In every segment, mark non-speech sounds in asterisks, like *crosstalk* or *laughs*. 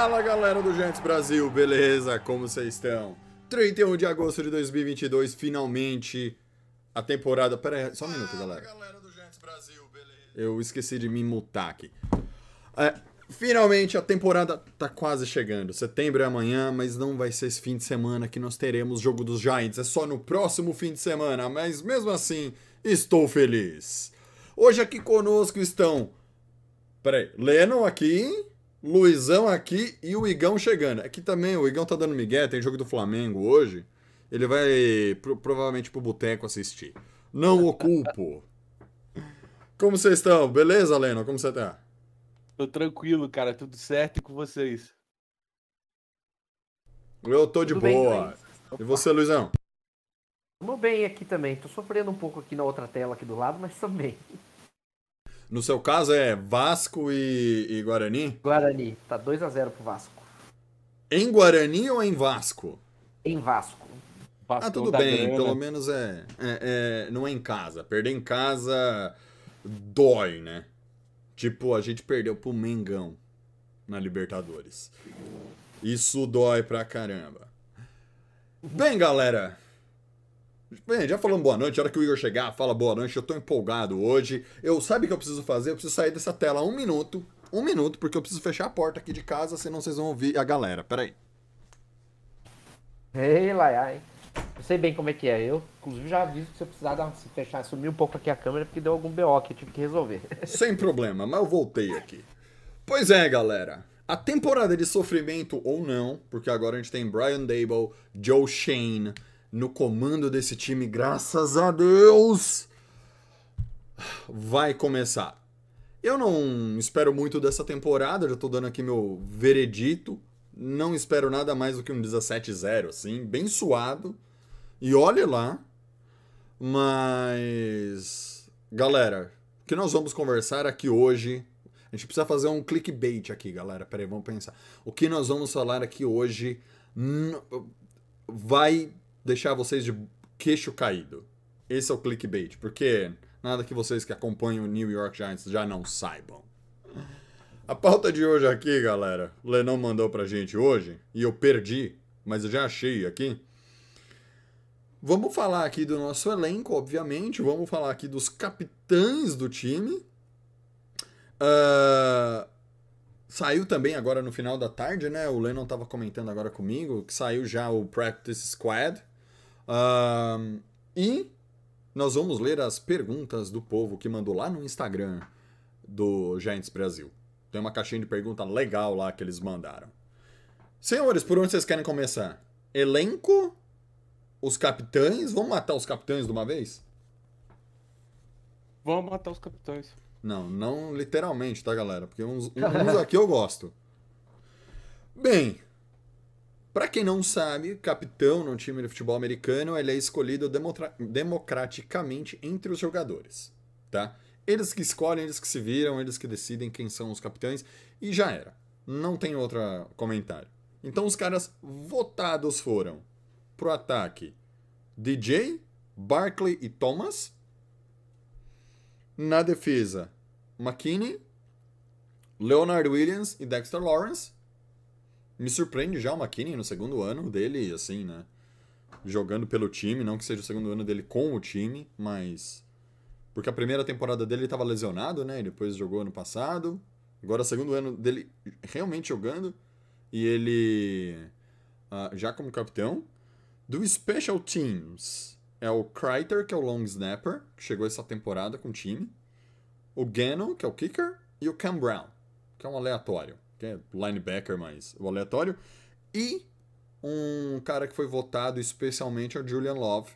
Fala galera do Giants Brasil, beleza? Como vocês estão? 31 de agosto de 2022, finalmente a temporada. Pera aí, só um minuto, galera. Eu esqueci de me mutar aqui. É, finalmente a temporada tá quase chegando. Setembro é amanhã, mas não vai ser esse fim de semana que nós teremos jogo dos Giants. É só no próximo fim de semana, mas mesmo assim, estou feliz. Hoje aqui conosco estão. Peraí, Lennon aqui. Luizão aqui e o Igão chegando. Aqui também o Igão tá dando migué, tem jogo do Flamengo hoje. Ele vai pro- provavelmente pro boteco assistir. Não o culpo. Como vocês estão? Beleza, Leno? Como você tá? Tô tranquilo, cara, tudo certo e com vocês. Eu tô de Tudo bem boa. E você, Luizão? Tamo bem aqui também. Tô sofrendo um pouco aqui na outra tela aqui do lado, mas também. No seu caso é Vasco e, e Guarani? Guarani, tá 2 a 0 pro Vasco. Em Guarani ou em Vasco? Em Vasco. Ah, Pastor tudo bem, grana. pelo menos é, é, é- Não é em casa. Perder em casa dói, né? Tipo, a gente perdeu pro Mengão na Libertadores. Isso dói pra caramba. Bem, galera. Bem, já falamos boa noite. A hora que o Igor chegar, fala boa noite. Eu tô empolgado hoje. Eu sabe o que eu preciso fazer? Eu preciso sair dessa tela um minuto. Um minuto, porque eu preciso fechar a porta aqui de casa, senão vocês vão ouvir a galera. Peraí. Ei, Laiai. Eu sei bem como é que é. Eu, inclusive, já aviso que se eu precisar dar, se fechar, sumir um pouco aqui a câmera, porque deu algum BO que eu tive que resolver. *laughs* Sem problema, mas eu voltei aqui. Pois é, galera. A temporada de sofrimento ou não, porque agora a gente tem Brian Dable, Joe Shane no comando desse time, graças a Deus, vai começar. Eu não espero muito dessa temporada, já tô dando aqui meu veredito. Não espero nada mais do que um 17-0, assim, bem suado. E olhe lá. Mas. Galera, o que nós vamos conversar aqui hoje. A gente precisa fazer um clickbait aqui, galera. Peraí, vamos pensar. O que nós vamos falar aqui hoje vai deixar vocês de queixo caído. Esse é o clickbait, porque nada que vocês que acompanham o New York Giants já não saibam. A pauta de hoje aqui, galera, o Lenão mandou pra gente hoje, e eu perdi, mas eu já achei aqui. Vamos falar aqui do nosso elenco, obviamente. Vamos falar aqui dos capitães do time. Ah, saiu também agora no final da tarde, né? O Lennon tava comentando agora comigo que saiu já o Practice Squad. E nós vamos ler as perguntas do povo que mandou lá no Instagram do Giants Brasil. Tem uma caixinha de pergunta legal lá que eles mandaram. Senhores, por onde vocês querem começar? Elenco? Os capitães? Vamos matar os capitães de uma vez? Vamos matar os capitães. Não, não literalmente, tá, galera? Porque uns, uns aqui eu gosto. Bem, pra quem não sabe, capitão no time de futebol americano, ele é escolhido democraticamente entre os jogadores, tá? Eles que escolhem, eles que se viram, eles que decidem quem são os capitães e já era. Não tem outro comentário. Então os caras votados foram pro ataque DJ, Barkley e Thomas. Na defesa, McKinney, Leonard Williams e Dexter Lawrence. Me surpreende já o McKinney no segundo ano dele, assim, né? Jogando pelo time, não que seja o segundo ano dele com o time, mas. Porque a primeira temporada dele estava lesionado, né? E depois jogou ano passado. Agora, segundo ano dele realmente jogando. E ele. ah, já como capitão. Do Special Teams é o Kreiter, que é o long snapper, que chegou essa temporada com o time. O Gannon, que é o kicker. E o Cam Brown, que é um aleatório. Que é linebacker, mas o aleatório. E um cara que foi votado especialmente é o Julian Love,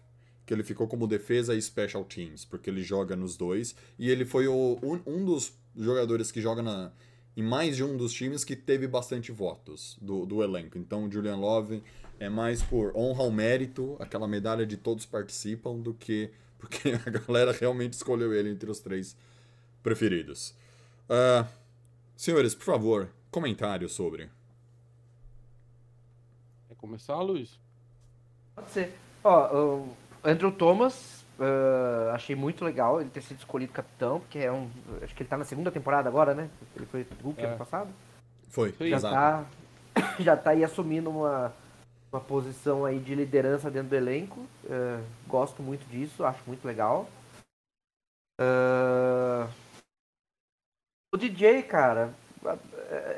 que ele ficou como defesa e special teams, porque ele joga nos dois. E ele foi o, um, um dos jogadores que joga na, em mais de um dos times que teve bastante votos do, do elenco. Então o Julian Love é mais por honra ao mérito, aquela medalha de todos participam, do que porque *laughs* a galera realmente escolheu ele entre os três preferidos. Ah, senhores, por favor, comentários sobre. Quer começar, Luiz? Pode ser. Ó, o Andrew Thomas, ah, achei muito legal ele ter sido escolhido capitão, porque é um. Acho que ele tá na segunda temporada agora, né? Ele foi Hulk É. ano passado. Foi, Foi. Já exato. tá, *coughs* já tá aí assumindo uma, uma posição aí de liderança dentro do elenco. Ah, gosto muito disso, acho muito legal. Ah, o DJ, cara,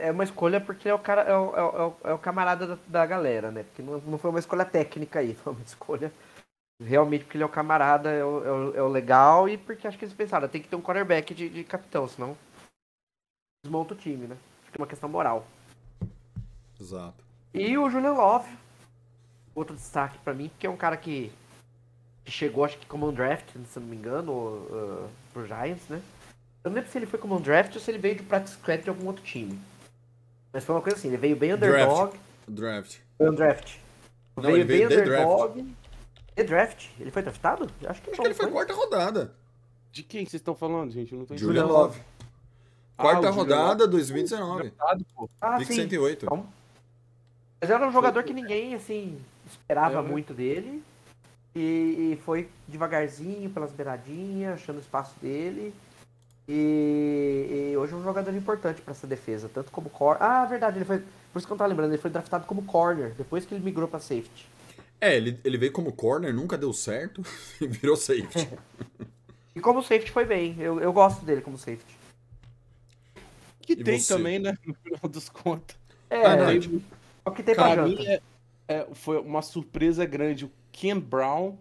é uma escolha porque é o cara, é o, é o- é o- é o camarada da, da galera, né? Porque não, não foi uma escolha técnica aí, *laughs* foi uma escolha realmente porque ele é o camarada, é o, é o- é o legal e porque acho que eles pensaram, tem que ter um quarterback de, de capitão, senão desmonta o time, né? Acho que é uma questão moral. Exato. E o Julian Love, outro destaque pra mim, porque é um cara que, que chegou, acho que como um draft, se não me engano, uh, pro Giants, né? Eu não lembro se ele foi como um draft ou se ele veio de practice squad de algum outro time. Mas foi uma coisa assim, ele veio bem underdog. Draft. Foi um draft. Não, veio ele veio bem de draft. underdog. De draft? Ele foi draftado? Acho que Acho não. que ele foi quarta rodada. De quem vocês estão falando, gente? Eu não tô Julian entendendo. Love. Ah, Quarta Julian rodada, 2019. Draftado, pô. Ah, Pick sim. 108. Então, mas era um jogador que ninguém, assim, esperava É, né? muito dele. E, e foi devagarzinho, pelas beiradinhas, achando o espaço dele. E, e hoje é um jogador importante pra essa defesa, tanto como corner. Ah, verdade, ele foi. Por isso que eu não tava lembrando, ele foi draftado como corner, depois que ele migrou pra safety. É, ele, ele veio como corner, nunca deu certo *laughs* e virou safety. *laughs* E como safety foi bem, eu, eu gosto dele como safety. Que E tem você? também, né? *laughs* No final dos contos. É, Ah, não, é o que tem pra Pra janta. mim, é, é- foi uma surpresa grande. O Ken Brown,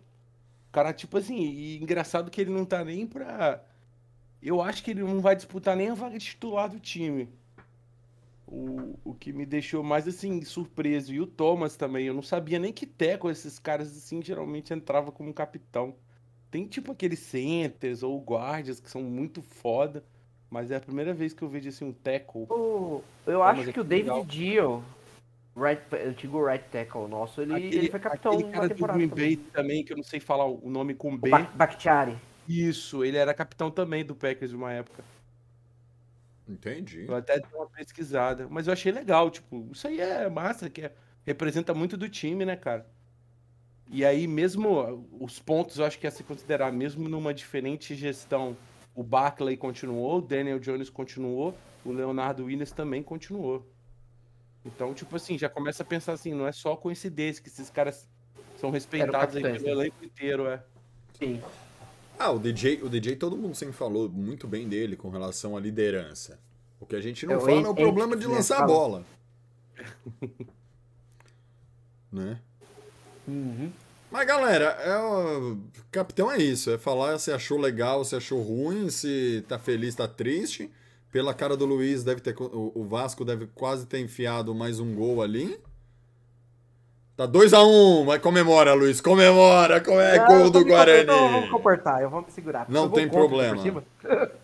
cara, tipo assim, e engraçado que ele não tá nem pra. Eu acho que ele não vai disputar nem a vaga de titular do time. O, o que me deixou mais assim, surpreso. E o Thomas também. Eu não sabia nem que teco esses caras assim geralmente entrava como capitão. Tem tipo aqueles centers ou guardas que são muito foda. Mas é a primeira vez que eu vejo assim um tackle. O- eu acho é que o que David legal. Dio, right, antigo right tackle nosso, ele, ele foi capitão aquele cara do Green também. Bay também, que eu não sei falar o nome com O B. Bak- Bakhtiari. Isso, ele era capitão também do Packers de uma época. Entendi. Eu até dei uma pesquisada. Mas eu achei legal, tipo, isso aí é massa, que é- representa muito do time, né, cara? E aí, mesmo os pontos, eu acho que é se considerar, mesmo numa diferente gestão, o Barkley continuou, o Daniel Jones continuou, o Leonardo Williams também continuou. Então, tipo assim, já começa a pensar assim, não é só coincidência que esses caras são respeitados aí pelo elenco inteiro, é. Sim. Ah, o DJ, o DJ todo mundo sempre falou muito bem dele com relação à liderança. O que a gente não É, fala é o problema de lançar a bola. *laughs* né? Uhum. Mas galera, é o... capitão é isso, é falar se achou legal, se achou ruim, se tá feliz, tá triste. Pela cara do Luiz, deve ter o Vasco deve quase ter enfiado mais um gol ali. Tá 2x1, mas comemora, Luiz, comemora, como é Ah, gol do comportando, Eu vou me Guarani. comportar, eu vou me segurar. Não tem problema.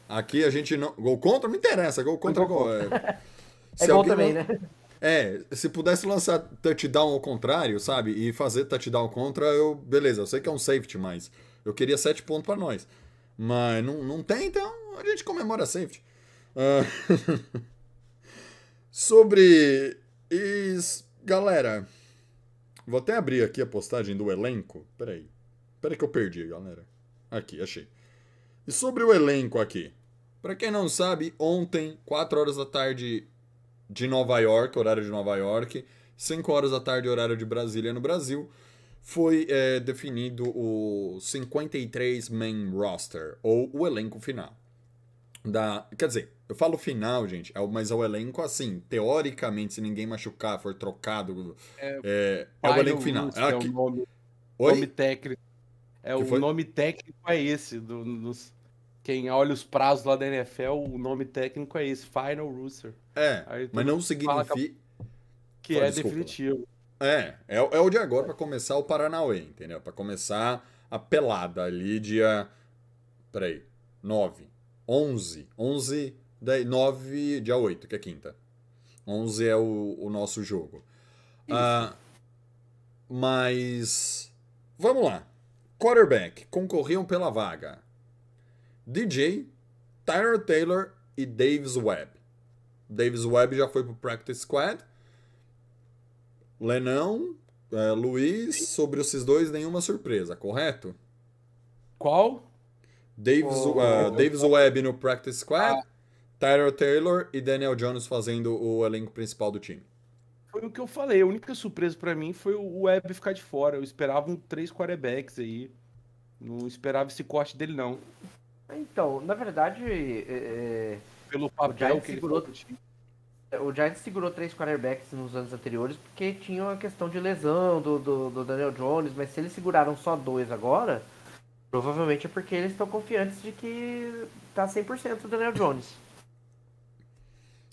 Aqui a gente não. Gol contra? Não interessa, gol contra gol gol. É, *laughs* É gol também, lan- né? É, se pudesse lançar touchdown ao contrário, sabe? E fazer touchdown contra, eu. Beleza, eu sei que é um safety, mas eu queria 7 pontos pra nós. Mas não, não tem, então a gente comemora safety. Ah, *laughs* Sobre. Is... Galera, vou até abrir aqui a postagem do elenco. Peraí. Peraí que eu perdi, galera. Aqui, achei. E sobre o elenco aqui. Pra quem não sabe, ontem, 4 horas da tarde de Nova York, horário de Nova York, 5 horas da tarde, horário de Brasília no Brasil, foi é, definido o 53 main roster, ou o elenco final. Da, quer dizer, eu falo final, gente, é o- mas é o elenco assim, teoricamente, se ninguém machucar, for trocado, é, é o Final elenco final. Roster É É o nome, nome técnico. É, Que o foi? nome técnico é esse. Do, dos- quem olha os prazos lá da NFL, o nome técnico é esse, Final Rooster. É, Aí mas não significa... Que Fala, é desculpa. definitivo. É, é, o- é o de agora pra começar o Paranauê, entendeu? Pra começar a pelada ali dia. Peraí. 9. 11. 11. Daí, 9, dia 8, que é quinta. 11 é o, o nosso jogo. Ah, Mas. Vamos lá. Quarterback. Concorriam pela vaga. DJ, Tyler Taylor e Davis Webb. Davis Webb já foi pro Practice Squad. Lenão, é, Luiz, sobre esses dois, nenhuma surpresa, correto? Qual? Davis, Oh. uh, Davis Webb no Practice Squad, Tyler Taylor e Daniel Jones fazendo o elenco principal do time. Foi o que eu falei. A única surpresa pra mim foi o Webb ficar de fora. Eu esperava um três quarterbacks aí. Não esperava esse corte dele, não. Então, na verdade, é, Pelo papel Giants que ele segurou- é, o Giants segurou três quarterbacks nos anos anteriores porque tinha uma questão de lesão do, do, do Daniel Jones, mas se eles seguraram só dois agora, provavelmente é porque eles estão confiantes de que tá 100% o Daniel Jones.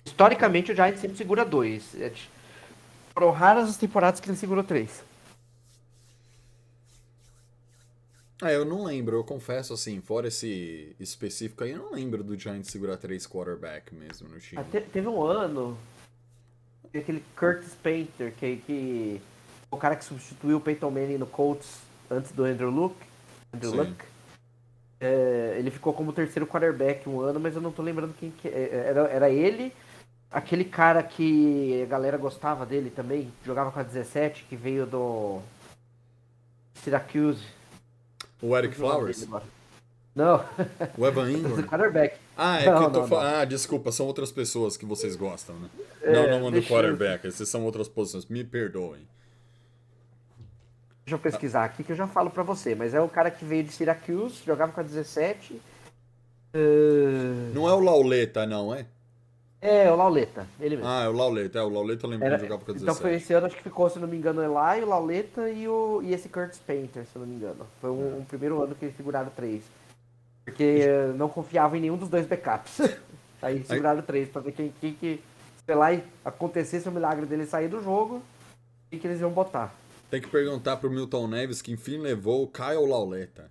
Historicamente, o Giants sempre segura dois. É Foram raras as temporadas que ele segurou três. Ah, eu não lembro, eu confesso assim, fora esse específico aí, eu não lembro do Giants segurar três quarterback mesmo no time. Ah, te- teve um ano, aquele Curtis Painter, que, que o cara que substituiu o Peyton Manning no Colts antes do Andrew Luck. Andrew Sim. Luck. É, ele ficou como terceiro quarterback um ano, mas eu não tô lembrando quem que é. era. Era ele, aquele cara que a galera gostava dele também, jogava com a 17, que veio do Syracuse. O Eric Não Flowers? Não, O Evan *laughs* Ingram? quarterback. Ah, é Não, que eu tô não, falando. Ah, desculpa, são outras pessoas que vocês gostam, né? É, não, não, do deixa eu- quarterback, esses são outras posições. Me perdoem. Deixa eu pesquisar aqui que eu já falo pra você, mas é o cara que veio de Syracuse, jogava com a 17. eh, Não é o Lauleta, não, é? É, o Lauleta, ele mesmo. Ah, é o Lauleta, é o Lauleta eu lembro Era- jogava com a 17. então foi esse ano, acho que ficou, se não me engano, o Eli, o Lauleta e, o, e esse Curtis Painter, se não me engano. Foi um, um primeiro ano que eles seguraram três. Porque eh, não confiavam em nenhum dos dois backups. *laughs* Aí seguraram três pra ver quem, quem que, sei lá, e acontecesse o milagre dele sair do jogo, o que, que eles iam botar. Tem que perguntar pro Milton Neves que enfim levou o Kyle Lauleta.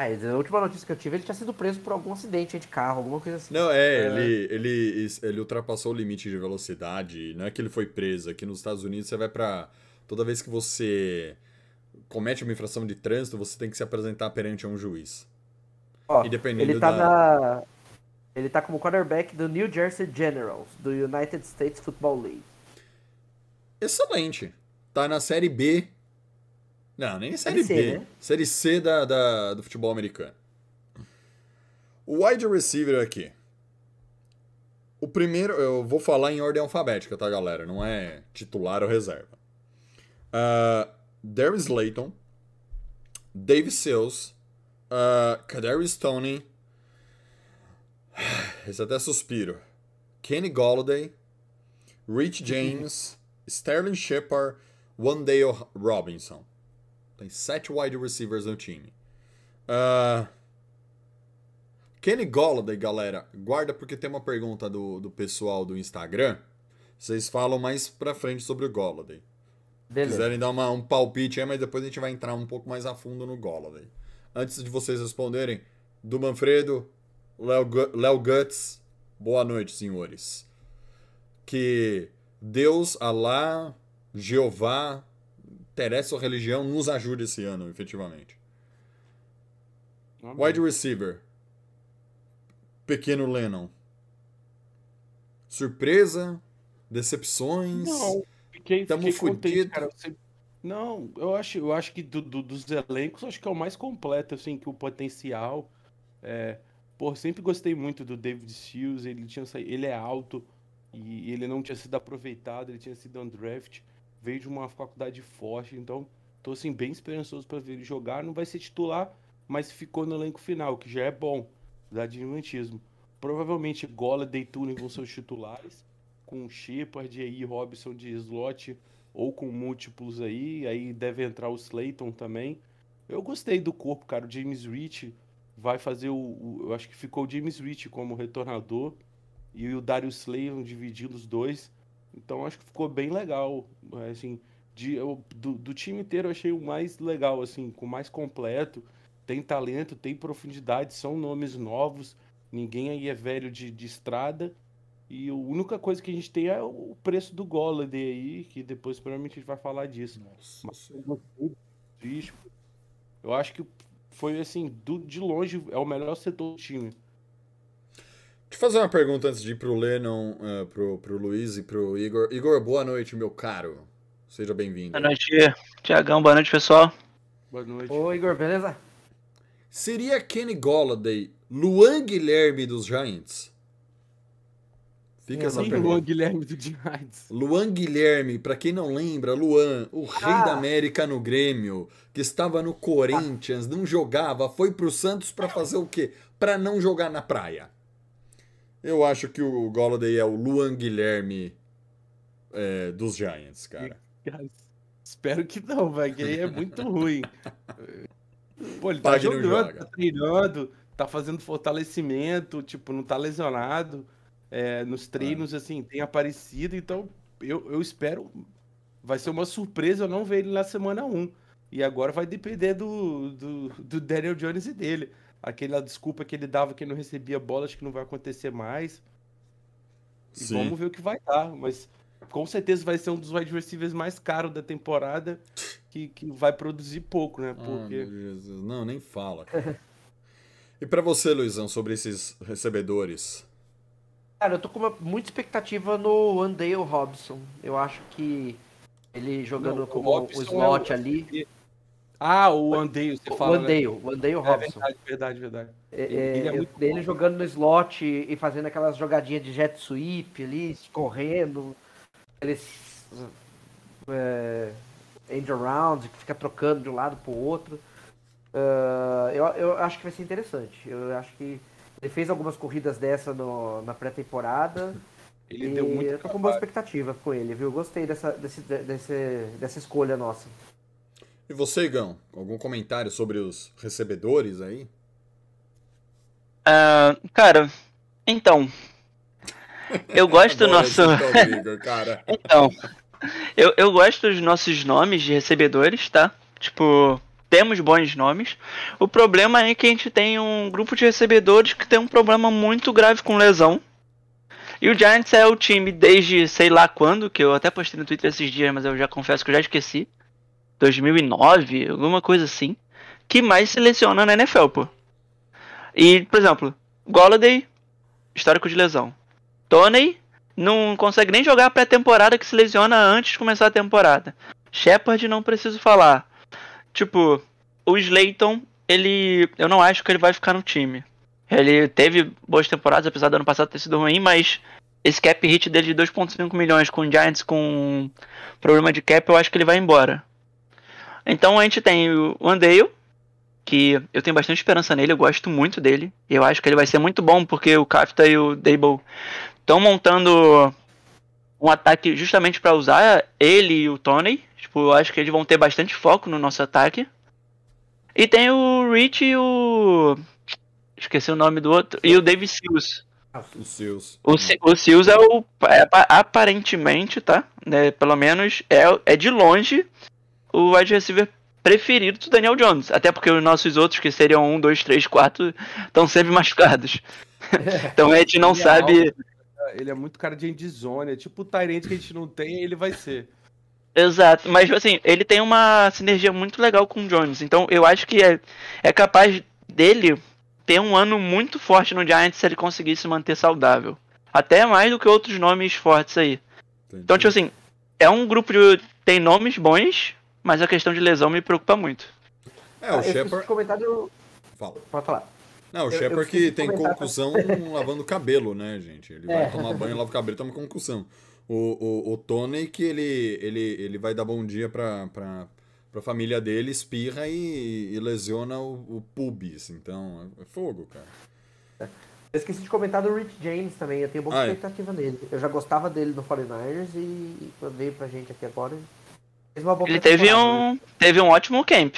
Ah, a última notícia que eu tive, ele tinha sido preso por algum acidente de carro, alguma coisa assim. Não, é, Ele, ele, ele ultrapassou o limite de velocidade. Não é que ele foi preso. Aqui nos Estados Unidos você vai pra. Toda vez que você comete uma infração de trânsito, você tem que se apresentar perante um juiz. Ó, E dependendo ele tá da- na. Ele tá como quarterback do New Jersey Generals, do United States Football League. Excelente. Tá na Série B. Não, nem Série C, B. né? Série C da, da- do futebol americano. O wide receiver aqui. O primeiro, eu vou falar em ordem alfabética, tá, galera? Não é titular ou reserva. Uh, Darius Slayton, Dave Sills, uh, Kadarius Stoney, *sighs* esse até suspiro, Kenny Golladay, Rich James, Sterling Shepard, Wandale Robinson. Tem sete wide receivers no time. Ah, Kenny Golladay, galera, guarda porque tem uma pergunta do, do pessoal do Instagram. Vocês falam mais pra frente sobre o Golladay. Beleza. Quiserem dar uma- um palpite aí, mas depois a gente vai entrar um pouco mais a fundo no Golladay. Antes de vocês responderem, do Manfredo, Léo Guts, boa noite, senhores. Que Deus, Alá, Jeová, interessa a religião, nos ajude esse ano, efetivamente. Amém. Wide receiver. Pequeno Lennon. Surpresa? Decepções? Não, fiquei, Tamo fiquei contente, cara. Você- Não, eu acho, eu acho que do- do- dos elencos, acho que é o mais completo, assim, que o potencial. É, pô, sempre gostei muito do David Shields, ele tinha ele é alto e ele não tinha sido aproveitado, ele tinha sido undraft, veio de uma faculdade forte, então tô assim bem esperançoso para ver ele jogar, não vai ser titular, mas ficou no elenco final, que já é bom, dá dinamismo. Provavelmente Golladay e Turing vão ser os titulares com Shepard e Robson de slot ou com múltiplos aí, aí deve entrar o Slayton também. Eu gostei do corpo, cara. O James Rich vai fazer o, o- eu acho que ficou o James Rich como retornador e o Darius Slayton dividindo os dois. Então acho que ficou bem legal, assim, de, eu- do, do time inteiro eu achei o mais legal assim, com mais completo. Tem talento, tem profundidade, são nomes novos. Ninguém aí é velho de, de estrada. E a única coisa que a gente tem é o preço do Golladay aí, que depois provavelmente a gente vai falar disso. Nossa Mas. Eu acho que foi assim, do- de longe, é o melhor setor do time. Deixa eu fazer uma pergunta antes de ir pro Lennon, eh, pro, pro Luiz e pro Igor. Igor, boa noite, meu caro. Seja bem-vindo. Boa noite, Tiagão. Boa noite, pessoal. Boa noite. Ô, Igor, beleza? Seria Kenny Golladay Luan Guilherme dos Giants? Fica essa pergunta. Luan Guilherme do Giants. Luan Guilherme, pra quem não lembra, Luan, o rei Ah. da América no Grêmio, que estava no Corinthians, não jogava, foi pro Santos pra fazer o quê? Pra não jogar na praia. Eu acho que o Golladay é o Luan Guilherme é, dos Giants, cara. Espero que não, velho, que aí é muito *laughs* ruim. Pô, ele tá Pague jogando, joga. tá treinando, tá fazendo fortalecimento, tipo, não tá lesionado. É, nos treinos, assim, tem aparecido, então eu, eu espero. Vai ser uma surpresa eu não ver ele na semana 1. E agora vai depender do, do, do Daniel Jones e dele. Aquela desculpa que ele dava que não recebia bola, acho que não vai acontecer mais. E Sim. vamos ver o que vai dar. Mas com certeza vai ser um dos wide receivers mais caros da temporada que, que vai produzir pouco, né? Ah, Porque Jesus. Não, nem fala. cara. e pra você, Luizão, sobre esses recebedores? Cara, eu tô com uma, muita expectativa no Andale Robson. Eu acho que ele jogando Não, o como o Robson slot é o- ali. Ah, o Andale, você O fala. né? Andale, o Andale É Robson. verdade, verdade, verdade. É, Ele- é é, ele jogando no slot e fazendo aquelas jogadinhas de jet sweep ali, correndo, aqueles é, end around que fica trocando de um lado pro outro. Ah, eu, eu acho que vai ser interessante. Eu acho que ele fez algumas corridas dessa no- na pré-temporada. Ele e deu muito eu tô com boa expectativa com ele, viu? Gostei dessa, desse, desse, dessa escolha nossa. E você, Igão? Algum comentário sobre os recebedores aí? Ah, cara, então. Eu *laughs* gosto do nosso. Igor, cara. *laughs* Então. Eu, eu gosto dos nossos nomes de recebedores, tá? Tipo, temos bons nomes. O problema é que a gente tem um grupo de recebedores que tem um problema muito grave com lesão. E o Giants é o time desde sei lá quando, que eu até postei no Twitter esses dias, mas eu já confesso que eu já esqueci. 2009, alguma coisa assim. Que mais seleciona na NFL, pô. E, por exemplo, Golladay, histórico de lesão. Tony, não consegue nem jogar a pré-temporada que se lesiona antes de começar a temporada. Shepard não preciso falar. Tipo, o Slayton, ele. Eu não acho que ele vai ficar no time. Ele teve boas temporadas, apesar do ano passado ter sido ruim, mas esse cap hit dele de 2,5 milhões com o Giants com problema de cap, eu acho que ele vai embora. Então a gente tem o Andale, que eu tenho bastante esperança nele, eu gosto muito dele. Eu acho que ele vai ser muito bom, porque o Kafta e o Dable estão montando um ataque justamente para usar ele e o Tony. Tipo, eu acho que eles vão ter bastante foco no nosso ataque. E tem o Rich e o. Esqueci o nome do outro. E o David Seals. Os seus. O, Se- o Seals é o. é apa- aparentemente, tá? Né, pelo menos é, é de longe o wide receiver preferido do Daniel Jones. Até porque os nossos outros, que seriam 1, 2, 3, 4, estão sempre machucados. *laughs* então a gente não é sabe. alto, Ele é muito cara de endzone, é tipo o Tyrant que a gente não tem, ele vai ser. Exato, mas assim, ele tem uma sinergia muito legal com o Jones. Então eu acho que é, é capaz dele ter um ano muito forte no Giants se ele conseguir se manter saudável. Até mais do que outros nomes fortes aí. Então, tipo assim, é um grupo de. tem nomes bons, mas a questão de lesão me preocupa muito. É, o eu esse Shepard. comentário. Fala. Pode falar. Não, o Eu- eu Shepard fiz que tem concussão *laughs* lavando cabelo, né, gente? Ele vai É. tomar banho, lava o cabelo e toma concussão. O, o, o Tony que ele, ele, ele vai dar bom dia pra, pra, pra família dele, espirra e, e lesiona o, o pubis. Então, é fogo, cara. Eu esqueci de comentar do Rich James também. Eu tenho boa Ah, é. expectativa nele. Eu já gostava dele no 49ers e quando veio pra gente aqui agora. Fez uma boa Ele teve né? um. teve um ótimo camp.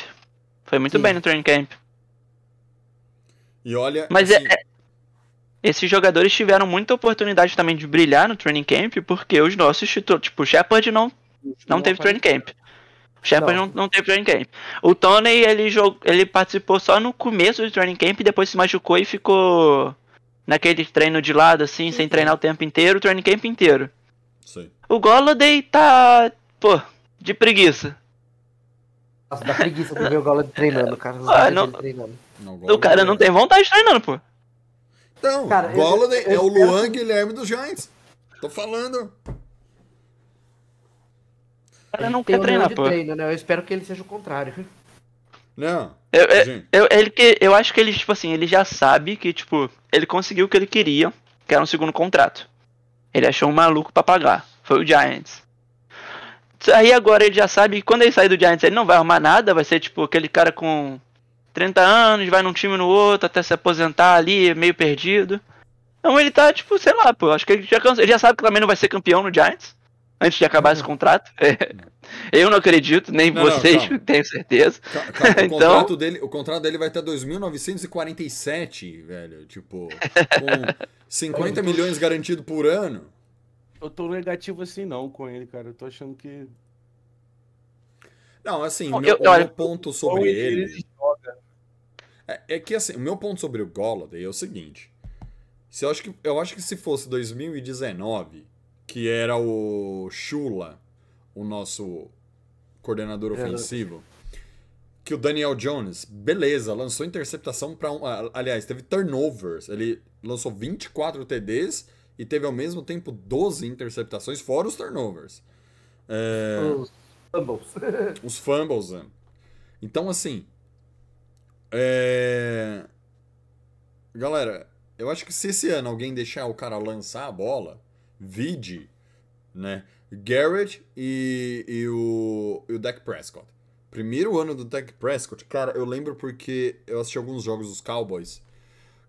Foi muito Sim. bem no training camp. E olha. Mas assim, é, é- esses jogadores tiveram muita oportunidade também de brilhar no training camp, porque os nossos titulares, tipo, o Shepard não, não teve training camp. O Shepard Não. não. Não, teve training camp. O Tony, ele, jog... ele participou só no começo do training camp e depois se machucou e ficou naquele treino de lado, assim, sem treinar o tempo inteiro, o training camp inteiro. Sei. O Golladay tá, pô, de preguiça. Nossa, dá preguiça de ver o Gola treinando, cara. Ah, não- treinando. Não, O cara não tem vontade de treinando, pô. Então, Cara, eu- Golladay eu é o Luan que- Guilherme dos Giants. Tô falando. O cara não quer um treinar, pô. treino, né? Eu espero que ele seja o contrário. Não. Eu, eu, eu, ele que, eu acho que ele, tipo assim, ele já sabe que, tipo, ele conseguiu o que ele queria, que era um segundo contrato. Ele achou um maluco pra pagar. Foi o Giants. Aí agora ele já sabe que quando ele sair do Giants ele não vai arrumar nada, vai ser tipo aquele cara com 30 anos, vai num time no outro até se aposentar ali, meio perdido. Então ele tá, tipo, sei lá, pô, acho que ele já, cansa- ele já sabe que também não vai ser campeão no Giants, antes de acabar esse contrato. Eu não acredito, nem Não, não, vocês, calma. *laughs* tenho certeza. Ca- cara, o, *laughs* Então- contrato dele, o contrato dele vai até 2.947, velho. Tipo, *laughs* com 50 milhões garantido por ano. Eu tô negativo assim não com ele, cara. Eu tô achando que. Não, assim, o Não, meu, eu- o olha, meu ponto sobre ele. joga. É, é que assim, o meu ponto sobre o Golladay é o seguinte. Se eu, acho que, eu acho que se fosse 2019, que era o Shula, o nosso coordenador É. ofensivo, que o Daniel Jones, beleza, lançou interceptação para um. Aliás, teve turnovers. Ele lançou 24 TDs e teve ao mesmo tempo 12 interceptações, fora os turnovers. É, Os fumbles. *laughs* os fumbles, né? Então, assim. É... Galera, eu acho que se esse ano alguém deixar o cara lançar a bola, vide, né? Garrett e, e, o, e o Dak Prescott. Primeiro ano do Dak Prescott, cara, eu lembro porque eu assisti alguns jogos dos Cowboys.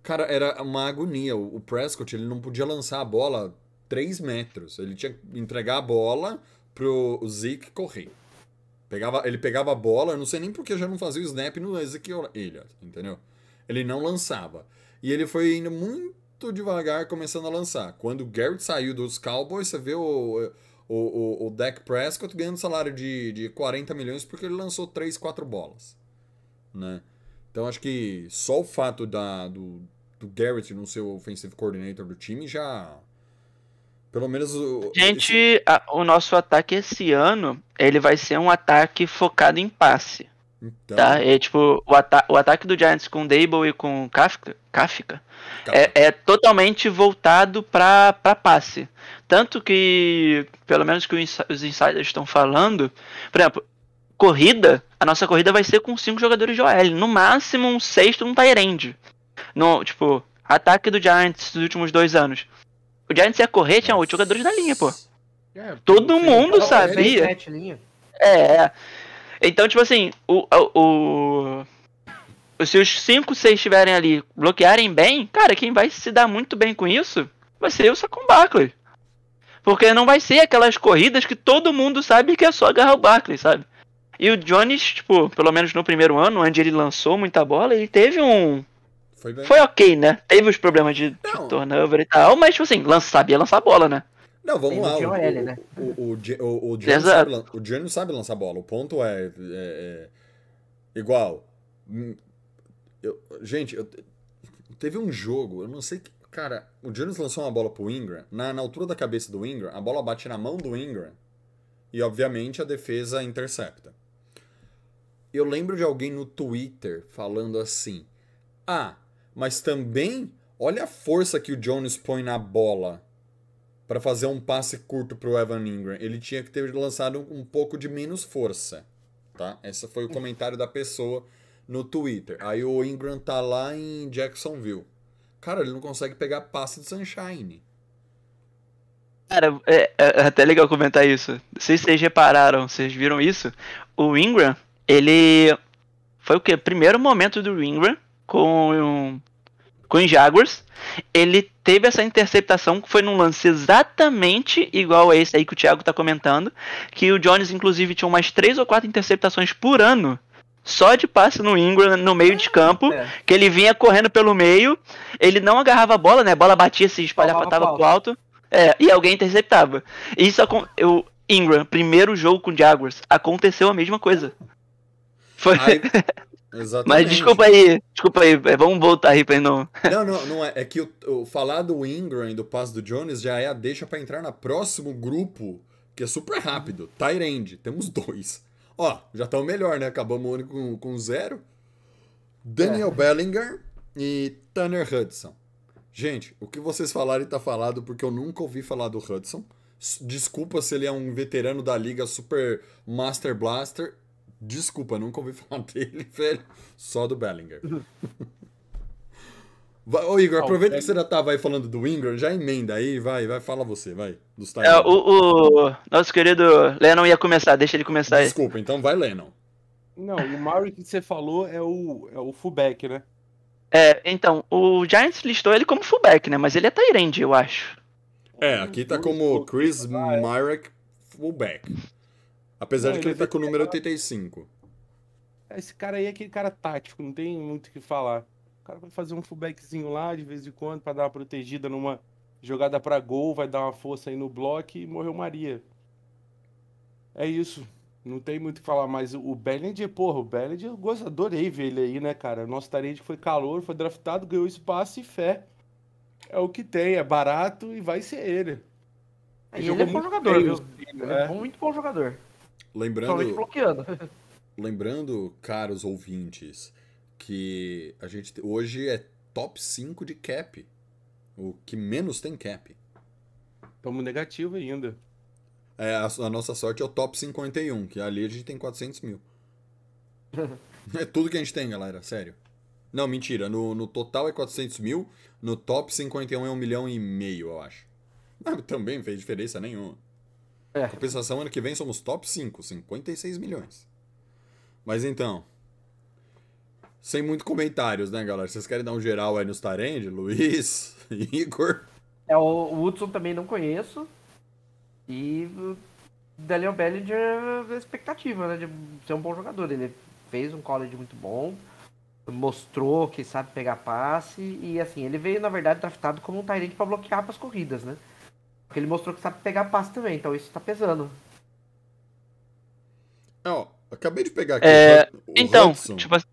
Cara, era uma agonia. O Prescott, ele não podia lançar a bola 3 metros. Ele tinha que entregar a bola pro Zeke correr. Pegava, ele pegava a bola, eu não sei nem porque já não fazia o snap no Ezekiel Elliott, entendeu? Ele não lançava. E ele foi indo muito devagar começando a lançar. Quando o Garrett saiu dos Cowboys, você vê o, o, o, o Dak Prescott ganhando salário de, de 40 milhões porque ele lançou 3, 4 bolas. Né? Então acho que só o fato da, do, do Garrett não ser o offensive coordinator do time já. Pelo menos o. esse- Gente, a- o nosso ataque esse ano, ele vai ser um ataque focado em passe, então, tá? É tipo, o, ata o ataque do Giants com Dable e com Kafka, Kafka cara, é, é totalmente voltado pra, pra passe. Tanto que, pelo menos que os insiders estão falando, por exemplo, corrida, a nossa corrida vai ser com cinco jogadores de OL, no máximo um sexto, um Tyrande. No, tipo, ataque do Giants dos últimos dois anos. O Giants ia correr, tinha oito jogadores na linha, pô. É, Todo mundo Não, sabia. linha. É. Então, tipo assim, o, o, o- se os 5, 6 estiverem ali bloquearem bem, cara, quem vai se dar muito bem com isso vai ser o Saquon Barkley. Porque não vai ser aquelas corridas que todo mundo sabe que é só agarrar o Barkley, sabe? E o Jones, tipo, pelo menos no primeiro ano, onde ele lançou muita bola, ele teve um. foi bem. Foi ok, né? Teve os problemas de, de turnover e tal, mas, tipo assim, lança, sabia lançar bola, né? Não, vamos Tem lá. o O, né? o, o, o, o, Exato. sabe, o Giannis sabe lançar bola. O ponto é, é- é igual. hum, eu- gente, eu- teve um jogo, eu não sei que. Cara, o Giannis lançou uma bola pro Ingram. Na, na altura da cabeça do Ingram, a bola bate na mão do Ingram. E, obviamente, a defesa intercepta. Eu lembro de alguém no Twitter falando assim: Ah, mas também olha a força que o Jones põe na bola para fazer um passe curto pro Evan Ingram. Ele tinha que ter lançado um pouco de menos força, tá? Esse foi o comentário da pessoa no Twitter. Aí o Ingram tá lá em Jacksonville. Cara, ele não consegue pegar passe de Sunshine. Cara, é, é até legal comentar isso. Não sei se vocês repararam, vocês viram isso. O Ingram, ele. Foi o quê? Primeiro momento do Ingram com, com os Jaguars. Ele teve essa interceptação que foi num lance exatamente igual a esse aí que o Thiago tá comentando. Que o Jones, inclusive, tinha umas três ou quatro interceptações por ano. Só de passe no Ingram no meio de campo. É. Que ele vinha correndo pelo meio. Ele não agarrava a bola, né? A bola batia, se espalhava, Salvava tava pro alto. É, e alguém interceptava. Isso o Ingram, primeiro jogo com o Jaguars, aconteceu a mesma coisa. Foi. Aí, *laughs* Exatamente. Mas desculpa aí, desculpa aí, é, vamos voltar aí pra não. Não, não, não é. É que o, o falar do Ingram e do passe do Jones já é a deixa pra entrar no próximo grupo, que é super rápido. Tyrande, temos dois. Ó, já estamos melhor, né? Acabamos o ano com, com zero. Daniel Bellinger e Tanner Hudson. Gente, o que vocês falarem tá falado porque eu nunca ouvi falar do Hudson. Desculpa se ele é um veterano da liga super Master Blaster. Desculpa, nunca ouvi *laughs* falar dele, velho. Só do Bellinger. Vai, ô Igor, aproveita que você já tava aí falando do Ingram, já emenda aí, vai, vai, fala você, vai. Dos É, o, o nosso querido Lennon ia começar, deixa ele começar aí. Desculpa, então vai, Lennon. Não, o Murray que você falou é o, é o fullback, né? É, então, o Giants listou ele como fullback, né? Mas ele é Tyrande, eu acho. É, aqui tá como Chris Myrick fullback. Apesar Não, de que ele ele tá com o número veterano. 85. Esse cara aí é aquele cara tático, não tem muito o que falar. O cara vai fazer um fullbackzinho lá de vez em quando pra dar uma protegida numa jogada pra gol, vai dar uma força aí no bloco e morreu Maria. É isso. Não tem muito o que falar, mas o Bellinger, porra, o Bellinger, eu gosto, adorei ver ele aí, né, cara? Nosso tarente foi calor, foi draftado, ganhou espaço e fé. É o que tem, é barato e vai ser ele. Ele jogou é bom jogador, viu? Ele é é. muito bom jogador. Lembrando, bloqueando. *laughs* lembrando, caros ouvintes, que a gente hoje é top 5 de cap. O que menos tem cap. Tamo negativo ainda. É, a, a nossa sorte é o top 51, que ali a gente tem 400 mil. *laughs* é tudo que a gente tem, galera, sério. Não, mentira. No, no total é 400 mil, no top 51 é 1 milhão e meio, eu acho. Ah, *laughs* também não fez diferença nenhuma. É. Compensação, ano que vem somos top 5, 56 milhões. Mas então. Sem muito comentários, né, galera? Vocês querem dar um geral aí nos Tarend? Luiz, *laughs* Igor? É, o Hudson também não conheço. E o Daniel Bellinger expectativa, né? De ser um bom jogador. Ele fez um college muito bom. Mostrou que sabe pegar passe. E assim, ele veio, na verdade, draftado como um Tyrant pra bloquear pras corridas, né? Porque ele mostrou que sabe pegar passe também, então isso tá pesando. É, ó, acabei de pegar aqui É, o Então, Hudson. tipo assim.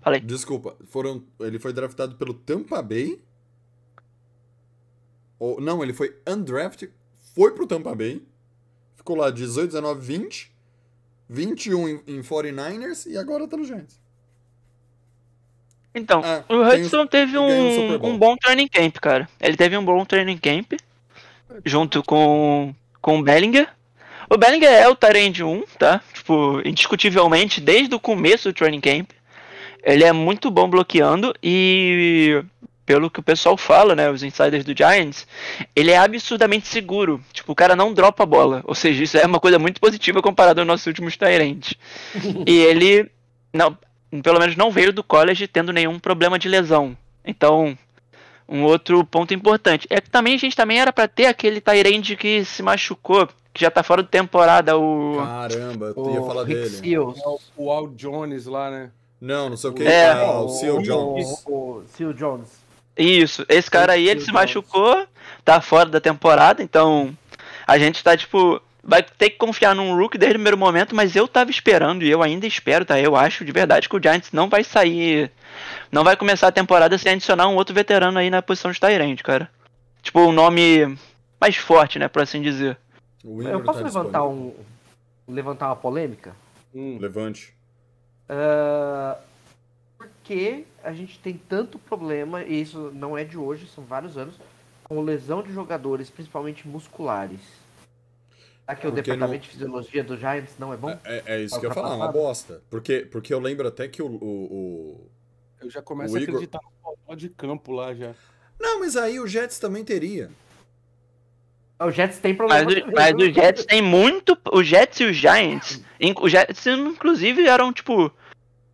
Falei. Desculpa, foram, ele foi draftado pelo Tampa Bay. Ou, não, ele foi undrafted, foi pro Tampa Bay. Ficou lá 18, 19, 20. 21 em, em 49ers e agora tá no Giants. Então, Ah, o tem Hudson teve um um, um bom training camp, cara. Ele teve um bom training camp junto com, com o Bellinger. O Bellinger é o Tyrande 1, tá? Tipo, indiscutivelmente, desde o começo do training camp. Ele é muito bom bloqueando e, pelo que o pessoal fala, né, os insiders do Giants, ele é absurdamente seguro. Tipo, o cara não dropa a bola. Ou seja, isso é uma coisa muito positiva comparado aos nossos últimos Tyrants. *laughs* e ele, não, pelo menos não veio do college tendo nenhum problema de lesão. Então, um outro ponto importante é que também a gente também era pra ter aquele Tyrande que se machucou, que já tá fora de temporada, o Caramba, eu ia O falar Rick dele. Seals. É o, o Al Jones lá, né? Não, não sei o que. É. Ah, o Seal o, Jones. O, o Seal Jones. Isso, esse cara aí ele se Jones. machucou, tá fora da temporada, então a gente tá tipo vai ter que confiar num Rook desde o primeiro momento, mas eu tava esperando e eu ainda espero, tá? Eu acho de verdade que o Giants não vai sair, não vai começar a temporada sem adicionar um outro veterano aí na posição de Tyrande, cara. Tipo, um nome mais forte, né, por assim dizer. Eu posso tá levantar disponível. um. levantar uma polêmica? Hum. Levante. Ah, porque a gente tem tanto problema, e isso não é de hoje, são vários anos, com lesão de jogadores, principalmente musculares. Será que o Porque departamento não- de fisiologia do Giants não é bom? É, é isso que eu ia falar, uma Ultrapassado. bosta. Porque, porque eu lembro até que o- o, o, Eu já começo O a Igor- acreditar no de campo lá já. Não, mas aí o Jets também teria. O Jets tem Mas, problema. o- também, mas viu? os Jets tem muito. Os Jets e os Giants. Os Jets, inclusive, eram, tipo.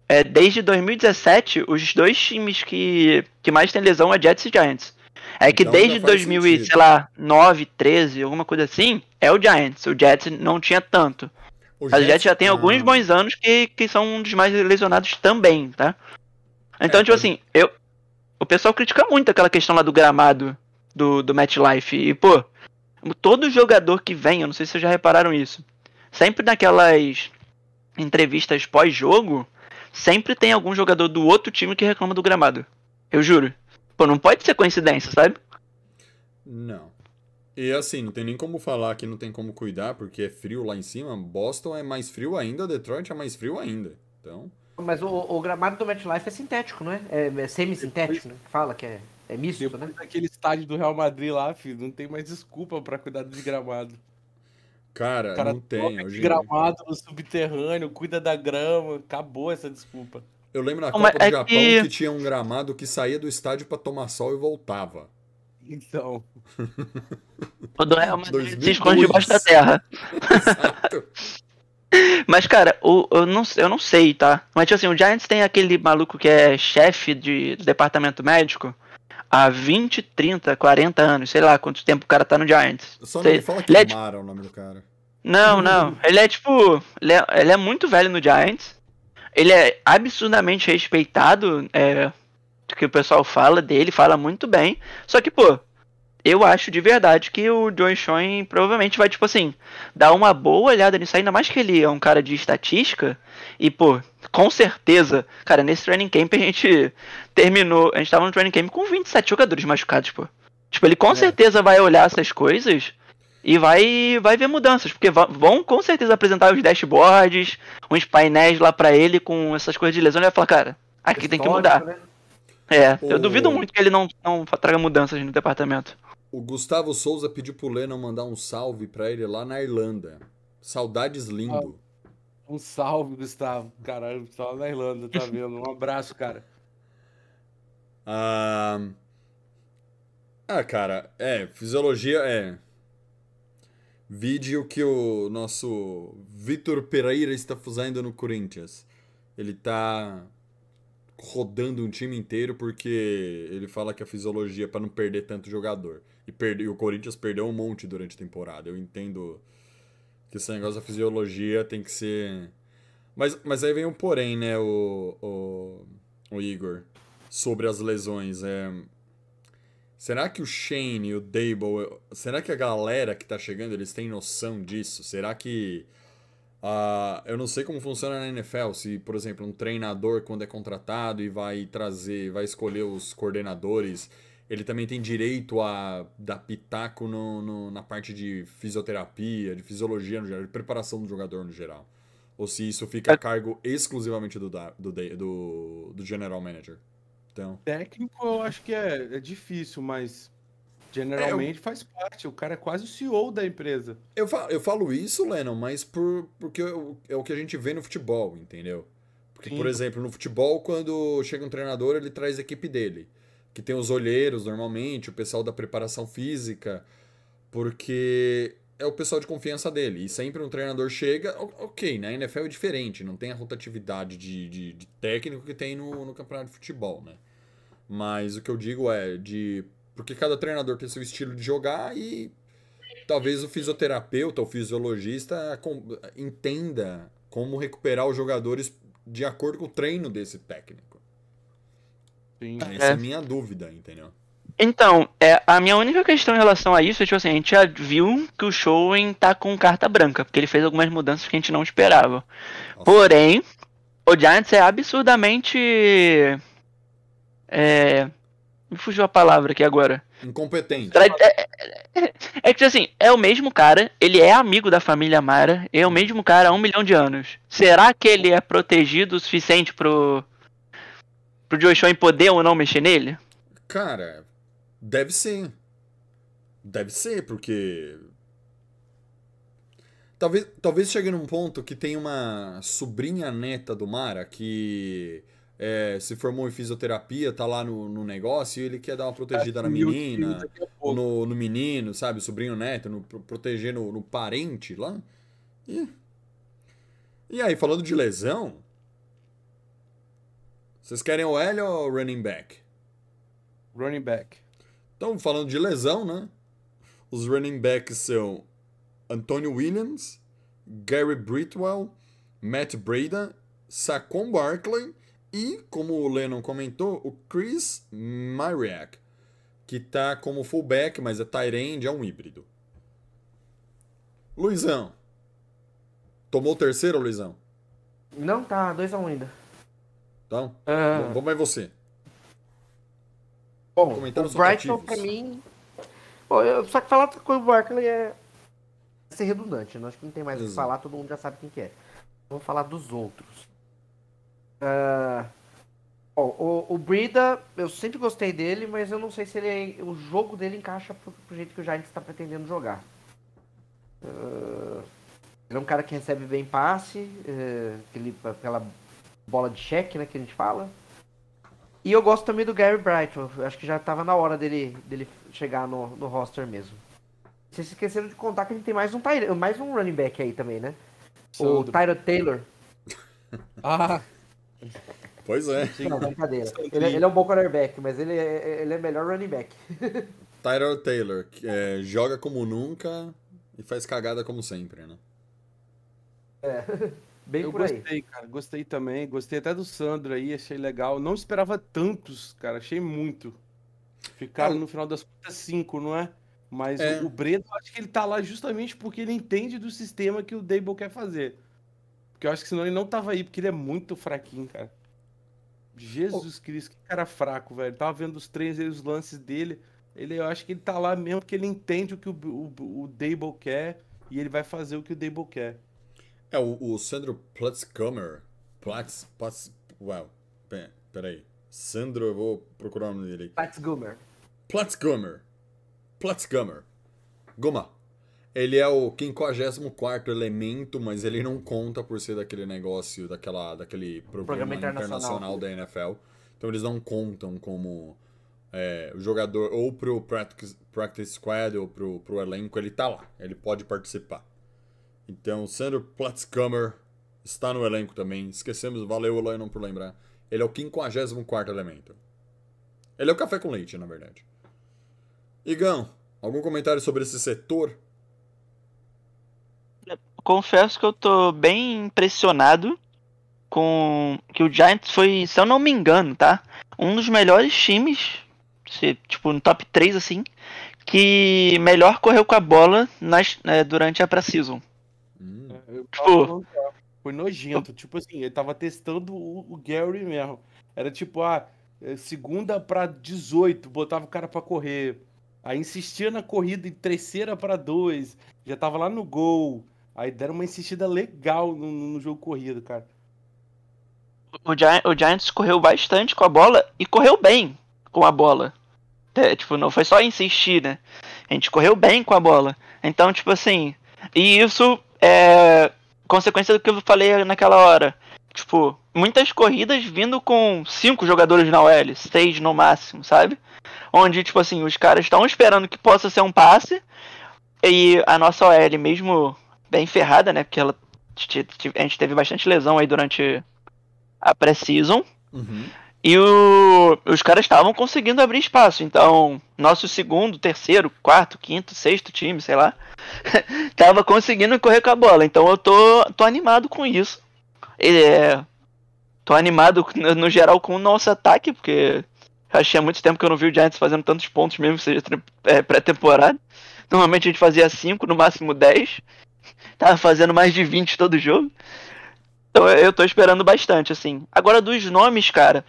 é, desde 2017, os dois times que, que mais tem lesão é Jets e Giants. É que Então desde faz 2000 e, sentido. sei lá, 9, 13, alguma coisa assim, é o Giants. O Jets não tinha tanto. O Mas o Jets já tem Ah, alguns bons anos que, que são um dos mais lesionados também, tá? Então, É, tipo pode- assim, eu. O pessoal critica muito aquela questão lá do gramado do, do MetLife. E, pô, todo jogador que vem, eu não sei se vocês já repararam isso. Sempre naquelas entrevistas pós-jogo, sempre tem algum jogador do outro time que reclama do gramado. Eu juro. Pô, não pode ser coincidência, sabe? Não. E assim, não tem nem como falar que não tem como cuidar, porque é frio lá em cima. Boston é mais frio ainda, Detroit é mais frio ainda. Então. Mas o, o gramado do MetLife é sintético, não é? É, é semi-sintético, né? Fala que é, é misto, Depois né? daquele estádio do Real Madrid lá, filho, não tem mais desculpa pra cuidar de gramado. Cara, cara não tem. Hoje... gramado no subterrâneo, cuida da grama, acabou essa desculpa. Eu lembro na Não, Copa do é Japão que- que... tinha um gramado que saía do estádio pra tomar sol e voltava. Então, O do Real Madrid 2002. se esconde debaixo da terra. Exato. *laughs* Mas, cara, o, eu, não, eu não sei, tá? Mas, tipo assim, o Giants tem aquele maluco que é chefe de, do departamento médico há 20, 30, 40 anos. Sei lá quanto tempo o cara tá no Giants. Só não Sei- me fala que ele é, tipo- Mara é o nome do cara. Não, não. Ele é tipo. Ele é, ele é muito velho no Giants. Ele é absurdamente respeitado. É, do que o pessoal fala dele, fala muito bem. Só que, pô, eu acho de verdade que o Joey Schoen provavelmente vai, tipo assim, dar uma boa olhada nisso, ainda mais que ele é um cara de estatística. E, pô, com certeza, cara, nesse training camp a gente terminou. A gente tava no training camp com 27 jogadores machucados, pô. Tipo, ele com certeza vai olhar essas coisas e vai, vai ver mudanças, porque vão com certeza apresentar os dashboards, uns painéis lá pra ele com essas coisas de lesão. Ele vai falar, cara, aqui tem que mudar. Histórico, né? É, eu O- duvido muito que ele não, não traga mudanças no departamento. O Gustavo Souza pediu pro Lennon mandar um salve pra ele lá na Irlanda. Saudades lindo. um salve, Gustavo. Caralho, tá lá na Irlanda, tá vendo? Um abraço, cara. Ah, ah, cara, é, fisiologia é. Vídeo que o nosso Vitor Pereira está fazendo no Corinthians. Ele tá rodando um time inteiro porque ele fala que a fisiologia é para não perder tanto jogador. E, perde, o Corinthians perdeu um monte durante a temporada. Eu entendo que esse negócio da fisiologia tem que ser. Mas, mas aí vem um porém, né, o, o, o Igor, sobre as lesões. É... Será que o Shane e o Dable. Será que a galera que tá chegando, eles têm noção disso? Será que. ah, eu não sei como funciona na NFL. Se, por exemplo, um treinador, quando é contratado e vai trazer, vai escolher os coordenadores, ele também tem direito a dar pitaco no, no- na parte de fisioterapia, de fisiologia no geral, de preparação do jogador no geral. Ou se isso fica a cargo exclusivamente do, do, do, do general manager. Então. Técnico eu acho que é, é difícil, mas generalmente faz parte. O cara é quase o CEO da empresa. Eu falo, eu falo isso, Lennon, mas por, porque eu- é o que a gente vê no futebol, entendeu? Porque, Sim. por exemplo, no futebol, quando chega um treinador, ele traz a equipe dele. Que tem os olheiros, normalmente, o pessoal da preparação física, porque é o pessoal de confiança dele. E sempre um treinador chega, o- ok, na NFL é diferente, não tem a rotatividade de, de, de técnico que tem no, no campeonato de futebol, né? Mas o que eu digo é de. Porque cada treinador tem seu estilo de jogar e talvez o fisioterapeuta ou fisiologista entenda como recuperar os jogadores de acordo com o treino desse técnico. Sim. Essa é a É. minha dúvida, entendeu? Então, é, a minha única questão em relação a isso é, tipo assim, a gente já viu que o Showen tá com carta branca, porque ele fez algumas mudanças que a gente não esperava. Nossa. Porém, o Giants é absurdamente. É. Me fugiu a palavra aqui agora. Incompetente. É, é- é que assim, é o mesmo cara, ele é amigo da família Mara, é o mesmo cara há um milhão de anos. Será que ele é protegido o suficiente pro. pro Joe Schoen poder ou não mexer nele? Cara, deve ser. Deve ser, porque. Talvez, talvez chegue num ponto que tem uma sobrinha neta do Mara que é, se formou em fisioterapia, tá lá no, no negócio e ele quer dar uma protegida na menina, no, no menino, sabe? Sobrinho neto, no, pro- proteger no, no parente lá. E, e aí, falando de lesão. Vocês querem o L ou o running back? Running back. Então, falando de lesão, né? Os running backs são Antonio Williams, Gary Britwell, Matt Breda, Saquon Barkley e, como o Lennon comentou, o Chris Myriak, que tá como fullback, mas é tight end, é um híbrido. Luizão. Tomou o terceiro, Luizão? Não, tá 2x1 ainda. Então, Ah. vamos ver você. Bom, Comentários o Brighton pra mim. Bom, eu, só que falar outra coisa do Barkley é ser redundante, né? Acho que não tem mais o que falar, todo mundo já sabe quem que é. Vamos falar dos outros. Ah, bom, o, o Brida, eu sempre gostei dele, mas eu não sei se ele o jogo dele encaixa pro, pro jeito que o Giants está pretendendo jogar. Ah, ele é um cara que recebe bem passe, eh, aquele, aquela bola de cheque, né, que a gente fala. E eu gosto também do Gary Brighton. Eu Acho que já tava na hora dele, dele chegar no, no roster mesmo. Vocês esqueceram de contar que a gente tem mais um, mais um running back aí também, né? O Sandro. Tyler Taylor. *laughs* Ah, Pois é. Não, brincadeira. Ele, ele é um bom quarterback, mas ele é, ele é melhor running back. *laughs* Tyler Taylor, que é, joga como nunca e faz cagada como sempre, né? *laughs* Bem eu por aí. gostei, cara. Gostei também. Gostei até do Sandro aí, achei legal. Não esperava tantos, cara. Achei muito. Ficaram Ah, no final das contas cinco, não é? Mas É. o, o Breda, eu acho que ele tá lá justamente porque ele entende do sistema que o Dable quer fazer. Porque eu acho que senão ele não tava aí, porque ele é muito fraquinho, cara. Jesus Cristo, que cara fraco, velho. Tava vendo os três aí, os lances dele. Ele, eu acho que ele tá lá mesmo porque ele entende o que o, o, o Dable quer e ele vai fazer o que o Dable quer. É, o, o Sandro Platzkummer. Platz. Platz. Uau. Pera, peraí. Sandro, eu vou procurar o nome dele. Pat Gummer. Platzkummer. Platzkummer. Goma. Ele é o 54 elemento, mas ele não conta por ser daquele negócio, daquela, daquele programa, Programa internacional. internacional. da NFL. Então eles não contam como é, o jogador, ou pro practice, practice squad, ou pro, pro elenco, ele tá lá. Ele pode participar. Então, Sandro Platzkummer está no elenco também. Esquecemos, valeu, Lennon, por lembrar. Ele é o 54 elemento. Ele é o café com leite, na verdade. Igão, algum comentário sobre esse setor? Confesso que eu tô bem impressionado com que o Giants foi, se eu não me engano, tá? Um dos melhores times, se, tipo, no top 3 assim, que melhor correu com a bola nas, né, durante a pré-season. Hum, Eu Tipo- Foi nojento. Tipo assim, ele tava testando o, o Gary mesmo. Era tipo, ah, é, segunda pra 18, botava o cara pra correr. Aí insistia na corrida em terceira pra dois. Já tava lá no gol. Aí deram uma insistida legal no, no jogo corrido, cara. O, Gi- o Giants correu bastante com a bola e correu bem com a bola. É, tipo, não foi só insistir, né? A gente correu bem com a bola. Então, tipo assim, e isso é consequência do que eu falei naquela hora. Tipo, muitas corridas vindo com cinco jogadores na OL, seis no máximo, sabe? Onde, tipo assim, os caras estão esperando que possa ser um passe e a nossa OL, mesmo bem ferrada, né? Porque ela, a gente teve bastante lesão aí durante a pré-season. uhum. E o- os caras estavam conseguindo abrir espaço. Então, nosso segundo, terceiro, quarto, quinto, sexto time, sei lá, *laughs* tava conseguindo correr com a bola. Então eu tô, tô animado com isso. É, tô animado no, geral com o nosso ataque, porque achei há muito tempo que eu não vi o Giants fazendo tantos pontos mesmo, seja é, pré-temporada. Normalmente a gente fazia 5, no máximo 10. *laughs* Tava fazendo mais de 20 todo jogo. Então eu tô esperando bastante, assim. Agora dos nomes, cara,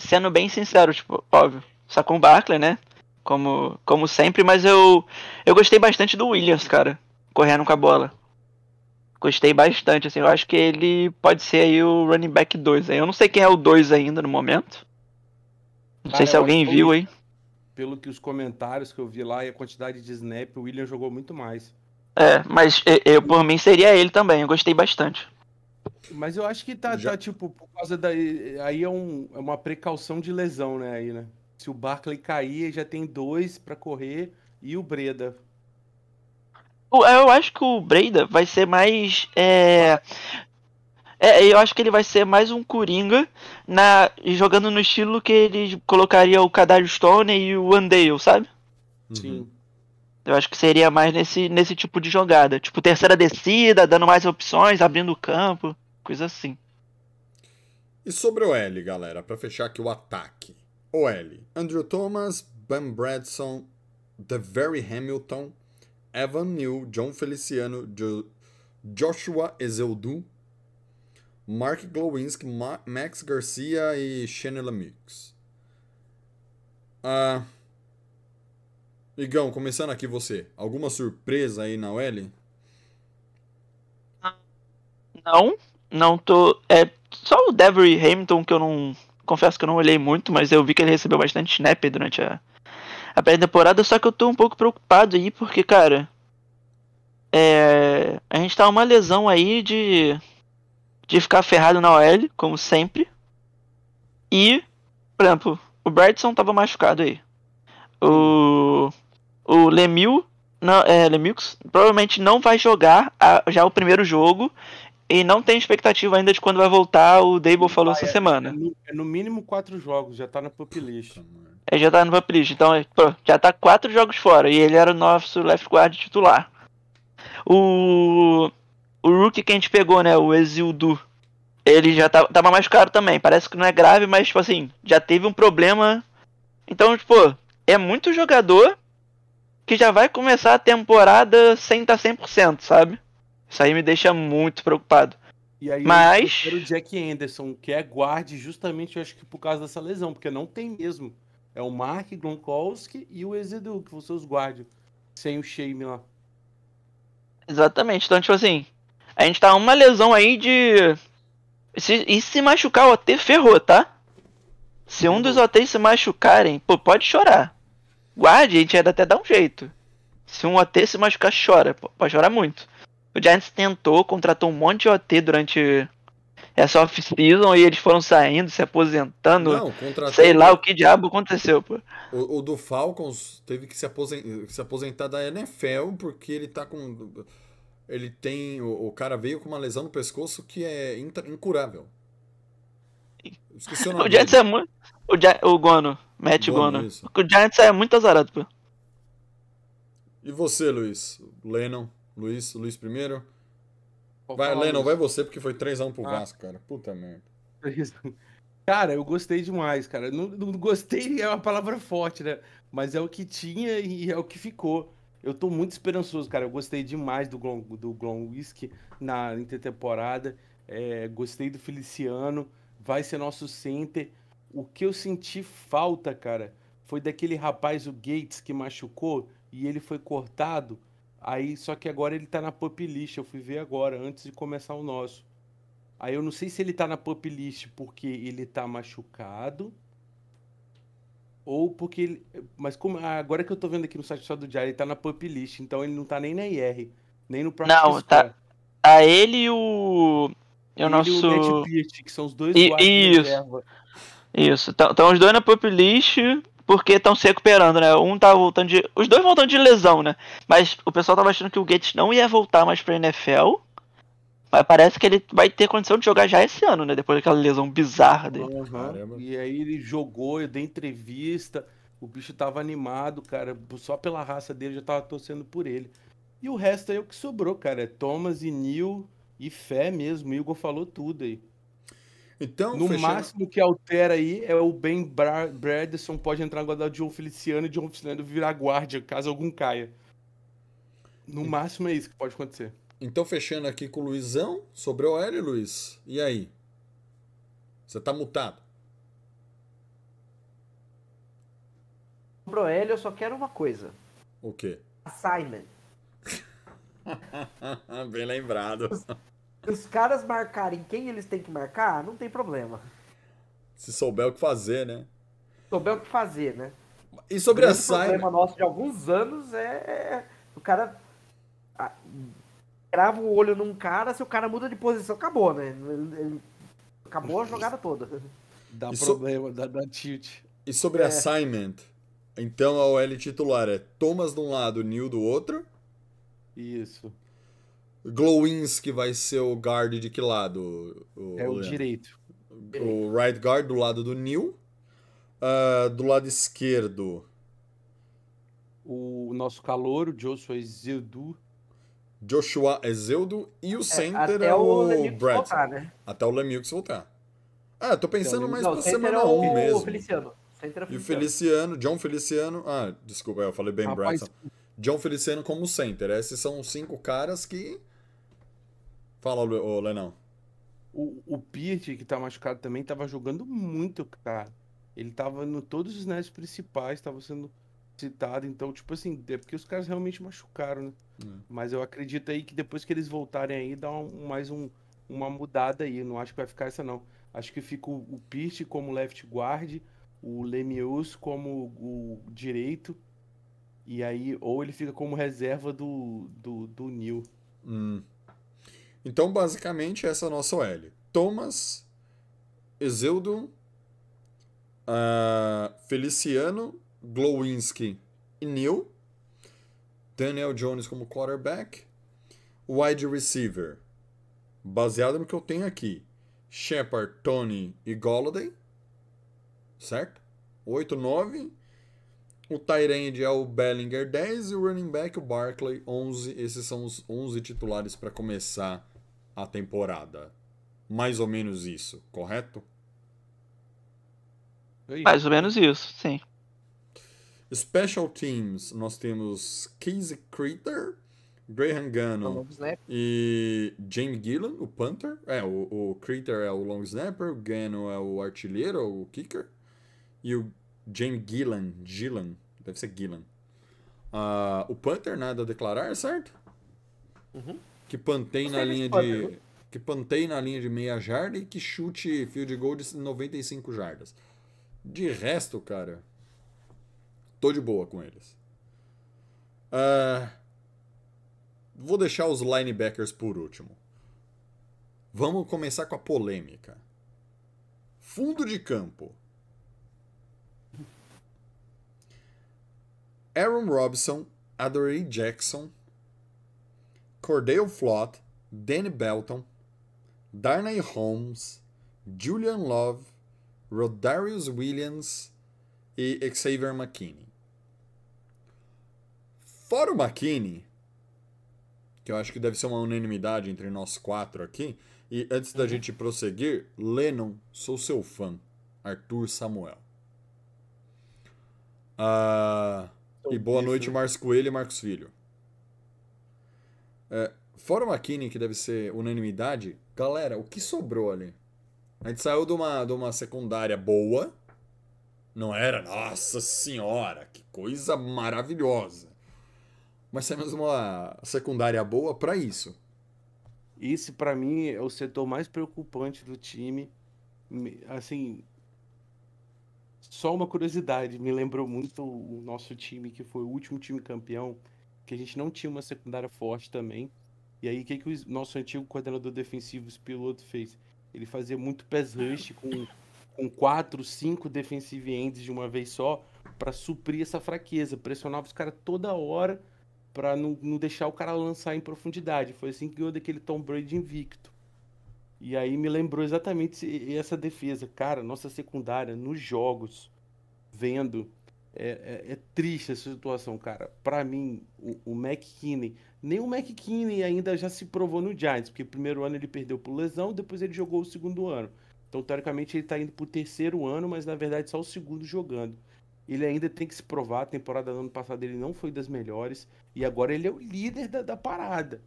sendo bem sincero, tipo, óbvio, só com o Barkley, né? Como, como sempre, mas eu, eu gostei bastante do Williams, cara, correndo com a bola. Gostei bastante, assim, eu acho que ele pode ser aí o running back 2. aí. Eu não sei quem é o 2 ainda no momento. Não sei Cara, se eu alguém que viu aí. Pelo que os comentários que eu vi lá e a quantidade de snap, o William jogou muito mais. É, mas eu, eu, por mim seria ele também, eu gostei bastante. Mas eu acho que tá, Já- tá, tipo, por causa da. Aí é, um, é uma precaução de lesão, né? Aí, né? Se o Barkley cair, já tem dois pra correr e o Breda. Eu acho que o Breida vai ser mais. É... é, eu acho que ele vai ser mais um Coringa na... jogando no estilo que ele colocaria o Kadar Stone e o Andale, sabe? Uhum. Sim. Eu acho que seria mais nesse, nesse tipo de jogada. Tipo, terceira descida, dando mais opções, abrindo o campo, coisa assim. E sobre o L, galera, pra fechar aqui o ataque. O L. Andrew Thomas, Ben Bradson, Very Hamilton, Evan New, John Feliciano, Jo- Joshua Ezeudu, Mark Glowinski, Ma- Max Garcia e Shane Lemieux. Ah, Igão, começando aqui você. Alguma surpresa aí na OL? Não, não tô. É só o Devery Hamilton que eu não. Confesso que eu não olhei muito, mas eu vi que ele recebeu bastante snap durante a, a pré-temporada. Só que eu tô um pouco preocupado aí, porque, cara. É, a gente tá uma lesão aí de. De ficar ferrado na OL, como sempre. E, por exemplo, o Bradson tava machucado aí. O. O Lemieux. Não, é, Lemieux provavelmente não vai jogar a- já o primeiro jogo. E não tem expectativa ainda de quando vai voltar. O Dable falou essa É semana. no, é no mínimo quatro jogos, já tá na pup list. Ele já tá no Up List, então é, pô, já tá quatro jogos fora. E ele era o nosso left guard titular. O. O rookie que a gente pegou, né? O Exildu. Ele já tava, tava machucado também. Parece que não é grave, mas, tipo assim, já teve um problema. Então, tipo, é muito jogador que já vai começar a temporada sem estar 100%, sabe? Isso aí me deixa muito preocupado. E aí Mas- o Jack Anderson, que é guarde justamente, eu acho que por causa dessa lesão, porque não tem mesmo. É o Mark Gronkowski e o Ezedu, que vão ser os guardas. Sem o Shame lá. Exatamente. Então, tipo assim, a gente tá uma lesão aí de. Se, e se machucar o OT, ferrou, tá? Se um dos OTs se machucarem, pô, pode chorar. Guarde, a gente ainda até dá um jeito. Se um OT se machucar, chora. Pode chorar muito. O Giants tentou, contratou um monte de OT durante essa off-season e eles foram saindo, se aposentando. Não, contratou. sei lá o que diabo aconteceu, pô. O, o do Falcons teve que se, aposen- se aposentar da NFL porque ele tá com. Ele tem. O, o cara veio com uma lesão no pescoço que é incurável. Esqueci o *laughs* nome. O Giants é muito. O, Gi- o Gono, Matt isso. O Giants é muito azarado, pô. E você, Luiz? Lennon? Luiz? Luiz primeiro? Vai, falar, Lennon, Luiz. vai você, porque foi 3x1 pro Ah. Vasco, cara. Puta merda. Cara, eu gostei demais, cara. Não, não gostei é uma palavra forte, né? Mas é o que tinha e é o que ficou. Eu tô muito esperançoso, cara. Eu gostei demais do Glon, do Glon Whisky na intertemporada. É, gostei do Feliciano. Vai ser nosso center. O que eu senti falta, cara, foi daquele rapaz, o Gates, que machucou e ele foi cortado. Aí, só que agora ele tá na pup list. Eu fui ver agora, antes de começar o nosso. Aí eu não sei se ele tá na pup list porque ele tá machucado ou porque ele. Mas como agora que eu tô vendo aqui no site só do Jai, ele tá na pup list, então ele não tá nem na IR, nem no practice Não, tá-. A ele e o. E o Ele nosso. e o Matt que são os dois I- guardas isso. Isso. Estão os dois na pop list porque estão se recuperando, né? Um tá voltando de. Os dois voltando de lesão, né? Mas o pessoal tava achando que o Gates não ia voltar mais pra NFL. Mas parece que ele vai ter condição de jogar já esse ano, né? Depois daquela lesão bizarra dele. Aham. Caramba. E aí ele jogou, eu dei entrevista, o bicho tava animado, cara. Só pela raça dele eu já tava torcendo por ele. E o resto aí é o que sobrou, cara. É Thomas e Neil e fé mesmo. O Igor falou tudo aí. Então, No fechando- máximo que altera aí é o Ben Bra Bradson pode entrar no guarda do John Feliciano e John Feliciano virar guarda, caso algum caia. No máximo é isso que pode acontecer. Então, fechando aqui com o Luizão, sobre o L, Luiz. E aí? Você tá mutado? Broel, eu só quero uma coisa. O quê? Assignment. *laughs* Bem lembrado. *laughs* Se os caras marcarem quem eles têm que marcar, não tem problema. Se souber o que fazer, né? Souber o que fazer, né? E O sobre a grande Simon. problema nosso de alguns anos é o cara crava o olho num cara, se o cara muda de posição, acabou, né? Acabou a jogada toda. Dá Isso- problema, dá, dá tilt. E sobre É. assignment. Então a OL titular é Thomas de um lado, Neil do outro. Isso. Glowinski vai ser o guard de que lado? É o Leandro? direito. O right guard do lado do Neil. Ah, do lado esquerdo, O nosso calor, o Joshua Zildu. Joshua Ezeudo. E o center Até é, o o voltar, né? Até o Lemieux voltar. Ah, tô pensando mais Não, pra o semana é 1 o mesmo. Feliciano. Center é o E o Feliciano. Feliciano, John Feliciano. Ah, desculpa, eu falei bem Rapaz, Bradson. John Feliciano como center. Esses são os cinco caras que. Fala, ô, Lenão. O, o Pirt, que tá machucado também, tava jogando muito, cara. Ele tava no todos os snaps principais, tava sendo citado. Então, tipo assim, é porque os caras realmente machucaram, né? Mas eu acredito aí que depois que eles voltarem aí, dá um- mais um, uma mudada aí. Não acho que vai ficar essa, não. Acho que fica o, o Pirt como left guard, o Lemieux como o direito. E aí, ou ele fica como reserva do, do, do Neil. Hum. Então, basicamente, essa é a nossa OL. Thomas, Exeudo, ah, Feliciano, Glowinski e Neil. Daniel Jones como quarterback. Wide receiver, baseado no que eu tenho aqui. Shepard, Tony e Golladay. Certo? 8, 9. O Tyrande é o Bellinger 10 e o running back o Barkley 11. Esses são os 11 titulares para começar a temporada. Mais ou menos isso, correto? Mais ou menos isso, sim. Special Teams, nós temos Casey Critter, Graham No Gano e Jamie Gillan, o punter. É, o, o Critter é o long snapper, o Gano é o artilheiro, o kicker. E o Jamie Gillan, Gillan, deve ser Gillan. Ah, o punter, nada a declarar, certo? Que pantei na linha de... Que pantei na linha de meia jarda e que chute field goal de 95 jardas. De resto, cara, tô de boa com eles. Ah, vou deixar os linebackers por último. Vamos começar com a polêmica. Fundo de campo. Aaron Robson, Adoree Jackson, Cordell Flott, Danny Belton, Darnay Holmes, Julian Love, Rodarius Williams e Xavier McKinney. Fora o McKinney, que eu acho que deve ser uma unanimidade entre nós quatro aqui, e antes da gente prosseguir, Lennon, sou seu fã, Arthur Samuel. Ah, e boa noite, Marcos Coelho e Marcos Filho. É, fora o McKinney, que deve ser unanimidade, galera, o que sobrou ali? A gente saiu de uma, de uma secundária boa. Não era, nossa senhora, que coisa maravilhosa. Mas saímos de uma secundária boa pra isso. Esse, pra mim, é o setor mais preocupante do time. Me- Assim, só uma curiosidade, me lembrou muito o nosso time, que foi o último time campeão, que a gente não tinha uma secundária forte também. E aí, o que, que o nosso antigo coordenador defensivo, piloto, fez? Ele fazia muito pass rush com, com quatro, cinco defensive ends de uma vez só, pra suprir essa fraqueza. Pressionava os caras toda hora pra não, não deixar o cara lançar em profundidade. Foi assim que ganhou daquele Tom Brady invicto. E aí me lembrou exatamente essa defesa. Cara, nossa secundária nos jogos, vendo, é, é- é triste essa situação, cara. Pra mim, o, o McKinney, nem o McKinney ainda já se provou no Giants, porque primeiro ano ele perdeu por lesão, depois ele jogou o segundo ano. Então, teoricamente, ele tá indo pro terceiro ano, mas na verdade só o segundo jogando. Ele ainda tem que se provar. A temporada do ano passado ele não foi das melhores. E agora ele é o líder da, da parada.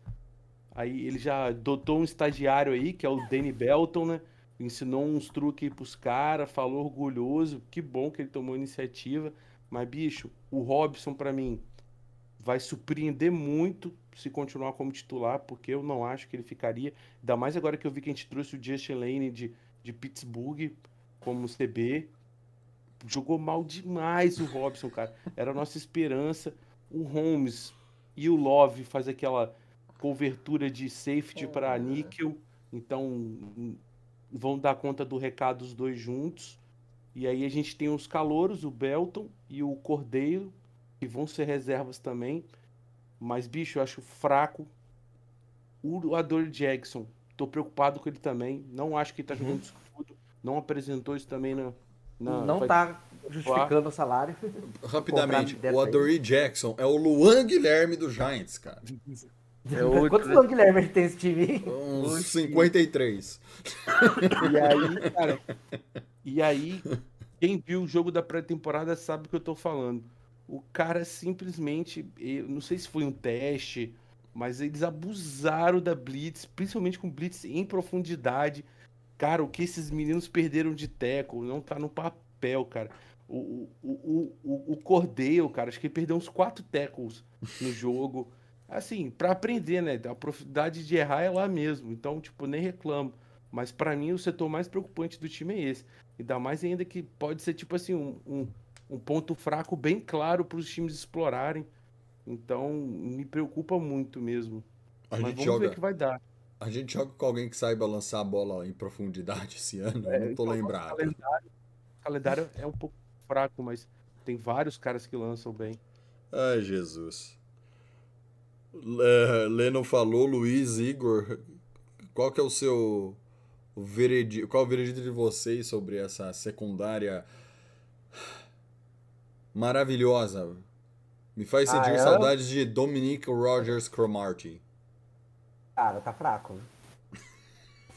Aí ele já adotou um estagiário aí, que é o Danny Belton, né? Ensinou uns truques aí pros caras, falou orgulhoso. Que bom que ele tomou iniciativa. Mas, bicho, o Robson, pra mim, vai surpreender muito se continuar como titular, porque eu não acho que ele ficaria. Ainda mais agora que eu vi que a gente trouxe o Justin Lane de, de Pittsburgh como CB. Jogou mal demais o Robson, cara. Era a nossa esperança. O Holmes e o Love faz aquela cobertura de safety para níquel. Então vão dar conta do recado os dois juntos. E aí a gente tem os calouros, o Belton e o Cordeiro, que vão ser reservas também. Mas, bicho, eu acho fraco. O Adore Jackson, tô preocupado com ele também. Não acho que ele tá jogando escudo. Não apresentou isso também na. na não vai- tá justificando o salário. Rapidamente, *laughs* o. Adoree Jackson é o Luan Guilherme do Giants, cara. É *laughs* outro, Quantos né? anos Guilherme tem esse time? Uns 53. E aí, cara. *laughs* E aí, quem viu o jogo da pré-temporada sabe o que eu tô falando. O cara simplesmente, eu não sei se foi um teste, mas eles abusaram da blitz, principalmente com blitz em profundidade. cara, o que esses meninos perderam de teco não tá no papel, cara. O, o, o, o, o Cordeiro, cara, acho que ele perdeu uns quatro tackles no jogo. Assim, pra aprender, né? A profundidade de errar é lá mesmo. Então, tipo, nem reclamo. Mas pra mim, o setor mais preocupante do time é esse. Ainda mais ainda que pode ser, tipo assim, um, um, um ponto fraco bem claro para os times explorarem. Então, me preocupa muito mesmo. A Mas vamos joga. ver o que vai dar. A gente joga com alguém que saiba lançar a bola em profundidade esse ano. Eu não tô então, lembrado. O calendário, o calendário é um pouco fraco, mas tem vários caras que lançam bem. Ai, Jesus. Le- Leno falou, Luiz, Igor, qual que é o seu veredito, qual é o veredito de vocês sobre essa secundária maravilhosa? Me faz Ah, sentir eu- saudades de Dominic Rogers Cromartie. Cara, tá fraco.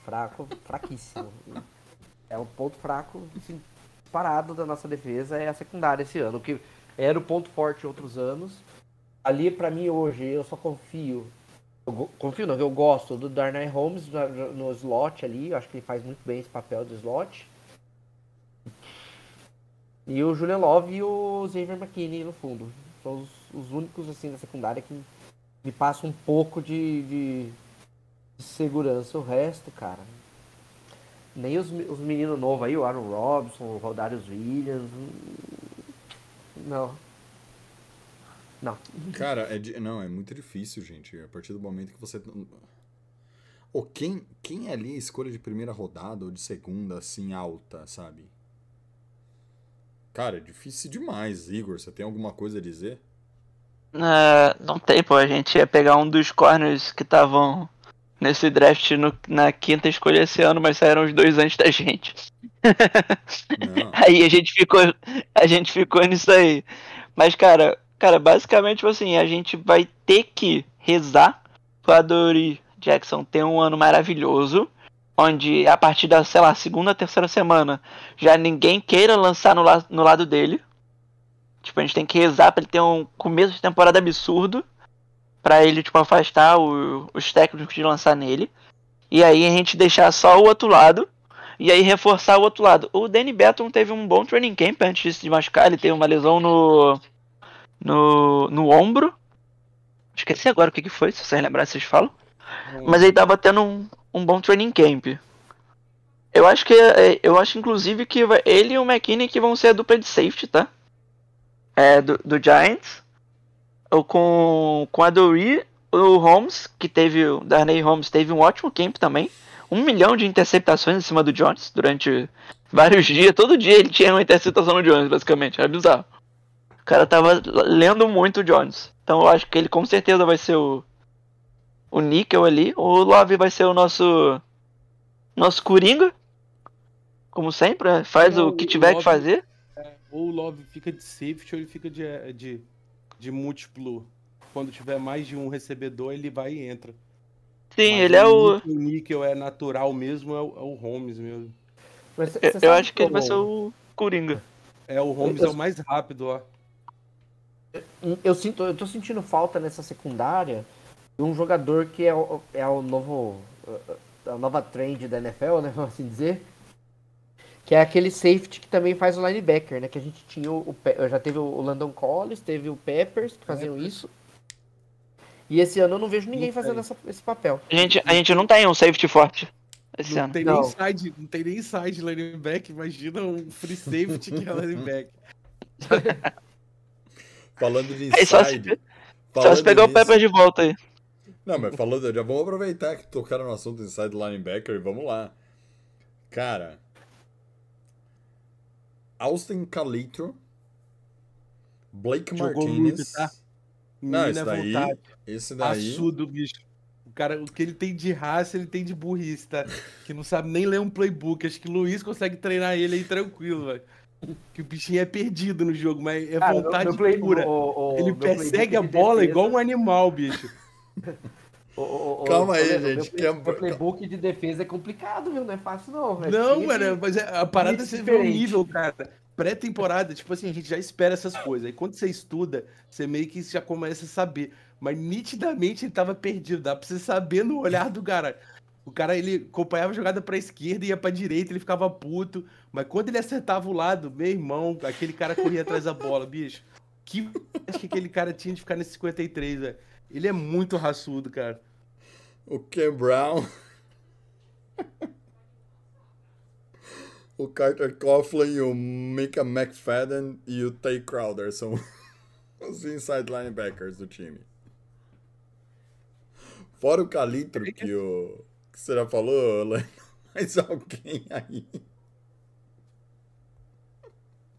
Fraco, fraquíssimo. É um ponto fraco, assim, parado da nossa defesa é a secundária esse ano, que era o ponto forte em outros anos. Ali, pra mim, hoje, eu só confio. Eu confio, não, eu gosto do Darnay Holmes na- no slot ali. Eu acho que ele faz muito bem esse papel de slot. E o Julian Love e o Xavier McKinney no fundo. São os, os únicos, assim, da secundária que me passam um pouco de, de, de segurança. O resto, cara. Nem os, os meninos novos aí, o Aaron Robson, o Rodarius Williams. hum, Não. Não. Cara, é não, é muito difícil, gente. A partir do momento que você. Ou quem, quem é ali a escolha de primeira rodada ou de segunda, assim, alta, sabe? Cara, é difícil demais. Igor, você tem alguma coisa a dizer? É, não tem, pô. A gente ia pegar um dos corners que estavam nesse draft no- na quinta escolha esse ano, mas saíram os dois antes da gente. *laughs* Aí a gente ficou, a gente ficou nisso aí. Mas, cara, cara, basicamente, tipo assim, a gente vai ter que rezar pra Dory Jackson ter um ano maravilhoso, onde a partir da, sei lá, segunda, terceira semana, já ninguém queira lançar no, la- no lado dele. Tipo, a gente tem que rezar pra ele ter um começo de temporada absurdo, pra ele, tipo, afastar o- os técnicos de lançar nele. E aí a gente deixar só o outro lado e aí reforçar o outro lado. O Danny Betton teve um bom training camp antes de se machucar, ele teve uma lesão no no, no ombro. Esqueci agora o que, que foi, se vocês lembrarem, vocês falam. Mas ele tava tendo um, um bom training camp. Eu acho que é, eu acho inclusive que ele e o McKinney que vão ser a dupla de safety, tá? É, do, do Giants. Ou com, com a Dory, o Holmes, que teve. O Darnay Holmes teve um ótimo camp também. Um milhão de interceptações em cima do Jones durante vários *laughs* dias. Todo dia ele tinha uma interceptação no Jones, basicamente. Era bizarro. O cara tava lendo muito o Jones. Então eu acho que ele com certeza vai ser o. O Nickel ali. O Love vai ser o nosso. Nosso Coringa. Como sempre, né? faz Não, o que o tiver que Love- fazer. Ou o Love fica de safety ou ele fica de, de, de múltiplo. Quando tiver mais de um recebedor, ele vai e entra. Sim, Mas ele é o. O níquel é natural mesmo, é o, é o Holmes mesmo. Mas Eu, eu acho que ele vai ser o Coringa. É, o Holmes é o mais rápido, ó. Eu, sinto, eu tô sentindo falta nessa secundária de um jogador que é o, é o novo. a nova trend da NFL, né? Vamos assim dizer. Que é aquele safety que também faz o linebacker, né? Que a gente tinha o. o já teve o Landon Collins, teve o Peppers que faziam isso. E esse ano eu não vejo ninguém fazendo essa- esse papel. A gente, a gente não tem um safety forte esse Não ano. tem, Não. nem side, não tem nem side linebacker, imagina um free safety que é linebacker. *laughs* Falando de *laughs* Aí só se, inside. só se pegar o Pepper de volta aí. Não, mas falando, já vamos aproveitar que tocaram no assunto inside linebacker e vamos lá. Cara, Austin Calitro, Blake Jogou Martinez. muito, tá? Não, esse é daí, vontade. esse daí, Assudo, bicho. O cara, o que ele tem de raça, ele tem de burrice, tá? Que não sabe nem ler um playbook. Acho que o Luiz consegue treinar ele aí tranquilo, velho. Que o bichinho é perdido no jogo, mas é Cara, vontade meu play- pura. o- o- ele persegue a de bola defesa- igual um animal, bicho. *laughs* o- o- o- Calma aí, gente, Meu, é- meu playbook de defesa é complicado, viu? Não é fácil, não. É Não, time- mano, mas é- a parada é você vê o diferente. nível, cara. Pré-temporada, tipo assim, a gente já espera essas coisas. Aí quando você estuda, você meio que já começa a saber. Mas nitidamente ele tava perdido. Dá pra você saber no olhar do cara. O cara, ele acompanhava a jogada pra esquerda e ia pra direita, ele ficava puto. Mas quando ele acertava o lado, meu irmão, aquele cara corria atrás da bola, bicho. Que acho que aquele cara tinha de ficar nesse 53, velho. Ele é muito raçudo, cara. O Ken Brown. o Carter Coughlin, o Mika McFadden e o Tay Crowder são *laughs* os inside linebackers do time. Fora o Calitro que o. que você já falou, Leno, *laughs* mais alguém aí.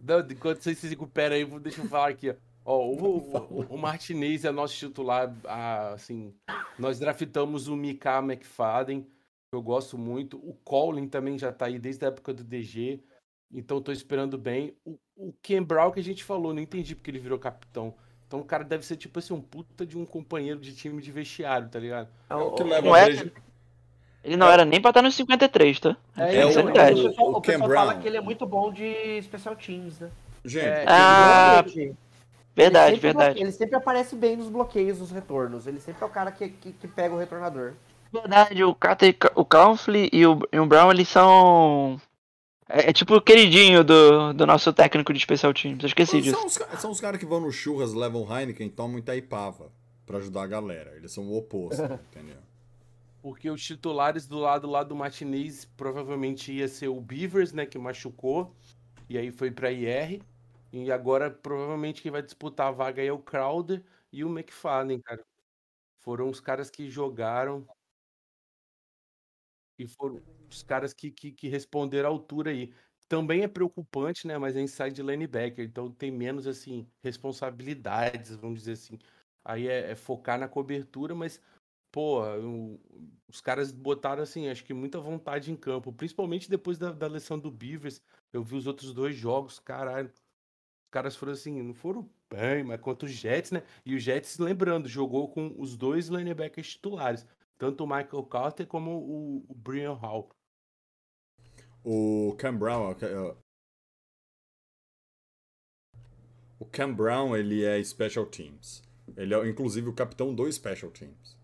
Não, enquanto vocês se recuperam aí, vou- deixa eu falar aqui, ó. Ó, o, o, o Martinez é nosso titular, ah, assim, nós draftamos o Mika McFadden, que eu gosto muito, o Colin também já tá aí desde a época do DG, então tô esperando bem. O, o Ken Brown que a gente falou, não entendi porque ele virou capitão. Então o cara deve ser tipo assim, um puta de um companheiro de time de vestiário, tá ligado? É o que o- leva Não a é? Ele não era nem pra estar no 53, tá? É, É então, o- o, o o pessoal fala que ele é muito bom de special teams, né? Gente, É, Ah, Ele verdade, sempre verdade. bloque- Ele sempre aparece bem nos bloqueios, nos retornos. Ele sempre é o cara que, que, que pega o retornador. Verdade, o Carter, o Coughlin e o, e o Brown, eles são. É, é tipo o queridinho do, do nosso técnico de especial teams. Eu esqueci disso. são os, são os caras que vão no churras, levam Heineken e tomam Itaipava pra ajudar a galera. Eles são o oposto, *laughs* entendeu? Porque os titulares do lado lá do Martinez provavelmente ia ser o Beavers, né, que machucou, e aí foi pra IR. E agora provavelmente quem vai disputar a vaga é o Crowder e o McFadden, cara. Foram os caras que jogaram e foram os caras que, que, que responderam à altura aí. Também é preocupante, né, mas é inside linebacker, então tem menos, assim, responsabilidades, vamos dizer assim. Aí é- é focar na cobertura, mas pô, o- os caras botaram assim, acho que muita vontade em campo, principalmente depois da, da lesão do Beavers. Eu vi os outros dois jogos, caralho. Os caras foram assim, não foram bem, mas contra os Jets, né? E o Jets, lembrando, jogou com os dois linebackers titulares, tanto o Michael Carter como o, o Brian Hall. O Cam Brown. ok, ó. O Cam Brown, ele é Special Teams. Ele é, inclusive, o capitão dos Special Teams.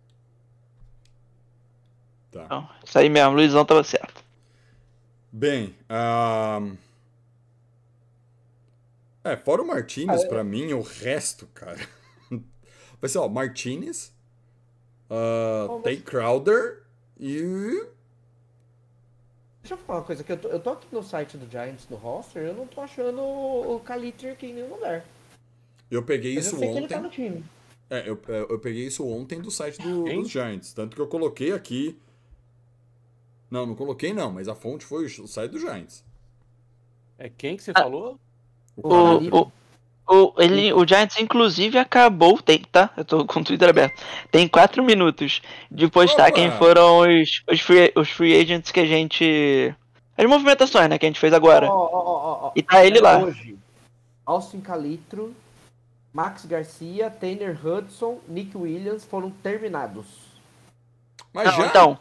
Tá. Então, isso aí mesmo, Luizão tava certo. Bem, é, fora o Martinez, pra mim, o resto, cara. *laughs* Vai ser, ó, Martinez, uh, Tay Crowder e. Deixa eu falar uma coisa, que eu tô, eu tô aqui no site do Giants, no roster, eu não tô achando o, Calitri aqui em nenhum lugar. Eu peguei Mas isso eu sei que ele ontem. tá no time. É, eu, eu eu peguei isso ontem do site do, dos Giants. Tanto que eu coloquei aqui. Não, não coloquei não, mas a fonte foi o site do Giants. É quem que você Ah. falou? O O, o, ele, o Giants, inclusive, acabou. Tem, tá? Eu tô com o Twitter aberto. Tem quatro minutos de postar Opa! quem foram os, os, free, os free agents que a gente. As movimentações, né? Que a gente fez agora. Ó, ó, ó. E tá ele lá. Hoje, Austin Calitro, Max Garcia, Tanner Hudson, Nick Williams foram terminados. Mas Não, já? então.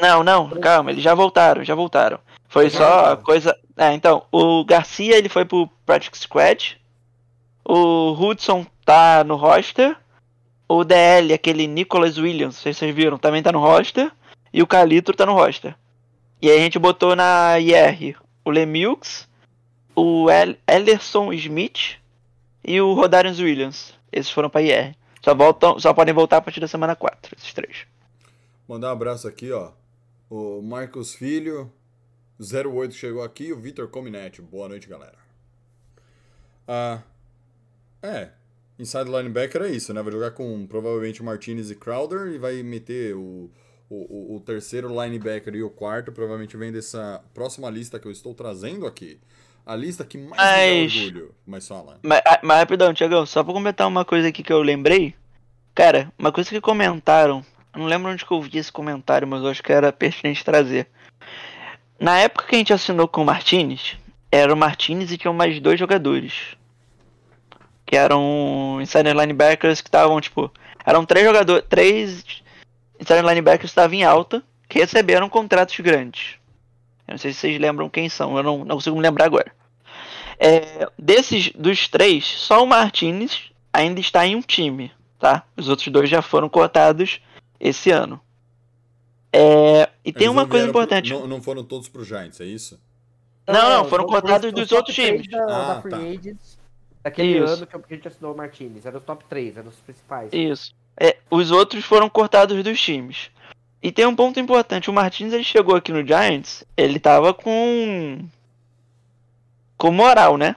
Não, não, calma, eles já voltaram, já voltaram. Foi só coisa. É, então, o Garcia ele foi pro Practice Squad. O Hudson tá no roster. O DL, aquele Nicholas Williams, vocês viram, também tá no roster. E o Calitro tá no roster. E aí a gente botou na IR o Lemieux, o El Ellerson Smith e o Rodarius Williams. Esses foram pra IR. Só, voltam, só podem voltar a partir da semana 4, esses três. Mandar um abraço aqui, ó. O Marcos Filho, 08 chegou aqui, o Vitor Cominetti. Boa noite, galera. Ah, é, inside linebacker é isso, né? Vai jogar com provavelmente o Martinez e Crowder e vai meter o, o, o- terceiro linebacker e o quarto. Provavelmente vem dessa próxima lista que eu estou trazendo aqui. A lista que mais me Mas- dá orgulho. Mas fala. Mas, ah, mas rapidão, Tiagão, só pra comentar uma coisa aqui que eu lembrei. Cara, uma coisa que comentaram. Eu não lembro onde que eu vi esse comentário, mas eu acho que era pertinente trazer. Na época que a gente assinou com o Martinez, era o Martinez e tinham mais dois jogadores. Que eram insider linebackers que estavam, tipo. Eram três jogadores. Três insider linebackers que estavam em alta, que receberam contratos grandes. Eu não sei se vocês lembram quem são, eu não, não consigo me lembrar agora. É, desses dos três, só o Martinez ainda está em um time, tá? Os outros dois já foram cotados esse ano. É, e tem Eles uma coisa vieram pro- importante. não, não foram todos pro Giants, é isso? Não, não, os foram cortados os dos outros times. Da, da Ah, Free tá. Agents, daquele Isso. ano que a gente assinou o Martinez. Eram os top 3, eram os principais. Isso. É, os outros foram cortados dos times. E tem um ponto importante, o Martins ele chegou aqui no Giants, ele tava com com moral, né?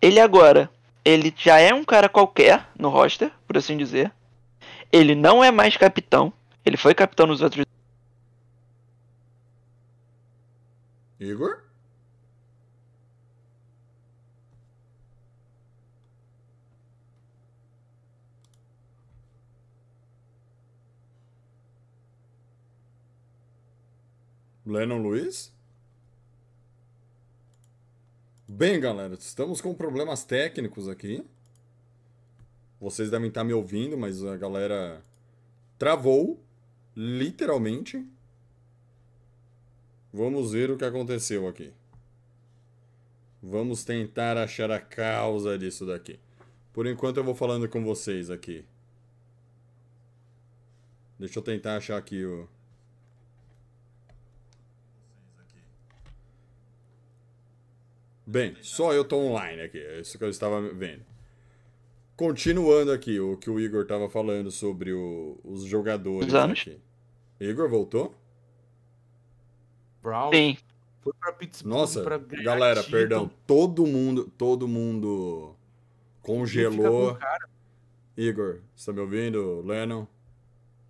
Ele agora, ele já é um cara qualquer no roster, por assim dizer. Ele não é mais capitão, ele foi capitão nos outros Igor? Lennon Luiz? Bem, galera, estamos com problemas técnicos aqui. Vocês devem estar me ouvindo, mas a galera travou, literalmente. Vamos ver o que aconteceu aqui. Vamos tentar achar a causa disso daqui. Por enquanto eu vou falando com vocês aqui. Deixa eu tentar achar aqui o. Bem, só eu tô online aqui. É isso que eu estava vendo. Continuando aqui o que o Igor estava falando sobre o- os jogadores Os anos. aqui. Igor voltou? Brown Sim. foi pra Pittsburgh Nossa, pra galera, título. perdão. Todo mundo, todo mundo congelou. Igor, você tá me ouvindo? Lennon?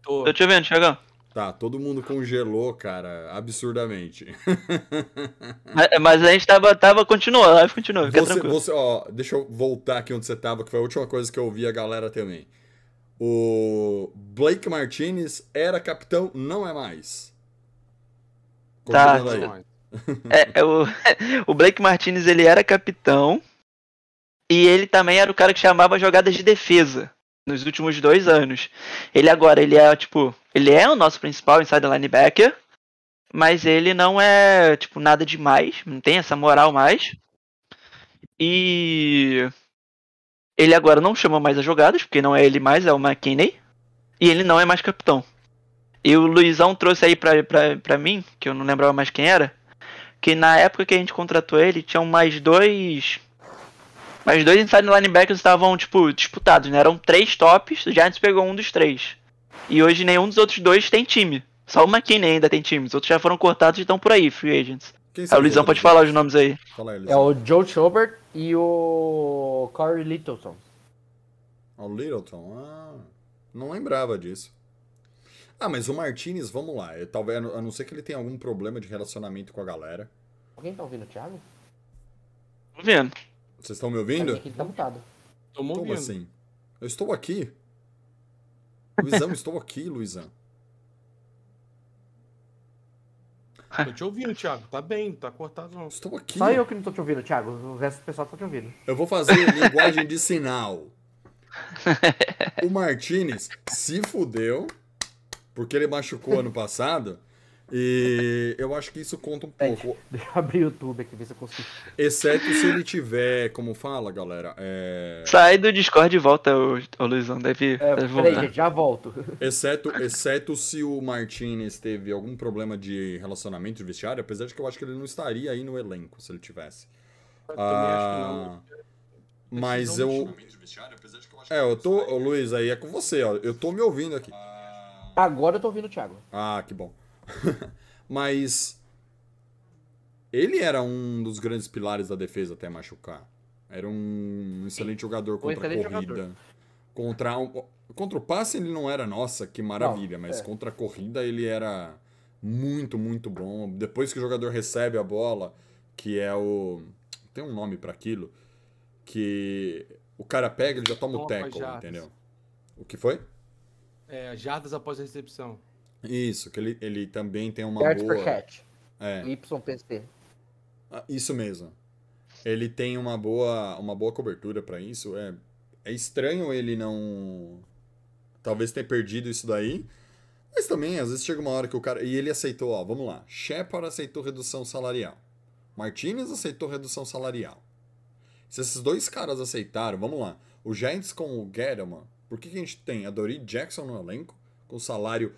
Tô. Tô te vendo, Thiagão. Tá, todo mundo congelou, cara, absurdamente. Mas, *laughs* mas a gente tava, tava continua, a live continua, fica Você, tranquilo. você, ó, deixa eu voltar aqui onde você tava, que foi a última coisa que eu ouvi a galera também. O Blake Martinez era capitão, não é mais. Tá. Continuando aí. É, é o, *laughs* o Blake Martinez ele era capitão e ele também era o cara que chamava jogadas de defesa nos últimos dois anos. Ele agora, ele é tipo, ele é o nosso principal inside linebacker, mas ele não é tipo nada demais, não tem essa moral mais. E ele agora não chama mais as jogadas, porque não é ele mais, é o McKinney. E ele não é mais capitão. E o Luizão trouxe aí pra, pra, pra mim, que eu não lembrava mais quem era, que na época que a gente contratou ele, tinham mais dois. Mais dois inside linebackers estavam, tipo, disputados, né? Eram três tops, o Giants pegou um dos três. E hoje nenhum dos outros dois tem time. Só o McKinney ainda tem time. Os outros já foram cortados e estão por aí, free agents. Quem são o os Luizão pode falar os nomes aí. Fala aí, É o Joe Schobert e o Corey Littleton. O Littleton, ah, não lembrava disso. Ah, mas o Martinez, vamos lá. Eu, talvez, a não ser que ele tenha algum problema de relacionamento com a galera. Alguém tá ouvindo o Thiago? Tô vendo. Vocês estão me ouvindo? aqui ele tá mutado. Tô Como ouvindo. assim? Eu estou aqui. Luizão, *laughs* estou aqui, Luizão. Tô te ouvindo, Thiago. Tá bem, tá cortado não. Estou aqui. Só eu que não tô te ouvindo, Thiago. O resto do pessoal tá te ouvindo. Eu vou fazer *laughs* linguagem de sinal. O Martinez se fudeu porque ele machucou ano passado. E eu acho que isso conta um pouco. *laughs* Deixa eu abrir o YouTube aqui, ver se eu consigo. Exceto se ele tiver, como fala, galera? É... Sai do Discord e volta, o, o Luizão. Deve, É, deve peraí, voltar. gente, já volto. Exceto, exceto se o Martinez teve algum problema de relacionamento de vestiário, apesar de que eu acho que ele não estaria aí no elenco se ele tivesse. Eu também acho que não. Ah, mas eu. É, eu tô. Ô, Luiz, aí é com você, ó. Eu tô me ouvindo aqui. Agora eu tô ouvindo o Thiago. Ah, que bom. *laughs* Mas ele era um dos grandes pilares da defesa até machucar. Era um excelente jogador contra excelente a corrida. jogador. Contra, um- contra o passe ele não era, nossa, que maravilha, mas é. contra a corrida ele era muito, muito bom. Depois que o jogador recebe a bola, que é o. Tem um nome pra aquilo. Que o cara pega, ele já toma o Toma tackle, jardas. entendeu? O que foi? É, jardas após a recepção. Isso, que ele, ele também tem uma Yards boa. per catch. É. YPC. Ah, Isso mesmo. Ele tem uma boa, uma boa cobertura pra isso. É, é estranho ele não. Talvez ter perdido isso daí. Mas também, às vezes chega uma hora que o cara. E ele aceitou, ó, vamos lá. Shepard aceitou redução salarial. Martinez aceitou redução salarial. Se esses dois caras aceitaram, vamos lá. O Giants com o Gettleman. Por que, que a gente tem a Dory Jackson no elenco? Com salário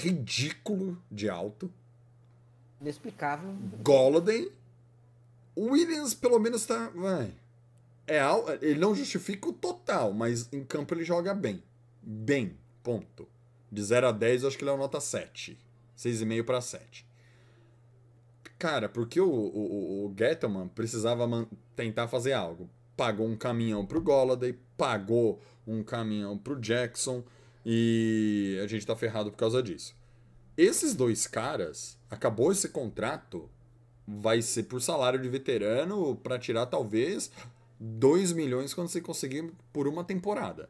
ridículo de alto. Inexplicável. Golladay. Williams, pelo menos, tá. Vai. É, ele não justifica o total, mas em campo ele joga bem. Bem, ponto. De 0 a 10, eu acho que ele é uma nota 7. 6,5 para 7. Cara, porque o, o, o- precisava tentar fazer algo. Pagou um caminhão pro Golladay, pagou um caminhão pro Jackson e a gente tá ferrado por causa disso. Esses dois caras, acabou esse contrato, vai ser por salário de veterano pra tirar talvez 2 milhões quando você conseguir por uma temporada.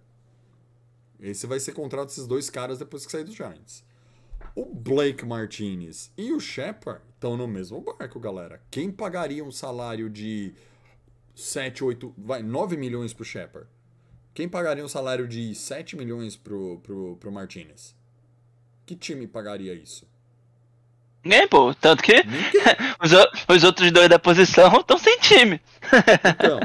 Esse vai ser contrato desses dois caras depois que sair dos Giants. O Blake Martinez e o Shepard estão no mesmo barco, galera. Quem pagaria um salário de 7, 8, vai, 9 milhões pro Shepard? Quem pagaria um salário de 7 milhões pro, pro, pro Martinez? Que time pagaria isso? Ninguém, pô. Tanto que *laughs* os, os outros dois da posição *laughs* estão sem time. Então,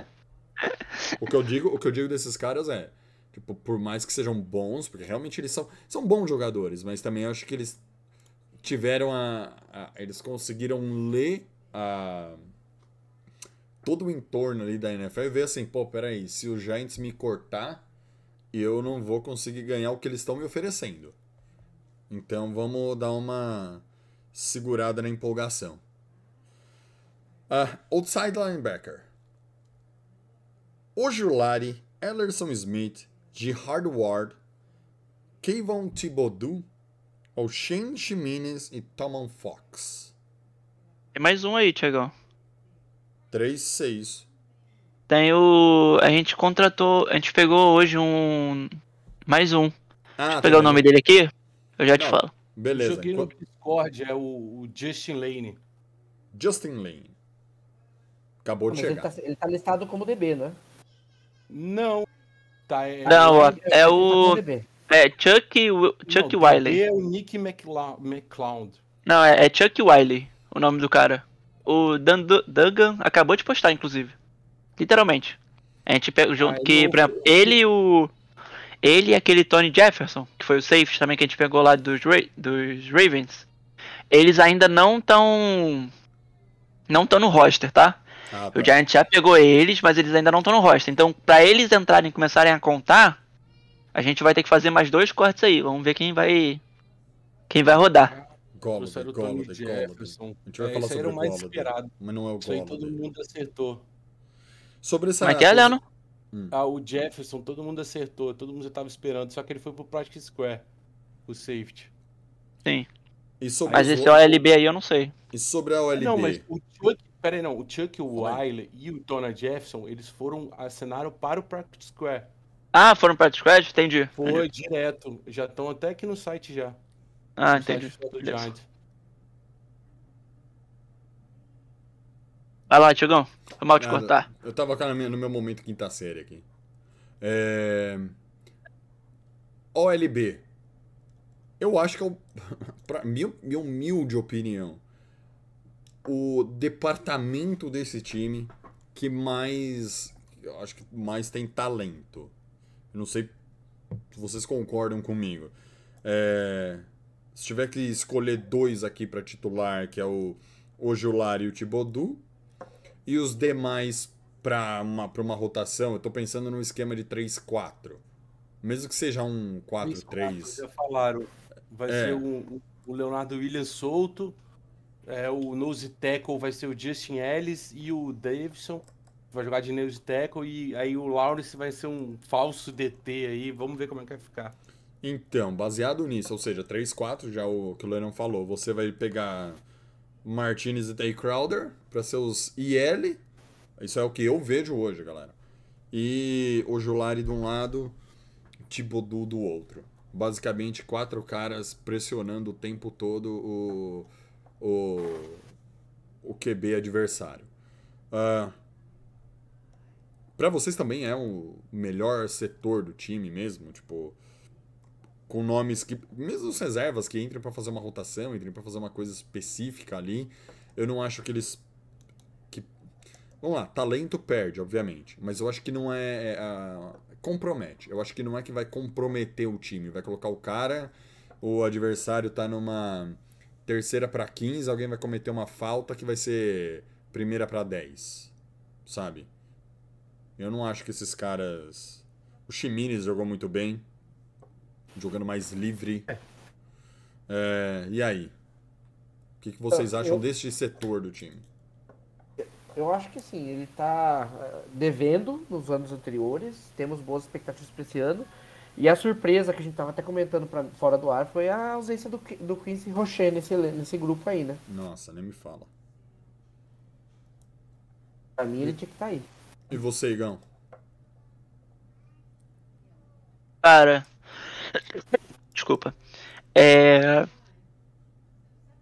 *laughs* o que eu digo, o que eu digo desses caras é, tipo, por mais que sejam bons, porque realmente eles são, são bons jogadores, mas também eu acho que eles tiveram a, a- eles conseguiram ler a todo o entorno ali da NFL e ver assim, pô, peraí, se o Giants me cortar, eu não vou conseguir ganhar o que eles estão me oferecendo. Então vamos dar uma segurada na empolgação. Ah, outside linebacker. Ojulari, Ellerson Smith, Gerard Ward, Kayvon Thibodeau, O'Shane Ximenez e Tomon Fox. Tem mais um aí, Tiagão. 3-6. Tem o. A gente contratou. A gente pegou hoje um. Mais um. Ah, Vou pegar o nome dele aqui. Eu já te Não. falo. Beleza. Joguei no Discord, é o, o Justin Lane. Justin Lane. Acabou de Mas ele chegar. tá, ele tá listado como DB, né? Não. Tá, é, Não, Ele- é ele tá o-. É Chuck, Chuck não, Wiley. DB É o Nick McCloud. Não, é, é Chuck Wiley o nome do cara. O Dan Duggan acabou de postar, inclusive. Literalmente. A gente pega junto ele que, não- por exemplo, ele e o. Ele e aquele Tony Jefferson, que foi o safety também que a gente pegou lá dos, Ra dos Ravens. Eles ainda não estão. Não estão no roster, tá? Ah, tá. O Giants já pegou eles, mas eles ainda não estão no roster. Então, pra eles entrarem e começarem a contar, a gente vai ter que fazer mais dois cortes aí. Vamos ver quem vai. Quem vai rodar. Golladay, Trouxeram o Tony Golladay, Golladay. Jefferson. A gente vai É, falar sobre era o mais Golladay, esperado. Mas não é o Isso aí todo Golladay. mundo acertou. Sobre essa... Como é que é, Leandro? Ah, o Jefferson, todo mundo acertou, todo mundo já tava esperando, só que ele foi pro Practice Square, o safety. Sim. E sobre, Mas esse outros- OLB aí eu não sei. e sobre a OLB? Não, mas o Chuck, pera aí, não, o Chuck. Wiley e o Donna Jefferson, eles foram, assinaram para o Practice Square. Ah, foram pra Squad? Entendi. Foi direto, já estão até aqui no site já. Ah, entendi. Vai lá, Tiagão. Foi mal te Nada. cortar. Eu tava cara, no meu- no meu momento quinta série aqui. É... OLB. Eu acho que é o. *laughs* Pra minha, minha humilde opinião, o departamento desse time que mais. Eu acho que mais tem talento. Eu não sei se vocês concordam comigo. É, se tiver que escolher dois aqui pra titular, que é o Ojular e o Thibodeau, e os demais pra uma, pra uma rotação, eu tô pensando num esquema de 3-4. Mesmo que seja um 4-3. Já falaram. Vai É. ser o, o Leonardo Williams solto, é, o nose tackle vai ser o Justin Ellis e o Davidson vai jogar de nose tackle e aí o Lawrence vai ser um falso DT aí, vamos ver como é que vai ficar. Então, baseado nisso, ou seja, 3-4, já o que o Leandro falou, você vai pegar Martinez e Tay Crowder para seus IL. Isso é o que eu vejo hoje, galera. E o Julari de um lado, Thibodeau do outro. Basicamente, quatro caras pressionando o tempo todo o, o, o QB adversário. Ah, para vocês também é o melhor setor do time mesmo? Tipo, com nomes que, mesmo os reservas que entrem pra fazer uma rotação, entrem pra fazer uma coisa específica ali, eu não acho que eles que vamos lá, talento perde, obviamente, mas eu acho que não é, é, compromete. Eu acho que não é que vai comprometer o time, vai colocar o cara o adversário tá numa terceira pra 15, alguém vai cometer uma falta que vai ser primeira pra 10. Sabe? Eu não acho que esses caras. O Chimines jogou muito bem. Jogando mais livre. É, e aí? O que, que vocês Eu- acham eu- deste setor do time? Eu acho que sim, ele tá eh, devendo nos anos anteriores, temos boas expectativas para esse ano. E a surpresa que a gente tava até comentando pra, fora do ar foi a ausência do, do Quincy Rocher nesse, nesse grupo aí, né? Nossa, nem me fala. Pra mim ele tinha que estar aí. E você, Igão? Cara. Desculpa. É.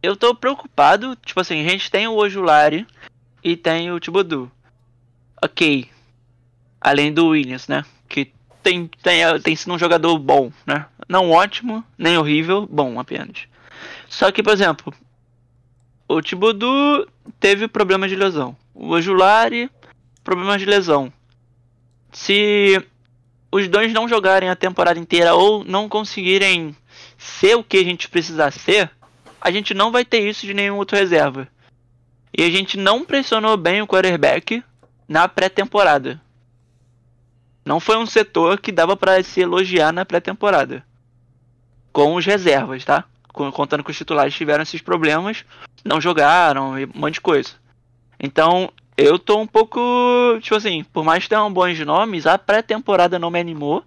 Eu tô preocupado. Tipo assim, a gente tem o Ojulari e tem o Tibodu. Ok. Além do Williams, né? Que tem, tem, tem sido um jogador bom, né? Não ótimo, nem horrível, bom apenas. Só que, por exemplo, o Tibodu teve problemas de lesão. O Ojulari, problemas de lesão. Se os dois não jogarem a temporada inteira ou não conseguirem ser o que a gente precisa ser, a gente não vai ter isso de nenhum outro reserva. E a gente não pressionou bem o quarterback na pré-temporada. Não foi um setor que dava pra se elogiar na pré-temporada. Com os reservas, tá? Contando que os titulares tiveram esses problemas, não jogaram e um monte de coisa. Então, eu tô um pouco. Tipo assim, por mais que tenham bons nomes, a pré-temporada não me animou.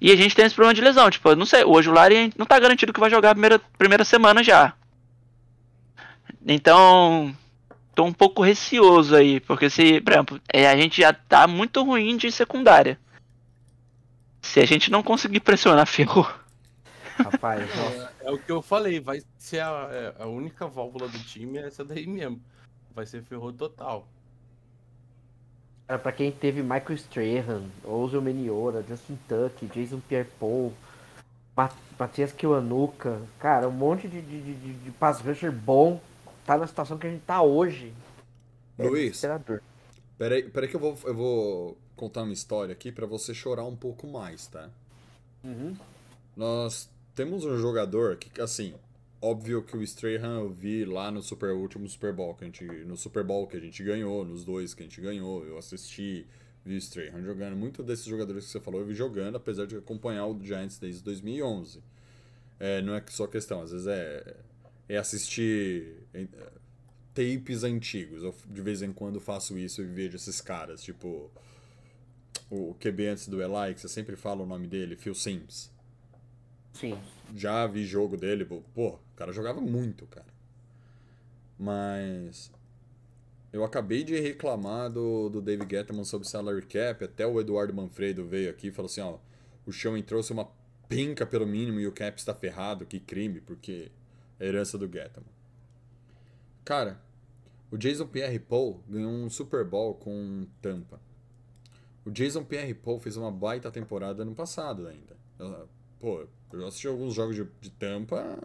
E a gente tem esse problema de lesão. Tipo, eu não sei, o Ojulari não tá garantido que vai jogar a primeira, primeira semana já. Então. Tô um pouco receoso aí. Porque se, por exemplo, é, a gente já tá muito ruim de secundária. Se a gente não conseguir pressionar, *laughs* ferrou. Rapaz, nossa. É o que eu falei, vai ser a, é, a única válvula do time é essa daí mesmo. Vai ser ferrou total. Cara, pra quem teve Michael Strahan, Ozil Meniora, Justin Tuck, Jason Pierre-Paul, Ma- Matias Kiwanuka, cara, um monte de, de, de, de pass rusher bom, tá na situação que a gente tá hoje. É Luiz. desesperador. Peraí, peraí que eu vou, eu vou contar uma história aqui pra você chorar um pouco mais, tá? Uhum. Nós temos um jogador que, assim, óbvio que o Strahan eu vi lá no super, último Super Bowl, que a gente, no Super Bowl que a gente ganhou, nos dois que a gente ganhou, eu assisti, vi o Strahan jogando. Muito desses jogadores que você falou eu vi jogando, apesar de acompanhar o Giants desde 2011. É, não é só questão, às vezes é, é assistir é, tapes antigos. Eu de vez em quando faço isso e vejo esses caras, tipo o QB antes do Eli, que você sempre fala o nome dele, Phil Sims Sim. já vi jogo dele, pô, o cara jogava muito, cara. Mas eu acabei de reclamar do, do David Gettman sobre salary cap, até o Eduardo Manfredo veio aqui e falou assim, ó, o Sean trouxe uma pinca pelo mínimo e o cap está ferrado, que crime, porque é herança do Gettman. Cara, o Jason Pierre-Paul ganhou um Super Bowl com Tampa. O Jason Pierre-Paul fez uma baita temporada ano passado ainda. Eu- Pô, eu assisti alguns jogos de, de Tampa,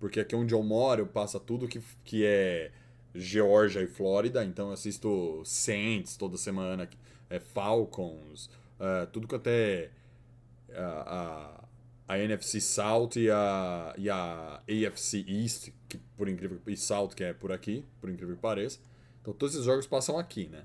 porque aqui onde eu moro passa tudo que, que é Geórgia e Flórida, então eu assisto Saints toda semana, é, Falcons, é, tudo quanto é a, a, a NFC South e a, e a AFC East, que por incrível e South, que é por aqui, por incrível que pareça. Então todos esses jogos passam aqui, né?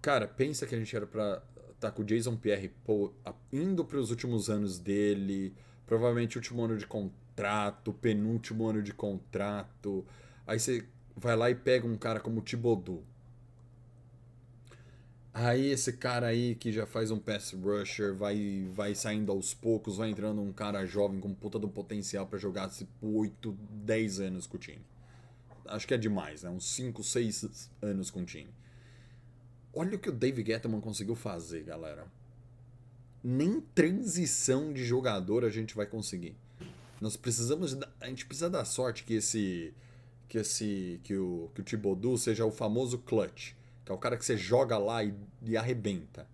Cara, pensa que a gente era pra estar com o Jason Pierre Paul indo para os últimos anos dele, provavelmente último ano de contrato, penúltimo ano de contrato. Aí você vai lá e pega um cara como o Thibodeau. Aí esse cara aí que já faz um pass rusher, vai, vai saindo aos poucos, vai entrando um cara jovem com puta do potencial pra jogar por 8, 10 anos com o time. Acho que é demais, né? Uns 5, 6 anos com o time. Olha o que o Dave Gettman conseguiu fazer, galera. Nem transição de jogador a gente vai conseguir. Nós precisamos. da- A gente precisa dar sorte que esse. Que esse. Que o, que o Thibodeau seja o famoso clutch. Que é o cara que você joga lá e, e arrebenta.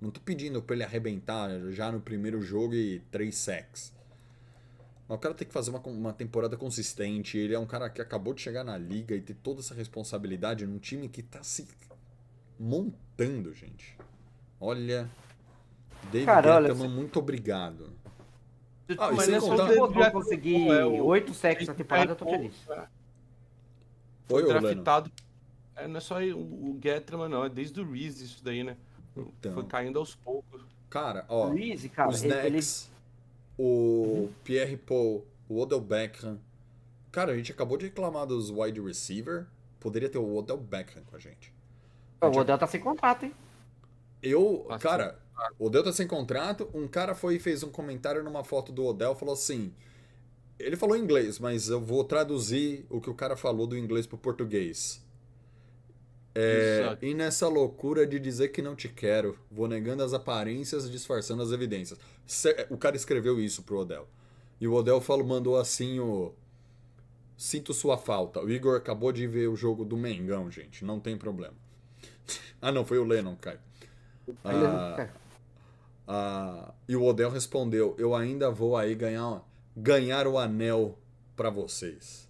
Não tô pedindo pra ele arrebentar já no primeiro jogo e três sacks. Mas o cara tem que fazer uma, uma temporada consistente. Ele é um cara que acabou de chegar na liga e ter toda essa responsabilidade num time que tá se montando, gente. Olha. David Cara, olha, Gettman, muito obrigado. Ah, Mas sem se contar- eu vou conseguir É o- oito sacks na temporada, eu tô feliz. Foi, Leno? draftado. É, não é só o, o Gettleman, não. É desde o Reese isso daí, né? Então. Foi caindo aos poucos. Cara, ó, O Reese, cara, os ele, ele- Snacks, o Pierre Paul, o Odell Beckham. Cara, a gente acabou de reclamar dos wide receiver. Poderia ter o Odell Beckham com a gente. O Odell tá sem contrato, hein? Eu, Nossa, cara, o Odell tá sem contrato. Um cara foi e fez um comentário numa foto do Odell, falou assim. Ele falou em inglês, mas eu vou traduzir o que o cara falou do inglês pro português. É, e nessa loucura de dizer que não te quero, vou negando as aparências, disfarçando as evidências. O cara escreveu isso pro Odell. E o Odell falou, mandou assim o. Sinto sua falta. O Igor acabou de ver o jogo do Mengão, gente. Não tem problema. Ah, não, foi o Lennon, Caio. Ah, ah, e o Odell respondeu: Eu ainda vou aí ganhar, ganhar o anel pra vocês.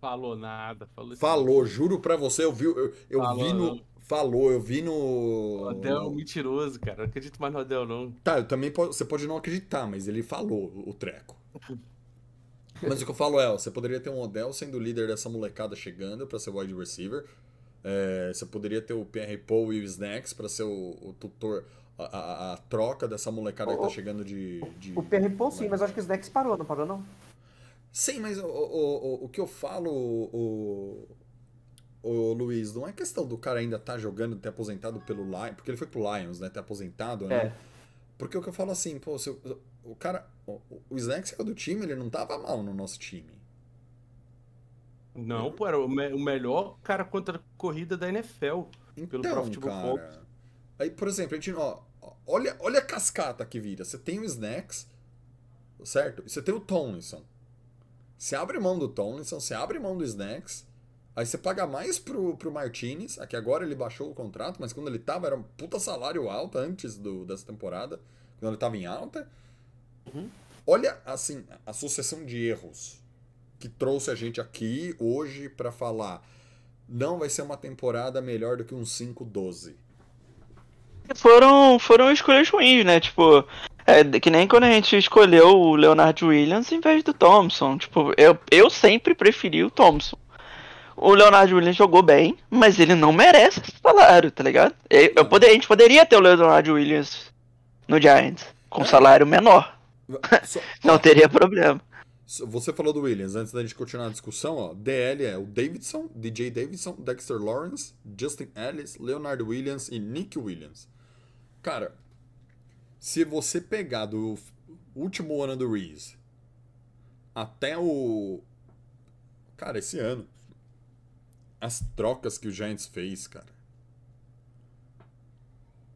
Falou nada. Falou, assim, Falou, juro pra você, eu vi, eu, eu Falou, vi no. não. Falou, eu vi no. O Odell é mentiroso, cara. Não acredito mais no Odell, não. Tá, eu também você pode não acreditar, mas ele falou o treco. *laughs* Mas o que eu falo é, ó, você poderia ter um Odell sendo líder dessa molecada chegando pra ser wide receiver. É, você poderia ter o Pierre Paul e o Snacks pra ser o, o tutor, a, a- a troca dessa molecada que tá O- chegando de. de O PR Paul sim, mas acho que o Snacks parou, não parou não? Sim, mas o, o, o, o que eu falo, o, o Luiz, não é questão do cara ainda estar jogando, ter aposentado pelo Lions, porque ele foi pro Lions, né? Ter aposentado, né? É. Porque o que eu falo assim, pô, se o, o cara. O, o Snacks saiu do time, ele não tava mal no nosso time. Não, pô, era o, me- o melhor cara contra a corrida da NFL. Pelo Então, Pro Football cara. Aí, por exemplo, a gente, ó, olha, olha a cascata que vira. Você tem o Snacks, certo? E você tem o Tomlinson. Você abre mão do Tomlinson, você abre mão do Snacks. Aí você paga mais pro, pro Martinez. Aqui agora ele baixou o contrato, mas quando ele tava era um puta salário alto antes do, dessa temporada. Quando ele tava em alta. Olha, assim, a sucessão de erros que trouxe a gente aqui hoje pra falar. Não vai ser uma temporada melhor do que um 5-12. Foram, foram escolhas ruins, né? Tipo, é que nem quando a gente escolheu o Leonard Williams em vez do Thompson. Tipo, eu, eu sempre preferi o Thompson. O Leonard Williams jogou bem, mas ele não merece esse salário, tá ligado? Eu, eu poder, a gente poderia ter o Leonard Williams no Giants, com salário menor. Só- *laughs* Não teria problema. Você falou do Williams, antes da gente continuar a discussão, ó. DL é o Davidson, DJ Davidson, Dexter Lawrence, Justin Ellis, Leonard Williams e Nick Williams. Cara, se você pegar do último ano do Reese até o. Cara, esse ano. As trocas que o Giants fez, cara.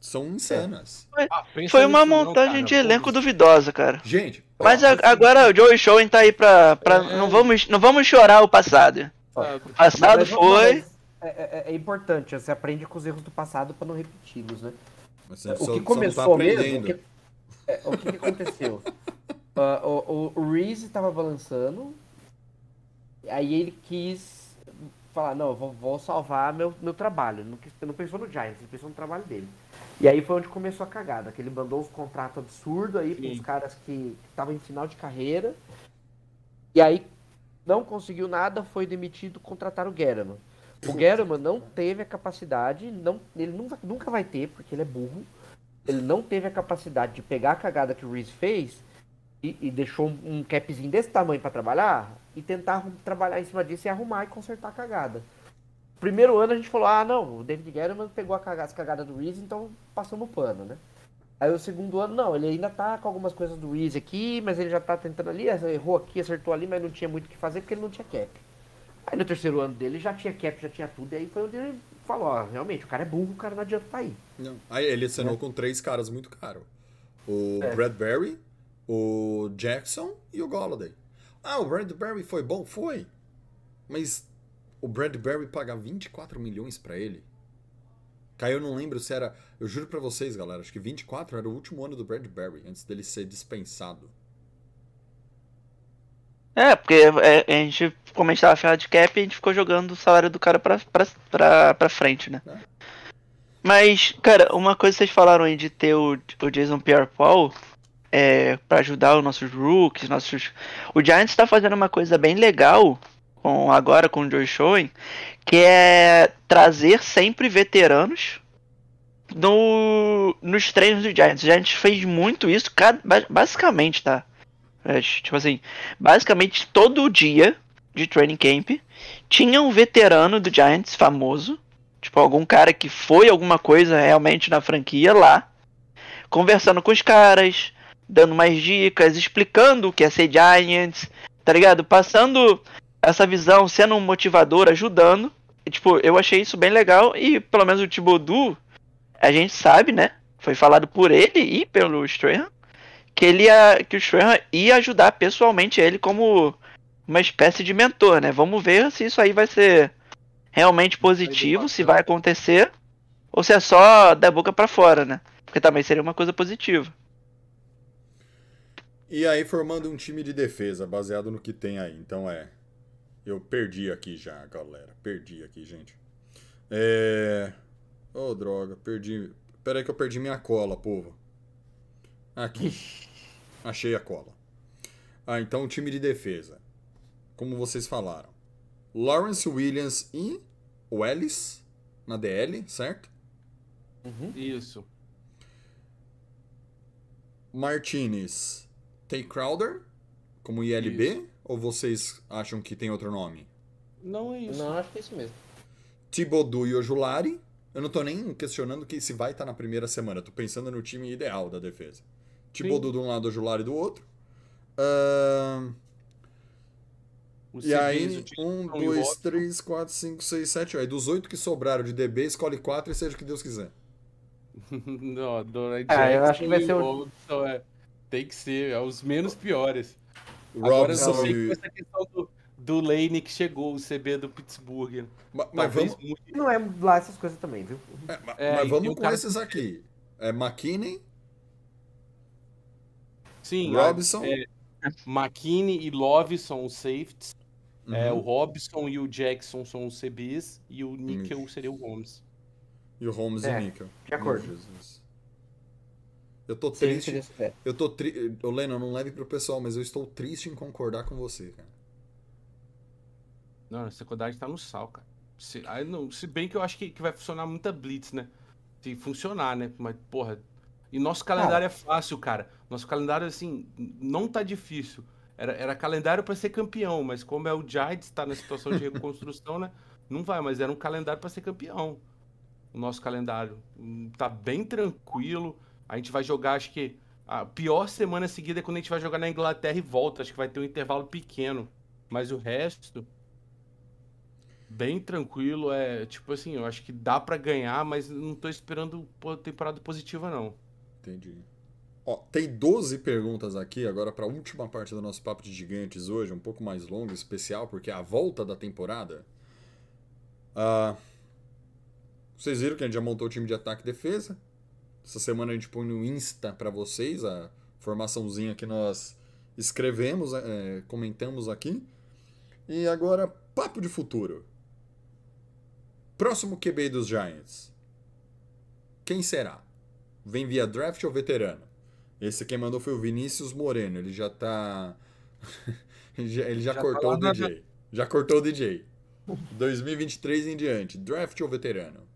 São insanas. Ah, pensa Foi uma não, montagem cara. de elenco duvidosa, cara. Gente. Mas a- agora o Joey Showen tá aí pra. pra É. não, vamos, não vamos chorar o passado. Sabe? O passado Mas- foi. mas É, é- é importante, você aprende com os erros do passado pra não repeti-los, né? mas só- o só que não começou tá mesmo. O que, é, o que, que aconteceu? *laughs* Ah, o, o Reese tava balançando. Aí ele quis falar, não, eu vou, vou salvar meu, meu trabalho. Não, não pensou no Giants, ele pensou no trabalho dele. E aí foi onde começou a cagada, que ele mandou uns contratos absurdos aí pros Sim. caras que estavam em final de carreira. E aí não conseguiu nada, foi demitido, contrataram o Guerrero. O Guerrero não teve a capacidade, não, ele nunca, nunca vai ter, porque ele é burro. Ele não teve a capacidade de pegar a cagada que o Reese fez e, e deixou um, capzinho desse tamanho pra trabalhar e tentar trabalhar em cima disso e arrumar e consertar a cagada. Primeiro ano a gente falou, ah não, o David Guerrero pegou a cagada, as cagadas do Reese, então passamos o pano, né? Aí o segundo ano, não, ele ainda tá com algumas coisas do Reese aqui, mas ele já tá tentando ali, errou aqui, acertou ali, mas não tinha muito o que fazer porque ele não tinha cap. Aí no terceiro ano dele já tinha cap, já tinha tudo, e aí foi onde ele falou, ó, realmente, o cara é burro, o cara não adianta tá aí. Não. Aí ele assinou com três caras muito caros. O É. Bradbury, o Jackson e o Golladay. Ah, o Bradbury foi bom? Foi. Mas o Bradbury paga 24 milhões pra ele. Caiu, não lembro se era. Eu juro pra vocês, galera, acho que 24 era o último ano do Bradbury, antes dele ser dispensado. É, porque é, a gente, como a gente tava ferrado de cap, a gente ficou jogando o salário do cara pra, pra, pra, pra frente, né? É. Mas, cara, uma coisa que vocês falaram aí de ter o, o Jason Pierre-Paul, é, para ajudar os nossos rookies, nossos. O Giants está fazendo uma coisa bem legal com agora com o Joe Schoen, que é trazer sempre veteranos no, nos treinos do Giants. O Giants fez muito isso, basicamente, tá? É, tipo assim, basicamente todo dia de training camp tinha um veterano do Giants famoso, tipo algum cara que foi alguma coisa realmente na franquia lá, conversando com os caras, dando mais dicas, explicando o que é ser Giants, tá ligado? Passando essa visão, sendo um motivador, ajudando. E, tipo, eu achei isso bem legal e pelo menos o Thibodeau, a gente sabe, né? Foi falado por ele e pelo Strahan que ele ia, que o Strahan ia ajudar pessoalmente ele como uma espécie de mentor, né? Vamos ver se isso aí vai ser realmente positivo, se vai acontecer ou se é só da boca pra fora, né? Porque também seria uma coisa positiva. E aí formando um time de defesa, baseado no que tem aí. Então é. Eu perdi aqui já, galera. Perdi aqui, gente. É. Ô, droga, perdi. Pera aí que eu perdi minha cola, povo. Aqui. *laughs* Achei a cola. Ah, então o time de defesa. Como vocês falaram. Lawrence Williams e o Ellis na DL, certo? Isso. Martinez, Tay Crowder como ILB? Ou vocês acham que tem outro nome? Não é isso. Não, acho que é isso mesmo. Thibodeau e Ojulari. Eu não tô nem questionando que se vai estar na primeira semana. Tô pensando no time ideal da defesa. Thibodeau de um lado, Ojulari do outro. O e aí, um, dois, três, quatro, cinco, seis, sete. Aí dos oito que sobraram de DB, escolhe quatro e seja o que Deus quiser. *laughs* Não, Donald Ah, eu acho que vai ser o- Robson, é. Tem que ser, é os menos piores. Agora eu Robson não sei e. com essa questão do, do Lane que chegou, o CB do Pittsburgh. Ma- Mas Talvez vamos, muito- Não é lá essas coisas também, viu? é, ma- É, mas vamos o com cara- esses aqui. É McKinney, Sim, Robson. é, McKinney e Love são os safeties. É, Uhum. o Robson e o Jackson são os CBs. E o Nickel Ixi. seria o Holmes. e o Holmes É, e Nickel. de acordo. Jesus. Eu tô triste. Eu tô triste. Ô, Lennon, não leve pro pessoal, mas eu estou triste em concordar com você, cara. Não, a secundária tá no sal, cara. Se, aí não, se bem que eu acho que, que vai funcionar muita blitz, né? Se funcionar, né? Mas, porra. E nosso calendário é fácil, cara. Nosso calendário, assim, não tá difícil. Era, era calendário pra ser campeão, mas como é o Giants, tá na situação de *laughs* reconstrução, né? Não vai, mas era um calendário pra ser campeão. O nosso calendário. Hum, Tá bem tranquilo. A gente vai jogar, acho que. A pior semana seguida é quando a gente vai jogar na Inglaterra e volta. Acho que vai ter um intervalo pequeno. Mas o resto. Bem tranquilo. É tipo assim, eu acho que dá pra ganhar, mas não tô esperando temporada positiva, não. Entendi. Ó, tem 12 perguntas aqui, agora para última parte do nosso Papo de Gigantes hoje, um pouco mais longo, especial, porque é a volta da temporada. Ah, vocês viram que a gente já montou o time de ataque e defesa. Essa semana a gente põe no Insta para vocês a formaçãozinha que nós escrevemos, é, comentamos aqui. E agora, papo de futuro. Próximo QB dos Giants. Quem será? Vem via draft ou veterano? Esse quem mandou foi o Vinícius Moreno. Ele já tá. *laughs* ele já, já Já cortou tá o DJ. Já cortou o DJ. 2023 *laughs* em diante. Draft ou veterano?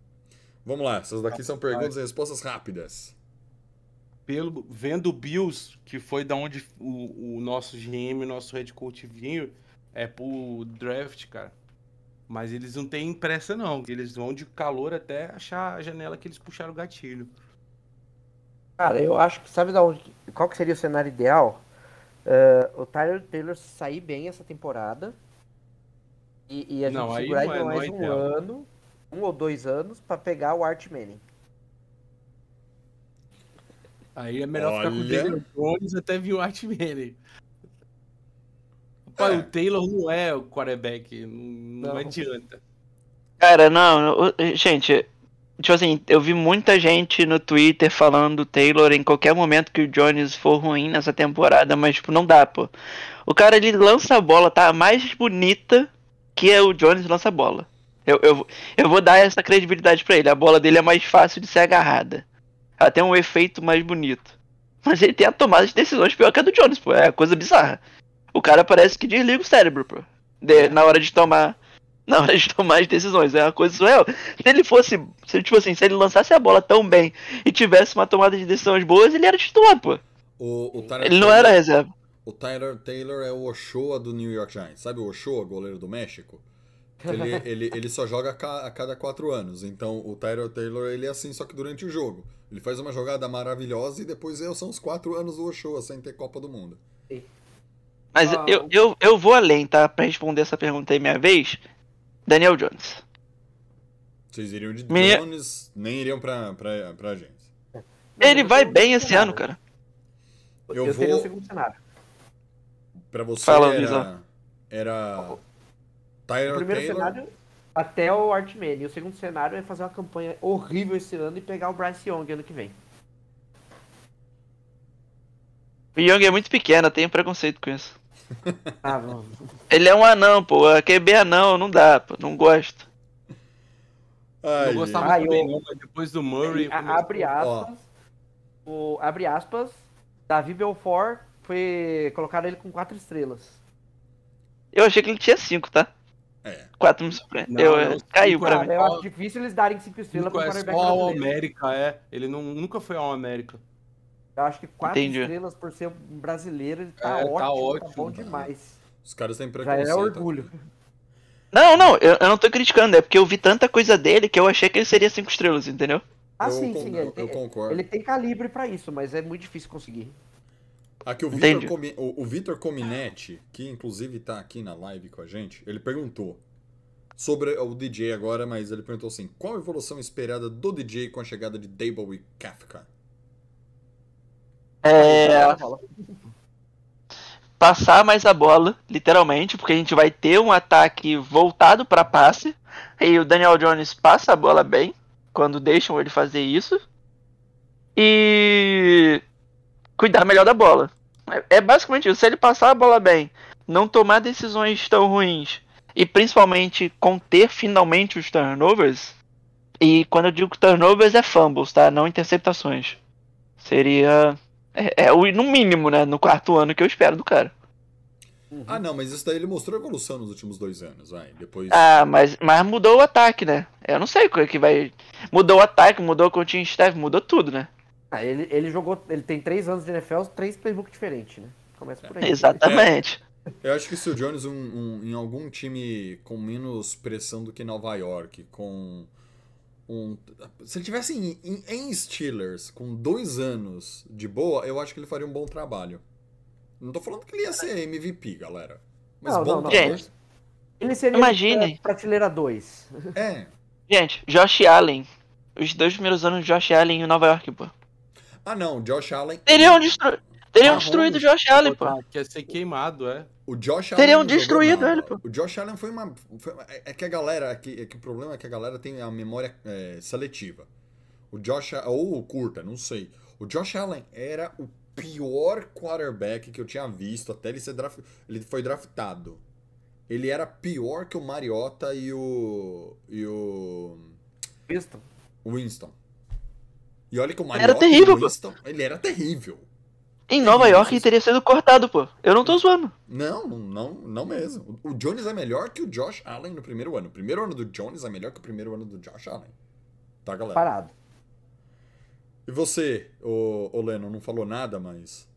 Vamos lá, essas daqui são perguntas e respostas rápidas. Pelo, vendo o Bills, que foi da onde o, o nosso GM, o nosso head coach vinha, é pro draft, cara. Mas eles não têm pressa, não. Eles vão de calor até achar a janela que eles puxaram o gatilho. Cara, eu acho que sabe da onde. Qual que seria o cenário ideal? Eh, o Tyler Taylor sair bem essa temporada. E, e a gente Não, aí segurar não ele é- mais não é um ideal. ano, um ou dois anos, pra pegar o Art Manning. Aí é melhor ficar com o Olha. Taylor Jones até vir o Art Manning. É. o Taylor não é o quarterback, não, não Não. adianta. Cara, não, gente, tipo assim, eu vi muita gente no Twitter falando do Taylor em qualquer momento que o Jones for ruim nessa temporada, mas tipo, não dá, pô. O cara ele lança a bola, tá mais bonita que é o Jones lança a bola. Eu, eu, eu vou dar essa credibilidade pra ele. A bola dele é mais fácil de ser agarrada. Ela tem um efeito mais bonito. mas ele tem a tomada de decisões pior que a do Jones, pô. É coisa bizarra. O cara parece que desliga o cérebro, pô. de- na hora de tomar. *laughs* Na hora de tomar as decisões. É uma coisa surreal. Se ele fosse. Se, tipo assim, se ele lançasse a bola tão bem e tivesse uma tomada de decisões boas, ele era titular, pô. O, o Tyler Ele não Taylor- era reserva. O Tyler Taylor é o Ochoa do New York Giants. Sabe o Ochoa, goleiro do México? Ele, *laughs* ele, ele só joga a, ca- a cada quatro anos. Então o Tyler Taylor ele é assim, só que durante o jogo. Ele faz uma jogada maravilhosa e depois são os quatro anos do Ochoa sem ter Copa do Mundo. Mas Ah, eu, eu, eu vou além, tá? Pra responder essa pergunta aí minha vez. Daniel Jones. Vocês iriam de Minha- Jones, nem iriam pra, pra, pra gente. Ele vai bem esse cenário. ano, cara. Eu Eu, vou- o segundo cenário. Pra você Fala, era. Era. O Tyler primeiro Taylor. cenário até o Artman. E o segundo cenário é fazer uma campanha horrível esse ano e pegar o Bryce Young ano que vem. O Young é muito pequeno, eu tenho preconceito com isso. *laughs* Ah, não. Ele é um anão, pô. A QB anão, não dá, pô. Não gosto. Ai, Não gostava Ah, muito eu- bem, não, mas depois do Murray. A- começou- abre aspas. O, abre aspas. Davi Belfort foi. Colocaram ele com quatro estrelas. Eu achei que ele tinha cinco, tá? É. Quatro me surpreende. Não, Eu, não, é, caiu pra é mim. Eu acho difícil eles darem cinco estrelas pro é quarterback só ao brasileiro. América, é. Ele não, nunca foi ao América. Eu acho que quatro Entendi. estrelas por ser um brasileiro, ele tá É, tá ótimo, tá, ótimo, bom cara. demais. Os caras têm Já preconceito. é orgulho. Não, não, eu, eu não tô criticando, é porque eu vi tanta coisa dele que eu achei que ele seria cinco estrelas, entendeu? Ah, Eu sim, sim. Ele tem, eu concordo. ele tem calibre pra isso, mas é muito difícil conseguir. Aqui o Entendi. Vitor o, o Vitor Cominetti, que inclusive tá aqui na live com a gente, ele perguntou sobre o DJ agora, mas ele perguntou assim: qual a evolução esperada do DJ com a chegada de Dable e Kafka? É. Passar mais a bola, literalmente, porque a gente vai ter um ataque voltado pra passe. E o Daniel Jones passa a bola bem, quando deixam ele fazer isso. E. Cuidar melhor da bola. É, é basicamente isso. Se ele passar a bola bem, não tomar decisões tão ruins e principalmente conter finalmente os turnovers. E quando eu digo turnovers é fumbles, tá? Não interceptações. Seria. É, é o no mínimo, né? No quarto ano que eu espero do cara. Ah, não, mas isso daí ele mostrou evolução nos últimos dois anos, vai. Depois. Ah, mas, mas mudou o ataque, né? Eu não sei o que que vai. Mudou o ataque, mudou o coaching staff, mudou tudo, né? Ah, ele, ele jogou. Ele tem três anos de NFL, três playbook diferentes, né? Começa por aí. Exatamente. Eu acho que se o Jones um, um- em algum time com menos pressão do que Nova York, com um. Se ele tivesse em, em- em Steelers com dois anos de boa, eu acho que ele faria um bom trabalho. Não tô falando que ele ia ser MVP, galera. Mas Não, bom não, não. trabalho. Gente. Ele seria Imaginem. é, prateleira 2. É. Gente, Josh Allen. Os dois primeiros anos de Josh Allen em Nova York, pô. Ah, não, Josh Allen. Teriam, destru... Teriam Mahomes. destruído o Josh Allen, pô. Quer ser queimado, é. O Josh Allen. Teriam destruído nada. ele, pô. O Josh Allen foi uma. foi- é que a galera. É que, é que o problema é que a galera tem a memória é, seletiva. O Josh. Ou curta, não sei. O Josh Allen era o pior quarterback que eu tinha visto até ele ser draft, Ele foi draftado. Ele era pior que o Mariota e o. E o. Visto? Winston. E olha que o Era Mariota terrível, o pô. Winston. Ele era terrível. Em Nova York ele teria sido cortado, pô. Eu não tô zoando. Não, não, não, não mesmo. O Jones é melhor que o Josh Allen no primeiro ano. O primeiro ano do Jones é melhor que o primeiro ano do Josh Allen. Tá, galera? Parado. E você, o, o Leno, não falou nada, mas.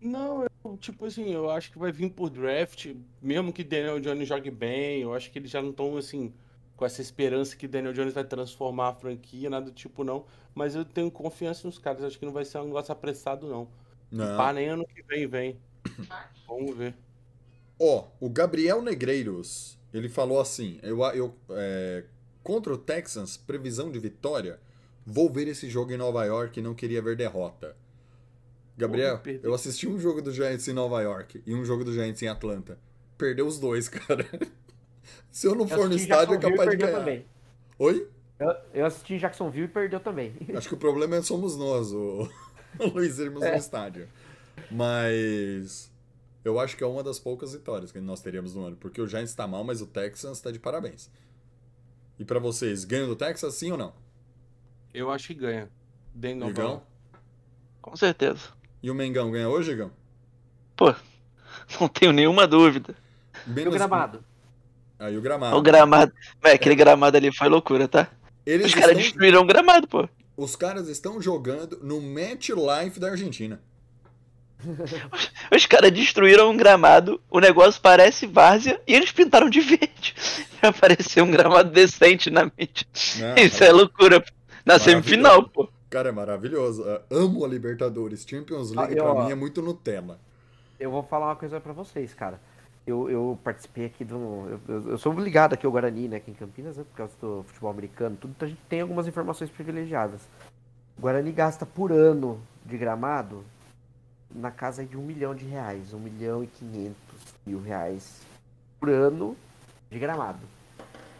Não, eu, tipo assim, eu acho que vai vir por draft, mesmo que Daniel Jones jogue bem, eu acho que eles já não estão, assim, com essa esperança que Daniel Jones vai transformar a franquia, nada do tipo, não. Mas eu tenho confiança nos caras, acho que não vai ser um negócio apressado, não. Não. Pá, nem ano que vem, vem. *coughs* Vamos ver. Ó, o Gabriel Negreiros, ele falou assim: eu, eu, é, contra o Texans, previsão de vitória. Vou ver esse jogo em Nova York e não queria ver derrota. Gabriel, eu assisti um jogo do Giants em Nova York e um jogo do Giants em Atlanta. Perdeu os dois, *laughs* cara. Se eu não Eu for no estádio, é capaz de ganhar. também. Oi? Eu, eu assisti Jacksonville e perdeu também. *laughs* Acho que o problema é somos nós, o, *laughs* o Luiz irmos É. no estádio. Mas eu acho que é uma das poucas vitórias que nós teríamos no ano, porque o Giants tá mal, mas o Texans tá de parabéns. E pra vocês, ganham do Texas sim ou não? Eu acho que ganha. Dentro? York. Com certeza. E o Mengão ganha hoje, Gão? Pô, *laughs* não tenho nenhuma dúvida. E o Menos- gramado? Aí o gramado. O gramado. Véi, aquele gramado ali foi loucura, tá? Eles Os caras estão- destruíram o gramado, pô. Os caras estão jogando no Match Life da Argentina. *laughs* Os caras destruíram um gramado, o negócio parece várzea e eles pintaram de verde. *laughs* Pra parecer um gramado decente na. Ah, *laughs* Isso é loucura. pô. Na semifinal, pô. Cara, é maravilhoso. Eu amo a Libertadores. Champions League Ah, eu- pra mim é muito Nutella. Eu vou falar uma coisa pra vocês, cara. Eu, eu participei aqui do. Eu, eu- sou ligado aqui ao Guarani, né? Aqui em Campinas, né, por causa do futebol americano, tudo. Então a gente tem algumas informações privilegiadas. O Guarani gasta por ano de gramado na casa de um milhão de reais. Um milhão e quinhentos mil reais por ano de gramado.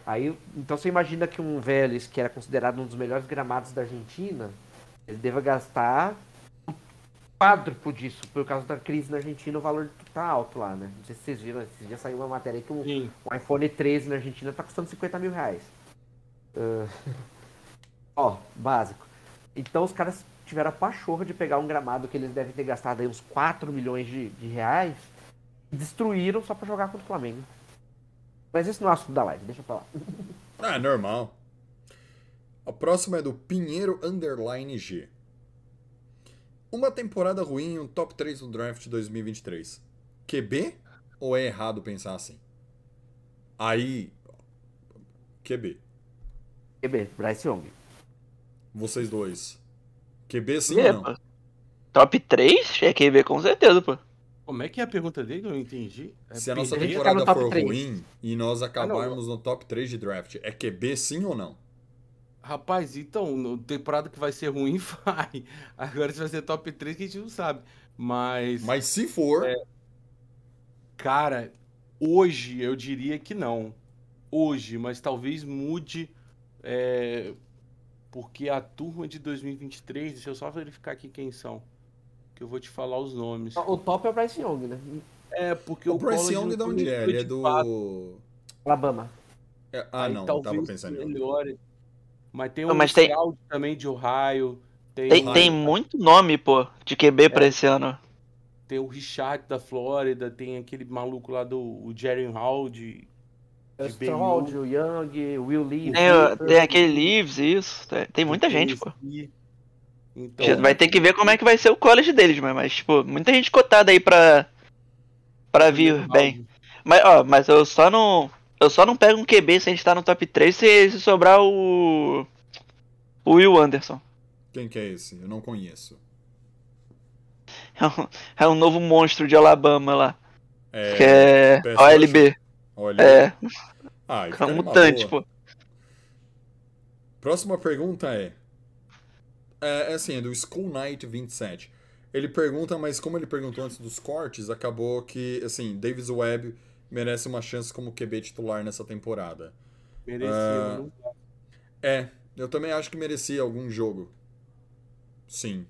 Aí, então você imagina que um Vélez, que era considerado um dos melhores gramados da Argentina, ele deva gastar quádruplo disso, por causa da crise na Argentina, o valor tá alto lá, né? Não sei se vocês viram, esses dias saiu uma matéria aí que um, um iPhone 13 na Argentina tá custando 50 mil reais. Ah, *laughs* Ó, básico. Então os caras tiveram a pachorra de pegar um gramado que eles devem ter gastado aí uns 4 milhões de, de reais e destruíram só pra jogar contra o Flamengo. Mas esse não é o assunto da live, deixa pra lá. *laughs* Ah, normal. A próxima é do Pinheiro Underline G. Uma temporada ruim e um top 3 no draft 2023. QB ou é errado pensar assim? Aí. QB. QB, Bryce Young. Vocês dois. QB sim ou não? Top 3? É QB com certeza, pô. Como é que é a pergunta dele? Eu não entendi. É Se a nossa Ele temporada for ruim e nós acabarmos no top 3 de draft, é QB sim ou não? Rapaz, então, no temporada que vai ser ruim, *laughs* vai. Agora se vai ser top 3 que a gente não sabe. Mas, Mas se for, cara, hoje eu diria que não. Hoje, mas talvez mude. é, porque a turma de 2023, deixa eu só verificar aqui quem são. Que eu vou te falar os nomes. O top é o Bryce Young, né? É, porque o o Bryce Young de onde é? Ele é do. Alabama. É, ah, Aí não, eu tava talvez pensando em melhore. Mas tem Não, um mas tem- também de Ohio. Tem, Tem, o- tem muito nome, pô, de QB É. pra esse ano. tem o Richard da Flórida, tem aquele maluco lá do o Jerry Hall de, É o Stroud, o Young, o Will Lee. o Tem, o- tem aquele Leaves, isso. Tem, tem muita gente, pô. Então, Vai ter que ver como é que vai ser o college deles, mas, mas tipo, muita gente cotada aí pra, pra vir bem. Mas, ó, mas eu só não. Eu só não pego um QB se a gente tá no top 3 se, se sobrar o. O Will Anderson. Quem que é esse? Eu não conheço. É um, é um novo monstro de Alabama lá. É, que é OLB. Olha. É, Ah, é um numa mutante, boa. pô. Próxima pergunta é. É, é assim, é do School Night 27. Ele pergunta, mas como ele perguntou antes dos cortes, acabou que, assim, Davis Webb merece uma chance como QB titular nessa temporada. merecia, Ah, não- É, eu também acho que merecia algum jogo. Sim.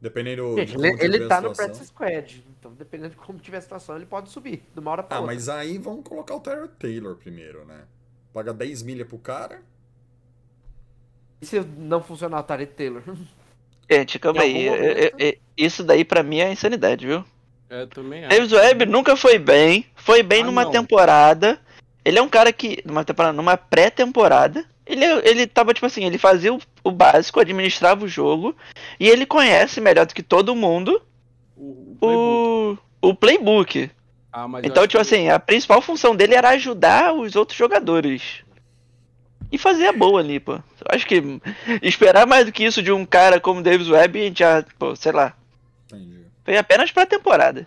Dependendo Gente, de como ele, ele tá no practice squad. Então, dependendo de como tiver a situação, ele pode subir. De uma hora pra Ah, outra. mas aí vamos colocar o Tyler Taylor primeiro, né? Paga 10 milha pro cara. E se não funcionar o Tarek Taylor? Gente, calma aí. Eu- eu- momento- eu- Isso daí pra mim é insanidade, viu? É, também acho. Davis Webb nunca foi bem. Foi bem Ah, numa não. temporada. Ele é um cara que. Numa temporada, numa pré-temporada. Ele, ele tava, tipo assim, ele fazia o, o básico, administrava o jogo. E ele conhece melhor do que todo mundo O, o playbook. o, o playbook. Ah, mas eu Então, tipo que- assim, a principal função dele era ajudar os outros jogadores. E fazer a boa ali, pô. Eu acho que esperar mais do que isso de um cara como Davis Webb, a gente já, pô, sei lá. Entendi. Foi apenas pra temporada.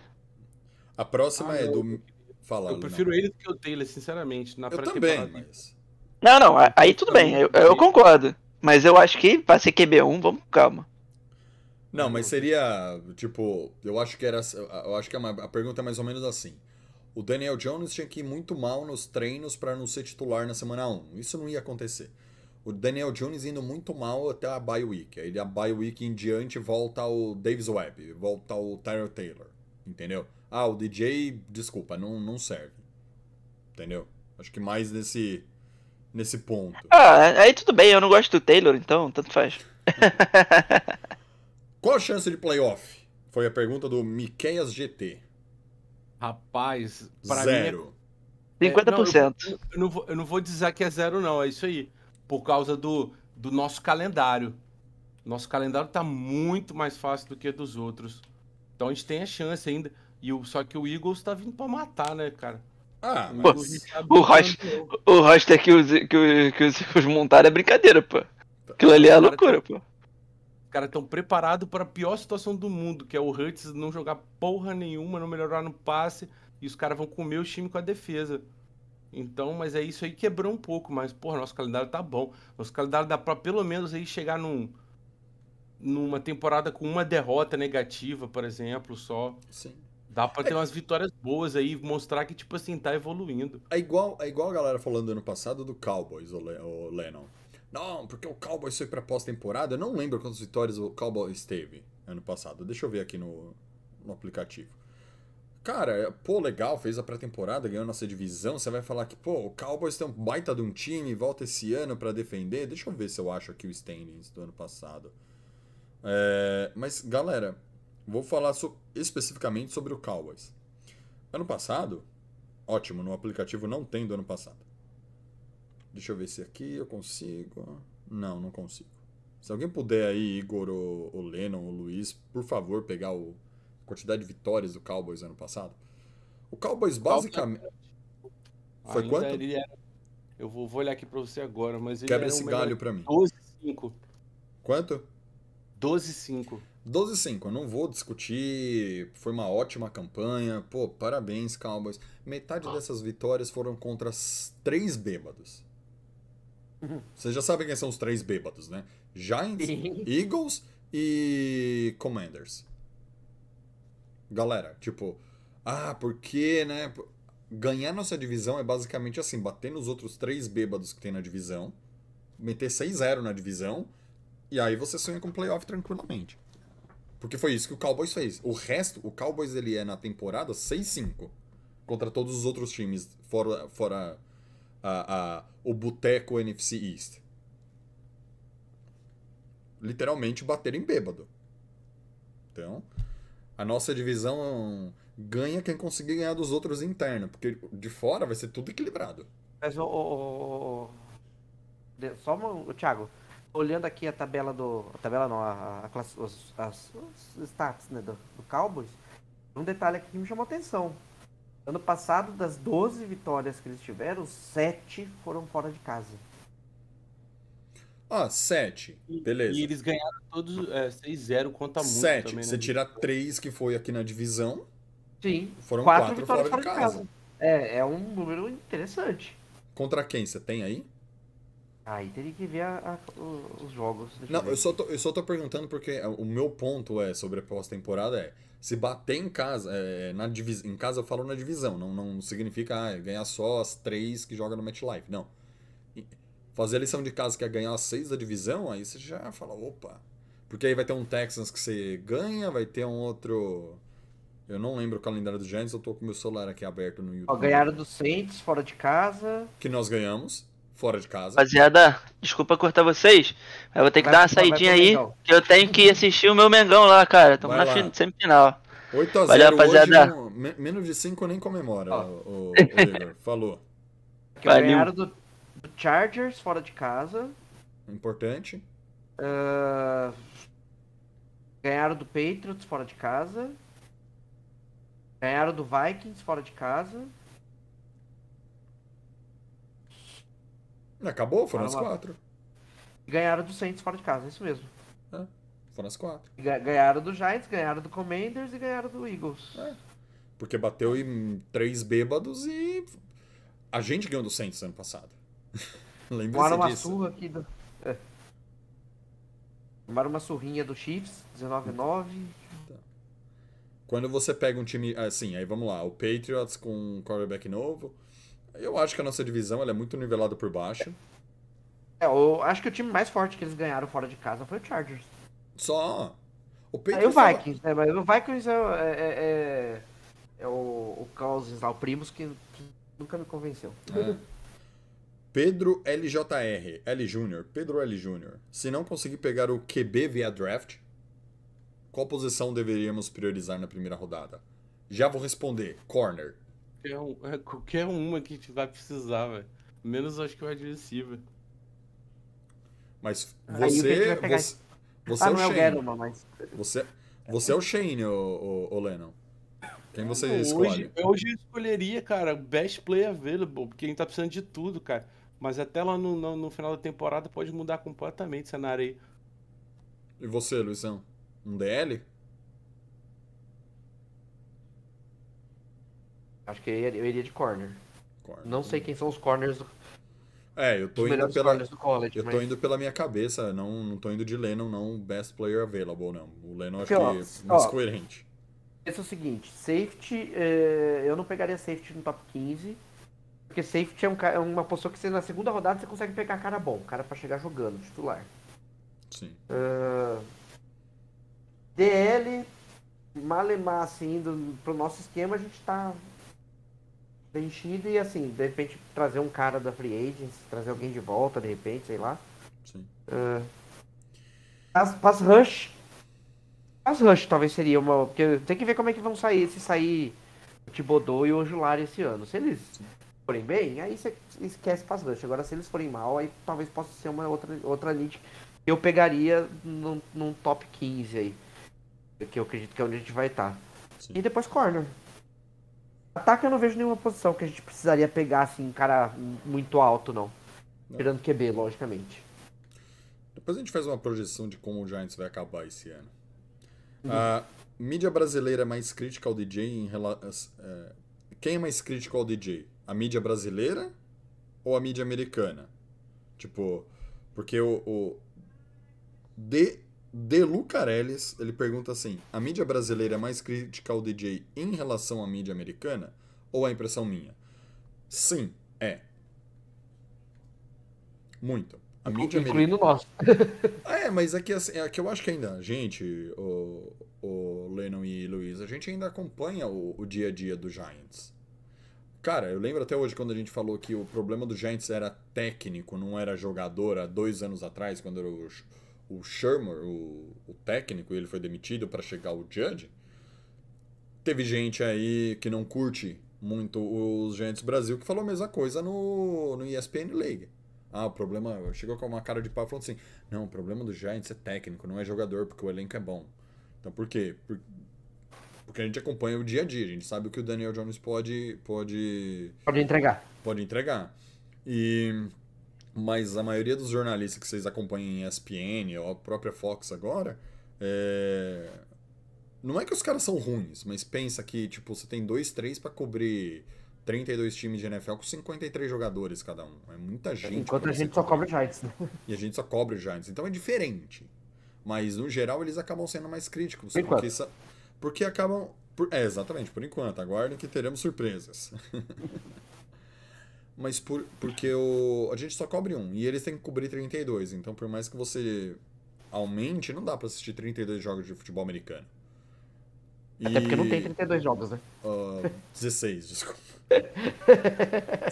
A próxima Ah, é eu- do. Fala, Eu prefiro não. ele do que o Taylor, sinceramente. Na Eu também, mas. Não, não, aí tudo bem, eu, eu concordo. Mas eu acho que pra ser QB1, vamos com calma. Não, mas seria, tipo, eu acho que era, eu acho que é a pergunta é mais ou menos assim. O Daniel Jones tinha que ir muito mal nos treinos pra não ser titular na semana 1. Isso não ia acontecer. O Daniel Jones indo muito mal até a bye week. Aí da bye week em diante volta o Davis Webb, volta o Tyler Taylor, entendeu? Ah, o DJ, desculpa, não, não serve. Entendeu? Acho que mais nesse nesse ponto. Ah, aí tudo bem, eu não gosto do Taylor, então tanto faz. *laughs* Qual a chance de playoff? Foi a pergunta do Miqueias GT. Rapaz, pra Zero. mim. é- 50%. É, não, eu, eu não vou, eu não vou dizer que é zero, não. É isso aí. Por causa do, do nosso calendário. Nosso calendário tá muito mais fácil do que dos outros. Então a gente tem a chance ainda. E o, só que o Eagles tá vindo pra matar, né, cara? Ah, Pô, tá o roster que os, que, os, que os Eagles montaram é brincadeira, pô. Aquilo ali é Cara, loucura, pô. Os caras estão preparados para a pior situação do mundo, que é o Hurts não jogar porra nenhuma, não melhorar no passe, e os caras vão comer o time com a defesa. Então, mas é isso aí quebrou um pouco, mas, porra, nosso calendário tá bom. Nosso calendário dá pra pelo menos aí chegar num, numa temporada com uma derrota negativa, por exemplo, só. Sim. Dá pra ter umas vitórias boas aí, mostrar que, tipo assim, tá evoluindo. É igual, é igual a galera falando ano passado do Cowboys, o, Le- o Lennon. Não, porque o Cowboys foi pra pós-temporada. Eu não lembro quantas vitórias o Cowboys teve ano passado. Deixa eu ver aqui no, no aplicativo. Cara, pô, legal, fez a pré-temporada, ganhou nossa divisão. Você vai falar que, pô, o Cowboys tem um baita de um time, volta esse ano pra defender. Deixa eu ver se eu acho aqui o standings do ano passado. É, mas, galera, vou falar so- especificamente sobre o Cowboys. Ano passado, ótimo, no aplicativo não tem do ano passado. Deixa eu ver se aqui eu consigo. Não, não consigo. Se alguém puder aí, Igor, ou Lennon, ou Luiz, por favor, pegar o quantidade de vitórias do Cowboys ano passado. O Cowboys basicamente. Foi Ainda quanto? Ele era... Eu vou, vou olhar aqui pra você agora, mas ele Quebra esse galho pra mim. 12-5. Quanto? 12-5. 12-5, eu não vou discutir. Foi uma ótima campanha. Pô, parabéns, Cowboys. Metade dessas vitórias foram contra três bêbados. *laughs* Vocês já sabem quem são os três bêbados, né? Giants. Eagles e Commanders. Galera, tipo, ah, porque, né? Ganhar nossa divisão é basicamente assim: bater nos outros três bêbados que tem na divisão, meter 6-0 na divisão, e aí você sonha com playoff tranquilamente. Porque foi isso que o Cowboys fez. O resto, o Cowboys ele é na temporada 6-5 contra todos os outros times, fora, fora a, a- o Boteco NFC East. Literalmente bateram em bêbado. Então, a nossa divisão ganha quem conseguir ganhar dos outros interna, porque de fora vai ser tudo equilibrado. Mas o. o- o- Só uma, o Thiago, olhando aqui a tabela do. A tabela não, a, a classe- os, as, os stats né, do, do Cowboys, um detalhe aqui que me chamou atenção. Ano passado, das 12 vitórias que eles tiveram, 7 foram fora de casa. Ah, 7. Beleza. E eles ganharam todos é, 6-0, conta muito 7. também, né? Você tira 3 que foi aqui na divisão, Sim, foram quatro 4 vitórias fora de casa. É, é um número interessante. Contra quem? Você tem aí? Aí teria que ver a- a- os jogos. Deixa Não, eu só, tô, eu só tô perguntando porque o meu ponto é sobre a pós-temporada é se bater em casa, é, na divis, em casa eu falo na divisão, não, não significa ah, ganhar só as três que jogam no MetLife, não. Fazer a lição de casa que é ganhar as seis da divisão, aí você já fala, opa. Porque aí vai ter um Texans que você ganha, vai ter um outro. Eu não lembro o calendário dos Giants, eu tô com meu celular aqui aberto no YouTube. Ó, ganharam do Saints fora de casa. Que nós ganhamos, fora de casa. Rapaziada, desculpa cortar vocês, mas eu vou ter que Vai- dar uma saidinha aí, Mengão. que eu tenho que assistir o meu Mengão lá, cara. Tamo Vai na lá. fin- semifinal. 8x0 Valeu, hoje, rapaziada. me- menos de 5 nem comemora, Ó. o, o- *laughs* o. Falou. Que Valeu. ganharam do, do Chargers fora de casa. Importante. ah, ganharam do Patriots fora de casa. Ganharam do Vikings fora de casa. Acabou? Foram as Vamos lá. quatro. Ganharam do Saints fora de casa, é isso mesmo. Foram as quatro. Ga- Ganharam do Giants, ganharam do Commanders e ganharam do Eagles. Porque bateu em três bêbados e. A gente ganhou do Saints ano passado. *laughs* Tomaram Lembre-se uma disso. surra aqui do. É. Tomaram uma surrinha do Chiefs, 19-9. Quando você pega um time. Assim, aí vamos lá. O Patriots com um quarterback novo. Eu acho que a nossa divisão ela é muito nivelada por baixo. É, eu acho que o time mais forte que eles ganharam fora de casa foi o Chargers. Só. O Aí Patriots. o ela- Vikings, né? Mas o Vikings é, é, é, é o, o Cousins lá, o Primos, que, que nunca me convenceu. É. Pedro LJR, L Júnior, Pedro L Júnior. Se não conseguir pegar o QB via draft, qual posição deveríamos priorizar na primeira rodada? Já vou responder. Corner. Qualquer, um, é, qualquer uma que a gente vai precisar, velho. Menos acho que o adversivo. Mas Aí o você. pegar? Você, você ah, é o não é o Shane. Guerrero, mas. Você, você é o Shane, ô, ô, ô Lennon. Quem você escolhe? Hoje, hoje eu escolheria, cara, best player available, porque a gente tá precisando de tudo, cara. Mas até lá no, no, no final da temporada pode mudar completamente o cenário aí. E você, Luizão? Um DL? Acho que eu iria, eu iria de corner. Corner. Não sei quem são os corners, do- É, eu tô indo pela. college. Eu mas... tô indo pela minha cabeça, não, não tô indo de Lennon, não best player available, não. O Lennon acho que é mais ó. coerente. Pensa o seguinte, safety, eh, eu não pegaria safety no top 15, porque safety é, um, é uma posição que você na segunda rodada você consegue pegar cara bom, cara pra chegar jogando, titular. Sim. Ah, DL, malemar assim, do, pro nosso esquema a gente tá preenchido e assim, de repente trazer um cara da Free Agents, trazer alguém de volta, de repente, sei lá. Sim. Pass, pass rush. Pass rush talvez seria uma. Porque tem que ver como é que vão sair, se sair o Thibodeau e o Anjulari esse ano. Se eles forem bem, aí você esquece pass rush. Agora se eles forem mal, aí talvez possa ser uma outra, outra lead que eu pegaria num, num top 15 aí. Que eu acredito que é onde a gente vai estar. Sim. E depois corner. Ataque eu não vejo nenhuma posição que a gente precisaria pegar assim, um cara muito alto, não. Não. Tirando QB, logicamente. Depois a gente faz uma projeção de como o Giants vai acabar esse ano. A mídia brasileira é mais crítica ao DJ em relação. quem é mais crítico ao DJ? A mídia brasileira ou a mídia americana? Tipo, porque o. o De, De ele pergunta assim: a mídia brasileira é mais crítica ao DJ em relação à mídia americana? Ou a impressão minha? Sim, é. Muito. A mídia americana. Incluindo nosso. Ah, *laughs* É, mas é que, assim, é que eu acho que ainda, a gente, o, o Lennon e Luiz, a gente ainda acompanha o, o dia a dia do Giants. Cara, eu lembro até hoje quando a gente falou que o problema do Giants era técnico, não era jogador, há dois anos atrás, quando era o, o Shermer, o, o técnico, ele foi demitido para chegar o Judge. Teve gente aí que não curte muito os Giants Brasil que falou a mesma coisa no, no ESPN League. Ah, o problema. Chegou com uma cara de pau falando assim: não, o problema do Giants é técnico, não é jogador, porque o elenco é bom. Então por quê? Por- Porque a gente acompanha o dia a dia, a gente sabe o que o Daniel Jones pode, pode, Pode entregar. pode entregar. E mas a maioria dos jornalistas que vocês acompanham em ESPN ou a própria Fox agora, é... não é que os caras são ruins, mas pensa que tipo você tem dois, três pra cobrir 32 times de NFL com 53 jogadores cada um. É muita gente. Enquanto a gente só cobra Giants. né? E a gente só cobre os Giants. Então é diferente. Mas no geral eles acabam sendo mais críticos. Por porque, porque acabam. por- é, exatamente, por enquanto. Aguardem que teremos surpresas. *laughs* Mas por, porque o, a gente só cobre um. E eles têm que cobrir 32. Então por mais que você aumente, não dá pra assistir 32 jogos de futebol americano. Até porque não E- tem 32 jogos, né? Ah, 16, *laughs* desculpa.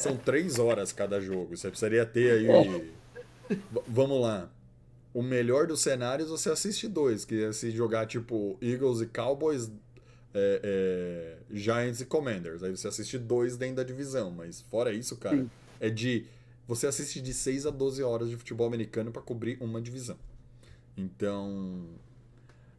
São três horas cada jogo. Você precisaria ter aí. V- vamos lá. O melhor dos cenários você assiste dois, que é se jogar tipo Eagles e Cowboys, é, é, Giants e Commanders. Aí você assiste dois dentro da divisão. Mas fora isso, cara, Sim. é de. Você assiste de 6 a 12 horas de futebol americano pra cobrir uma divisão. Então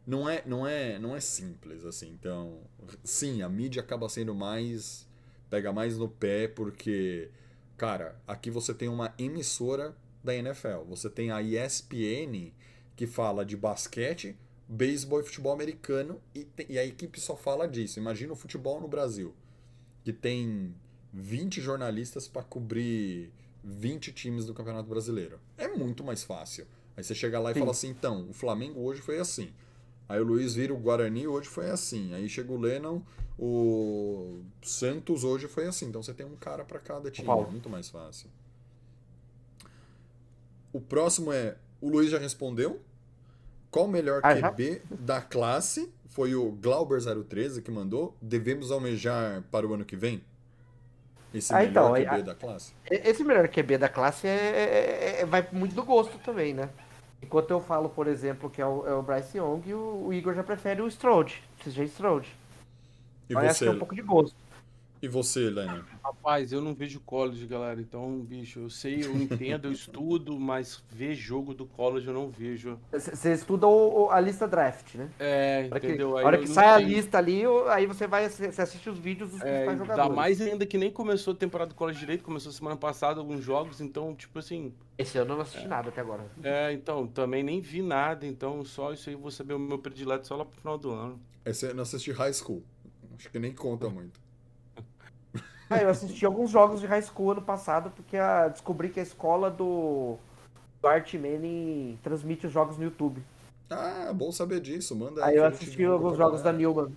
não é, não é, não é simples assim. Então, sim, a mídia acaba sendo mais pega mais no pé porque cara, aqui você tem uma emissora da NFL. Você tem a ESPN que fala de basquete, beisebol e futebol americano e, tem- e a equipe só fala disso. Imagina o futebol no Brasil, que tem 20 jornalistas para cobrir 20 times do Campeonato Brasileiro. É muito mais fácil. Aí você chega lá e Sim. fala assim, então, o Flamengo hoje foi assim. Aí o Luiz vira o Guarani, hoje foi assim. Aí chega o Lennon, o Santos hoje foi assim. Então você tem um cara para cada time, é muito mais fácil. O próximo é, o Luiz já respondeu. Qual o melhor Ah, já? QB da classe? Foi o Glauber013 que mandou. Devemos almejar para o ano que vem? Esse Ah, melhor então, QB da classe? Esse melhor QB da classe é, é- é- vai muito do gosto também, né? Enquanto eu falo, por exemplo, que é o, é o Bryce Young, o, o Igor já prefere o Strode, CJ Strode. E Mas acho você, que é um pouco de gosto. E você, Lennon? Rapaz, eu não vejo college, galera. Então, bicho, eu sei, eu entendo, eu estudo, mas ver jogo do college eu não vejo. Você estuda o- o- a lista draft, né? É, A hora que, entendeu? a hora eu que sai a sei. lista ali, eu- aí você vai você assiste os vídeos dos É, principais ainda jogadores. mais ainda que nem começou a temporada do college direito, começou semana passada alguns jogos, então, tipo assim, Esse ano eu não assisti nada até agora. é, então, também nem vi nada, então só isso aí eu vou saber o meu predileto só lá pro final do ano. Esse eu não assisti High School. Acho que nem conta muito. Ah, eu assisti alguns jogos de high school ano passado, porque a- descobri que a escola do, do Art Manning transmite os jogos no YouTube. Ah, bom saber disso. Manda Aí eu que a gente assisti alguns jogos da. Newman.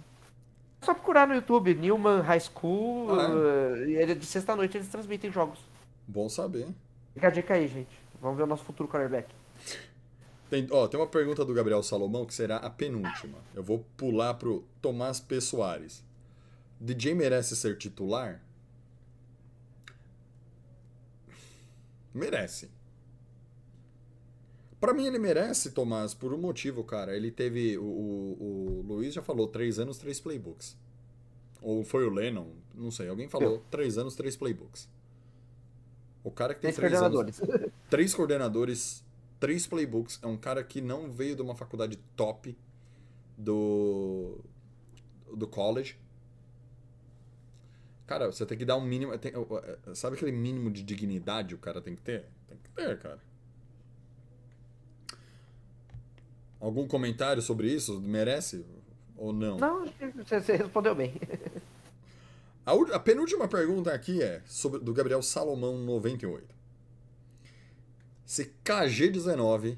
É só procurar no YouTube, Newman High School, Ah, e ele, de sexta-noite eles transmitem jogos. Bom saber. Fica a dica aí, gente. Vamos ver o nosso futuro quarterback. Tem, ó, tem uma pergunta do Gabriel Salomão que será a penúltima. Eu vou pular pro Tomás P. Soares. DJ merece ser titular? Merece. Pra mim ele merece, Tomás, por um motivo, cara. Ele teve. O, o, o Luiz já falou três anos, três playbooks. Ou foi o Lennon, não sei. Alguém falou três anos, três playbooks. O cara que tem Três três anos, coordenadores. *laughs* três coordenadores, três playbooks. É um cara que não veio de uma faculdade top do, do college. Cara, você tem que dar um mínimo. tem- sabe aquele mínimo de dignidade o cara tem que ter? Tem que ter, cara. Algum comentário sobre isso? Merece ou não? Não, você, respondeu bem. *laughs* A, a penúltima pergunta aqui é sobre, do Gabriel Salomão 98. Se KG19,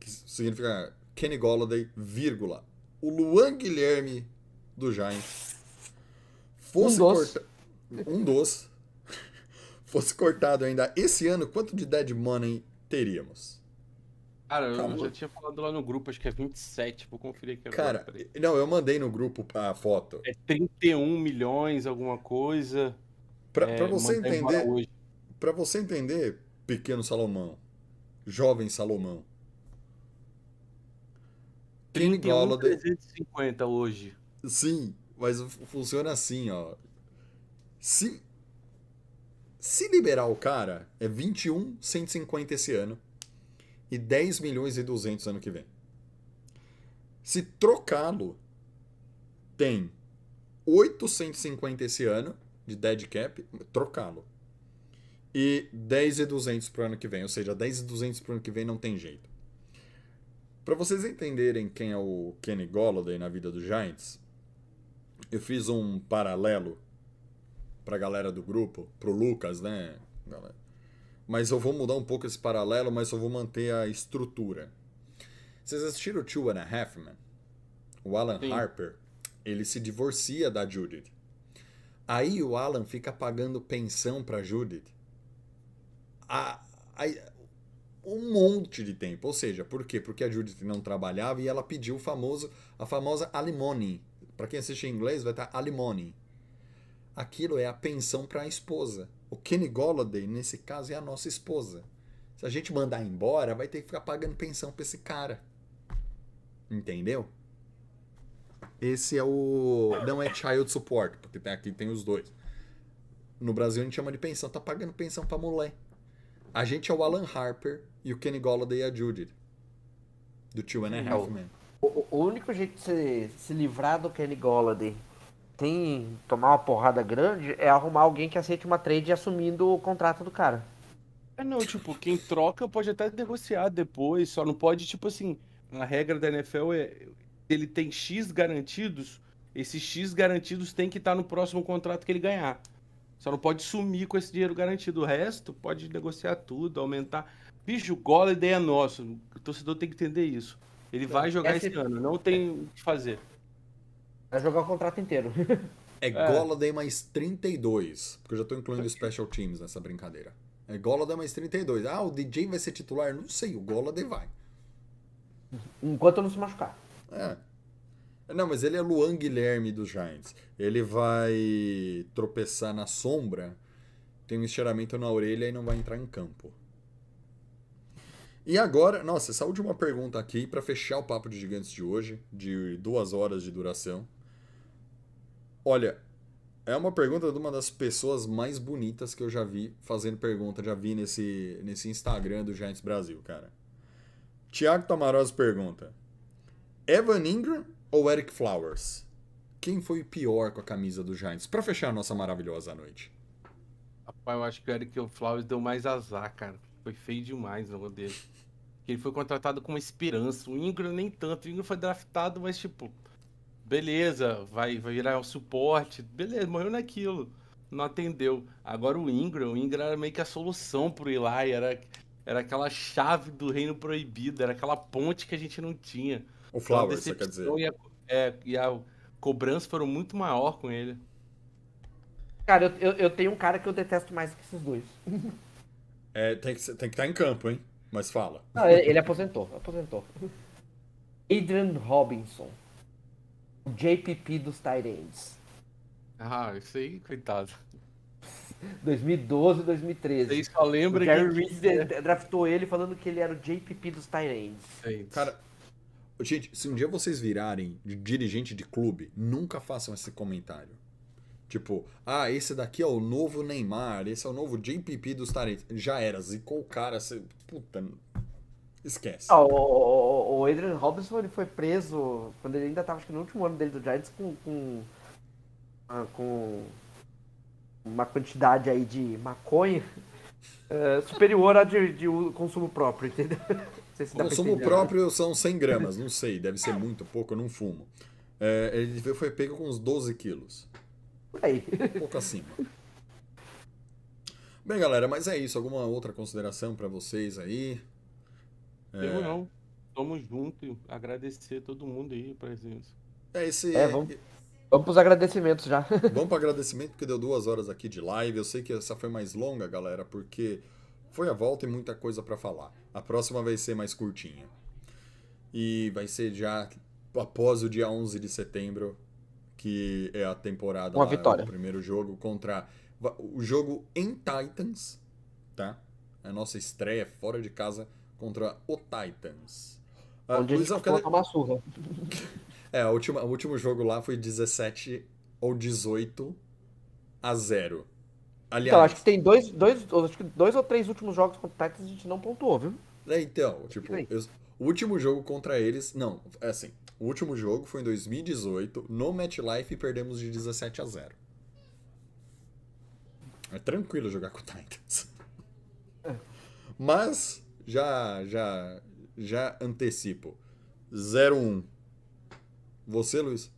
que significa Kenny Golladay, vírgula, o Luan Guilherme do Giants fosse Um dos. corta- um dos *laughs* fosse cortado ainda esse ano, quanto de dead money teríamos? Cara, eu Calma. já tinha falado lá no grupo, acho que é 27, vou conferir aqui Cara, agora. peraí. não, eu mandei no grupo a foto. É 31 milhões, alguma coisa. Pra, é, pra você entender. Pra você entender, pequeno Salomão, jovem Salomão, Kenny 31 Golladay, 350 hoje. sim, mas fu- funciona assim, ó. Se se liberar o cara, é 21 150 esse ano e 10 milhões e 200 ano que vem. Se trocá-lo, tem 850 esse ano de dead cap, trocá-lo. E 10 e 200 pro ano que vem, ou seja, 10 e 200 pro ano que vem não tem jeito. Para vocês entenderem quem é o Kenny Golladay na vida do Giants, eu fiz um paralelo pra galera do grupo, pro Lucas, né, galera? Mas eu vou mudar um pouco esse paralelo, mas eu vou manter a estrutura. Vocês assistiram o Two and a Half Men? O Alan Sim. Harper, ele se divorcia da Judith. Aí o Alan fica pagando pensão pra Judith. A, a- um monte de tempo. Ou seja, por quê? Porque a Judith não trabalhava e ela pediu o famoso, a famosa alimony. Pra quem assiste em inglês, vai estar alimony. Aquilo é a pensão para a esposa. O Kenny Golladay, nesse caso, é a nossa esposa. Se a gente mandar embora, vai ter que ficar pagando pensão pra esse cara. Entendeu? Esse é o. Não é child support, porque tem- aqui tem os dois. No Brasil a gente chama de pensão, tá pagando pensão pra mulher. A gente é o Alan Harper e o Kenny Golladay é a Judith. Do Two and a Half Men. O, o único jeito de você se livrar do Kenny Golladay sem tomar uma porrada grande é arrumar alguém que aceite uma trade assumindo o contrato do cara. É não, tipo, quem troca pode até negociar depois, só não pode, tipo assim, a regra da NFL é ele tem X garantidos, esses X garantidos tem que estar no próximo contrato que ele ganhar. Só não pode sumir com esse dinheiro garantido. O resto pode negociar tudo, aumentar. Bicho, o Golladay é nosso. O torcedor tem que entender isso. Ele vai jogar Esse- esse ano, não tem o que fazer. Vai jogar o contrato inteiro. É Golladay mais 32. Porque eu já tô incluindo o Special Teams nessa brincadeira. É Golladay mais 32. Ah, o DJ vai ser titular? Não sei, o Golladay vai. Enquanto não se machucar. É. Não, mas ele é Luan Guilherme dos Giants. Ele vai tropeçar na sombra, tem um estiramento na orelha e não vai entrar em campo. E agora, nossa, essa última pergunta aqui para fechar o papo de gigantes de hoje, de duas horas de duração. Olha, é uma pergunta de uma das pessoas mais bonitas que eu já vi fazendo pergunta, já vi nesse, nesse Instagram do Giants Brasil, cara. Tiago Tamarosa pergunta: Evan Ingram ou Eric Flowers? Quem foi pior com a camisa do Giants? Para fechar a nossa maravilhosa noite. Rapaz, eu acho que o Eric Flowers deu mais azar, cara. Foi feio demais o negócio dele. Ele foi contratado com uma esperança. O Ingram nem tanto. O Ingram foi draftado, mas tipo, beleza, vai, vai virar o suporte. Beleza, morreu naquilo. Não atendeu. Agora o Ingram, o Ingram era meio que a solução pro Eli. Era, era aquela chave do reino proibido. Era aquela ponte que a gente não tinha. O Flowers, você quer dizer? E a, é, e a cobrança foram muito maior com ele. Cara, eu, eu, eu tenho um cara que eu detesto mais que esses dois. É, tem que tem que estar em campo, hein? Mas fala. Ah, ele aposentou, aposentou. Adrian Robinson. O JPP dos Tyrants. Ah, isso aí, coitado. 2012 2013. Isso aí só O lembra Jerry que. Reese de- draftou ele falando que ele era o JPP dos Tyrants. Gente, Cara, gente, se um dia vocês virarem de dirigente de clube, nunca façam esse comentário. Tipo, ah, esse daqui é o novo Neymar, esse é o novo JPP dos Tarentos. Já era, zicou o cara, você... puta, esquece. Ah, o, o- o Adrian Robinson ele foi preso quando ele ainda estava no último ano dele do Giants com, com, ah, com uma quantidade aí de maconha *laughs* eh, superior à de, de consumo próprio, entendeu? *laughs* Se Consumo entender, né? próprio são 100 gramas, não sei, deve ser muito pouco, eu não fumo. É, ele foi pego com uns 12 quilos, Por aí. um pouco acima. Bem, galera, mas é isso. Alguma outra consideração pra vocês aí? eu não. Tamo junto e agradecer todo mundo aí a presença. É esse. É, vamos- Vamos pros agradecimentos já. *laughs* Vamos para agradecimento, porque deu duas horas aqui de live. Eu sei que essa foi mais longa, galera, porque foi a volta e muita coisa para falar. A próxima vai ser mais curtinha. E vai ser já após o dia 11 de setembro, que é a temporada Uma lá, vitória. o primeiro jogo contra o jogo em Titans, tá? A nossa estreia fora de casa contra o Titans. Ah, Onde a gente Luizão, costuma cadê- tomar surra. *laughs* é, a última, o último jogo lá foi 17 ou 18 a 0. Aliás, Então, acho que tem dois, dois, acho que dois ou três últimos jogos contra o Titans a gente não pontuou, viu? é, então, tipo, eu- o último jogo contra eles, não, é assim, o último jogo foi em 2018, no MetLife e perdemos de 17 a 0. É tranquilo jogar com o Titans. Mas já já já antecipo. 0-1. Você, Luiz?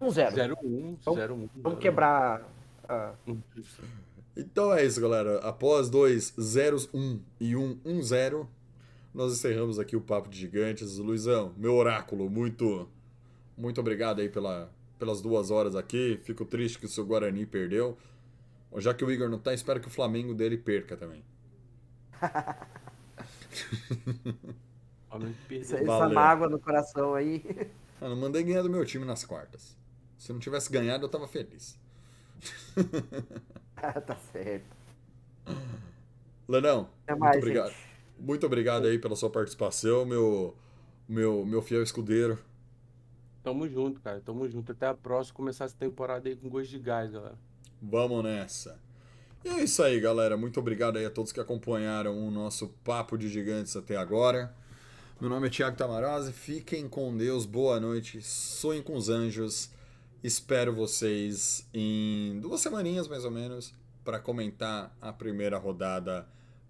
Um zero. 0-1, Vamos- 0-1. Vamos quebrar. ah, Então é isso, galera. Após dois zeros, um e um, um zero, nós encerramos aqui o Papo de Gigantes. Luizão, meu oráculo, muito, muito obrigado aí pela, pelas duas horas aqui. Fico triste que o seu Guarani perdeu. Já que o Igor não tá, espero que o Flamengo dele perca também. *laughs* essa, essa mágoa no coração aí. Não mandei ganhar do meu time nas quartas. Se não tivesse ganhado, eu tava feliz. *laughs* tá certo. Lenão, Até muito mais, obrigado. gente. Muito obrigado aí pela sua participação, meu, meu, meu fiel escudeiro. Tamo junto, cara. Tamo junto. Até a próxima. Começar essa temporada aí com gosto de gás, galera. Vamos nessa. E é isso aí, galera. Muito obrigado aí a todos que acompanharam o nosso Papo de Gigantes até agora. Meu nome é Thiago Tamarose. Fiquem com Deus. Boa noite. Sonhem com os anjos. Espero vocês em duas semaninhas, mais ou menos, para comentar a primeira rodada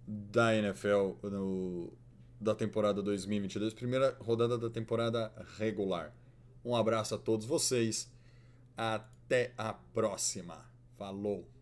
da NFL no- da temporada 2022. Primeira rodada da temporada regular. Um abraço a todos vocês. Até a próxima. Falou!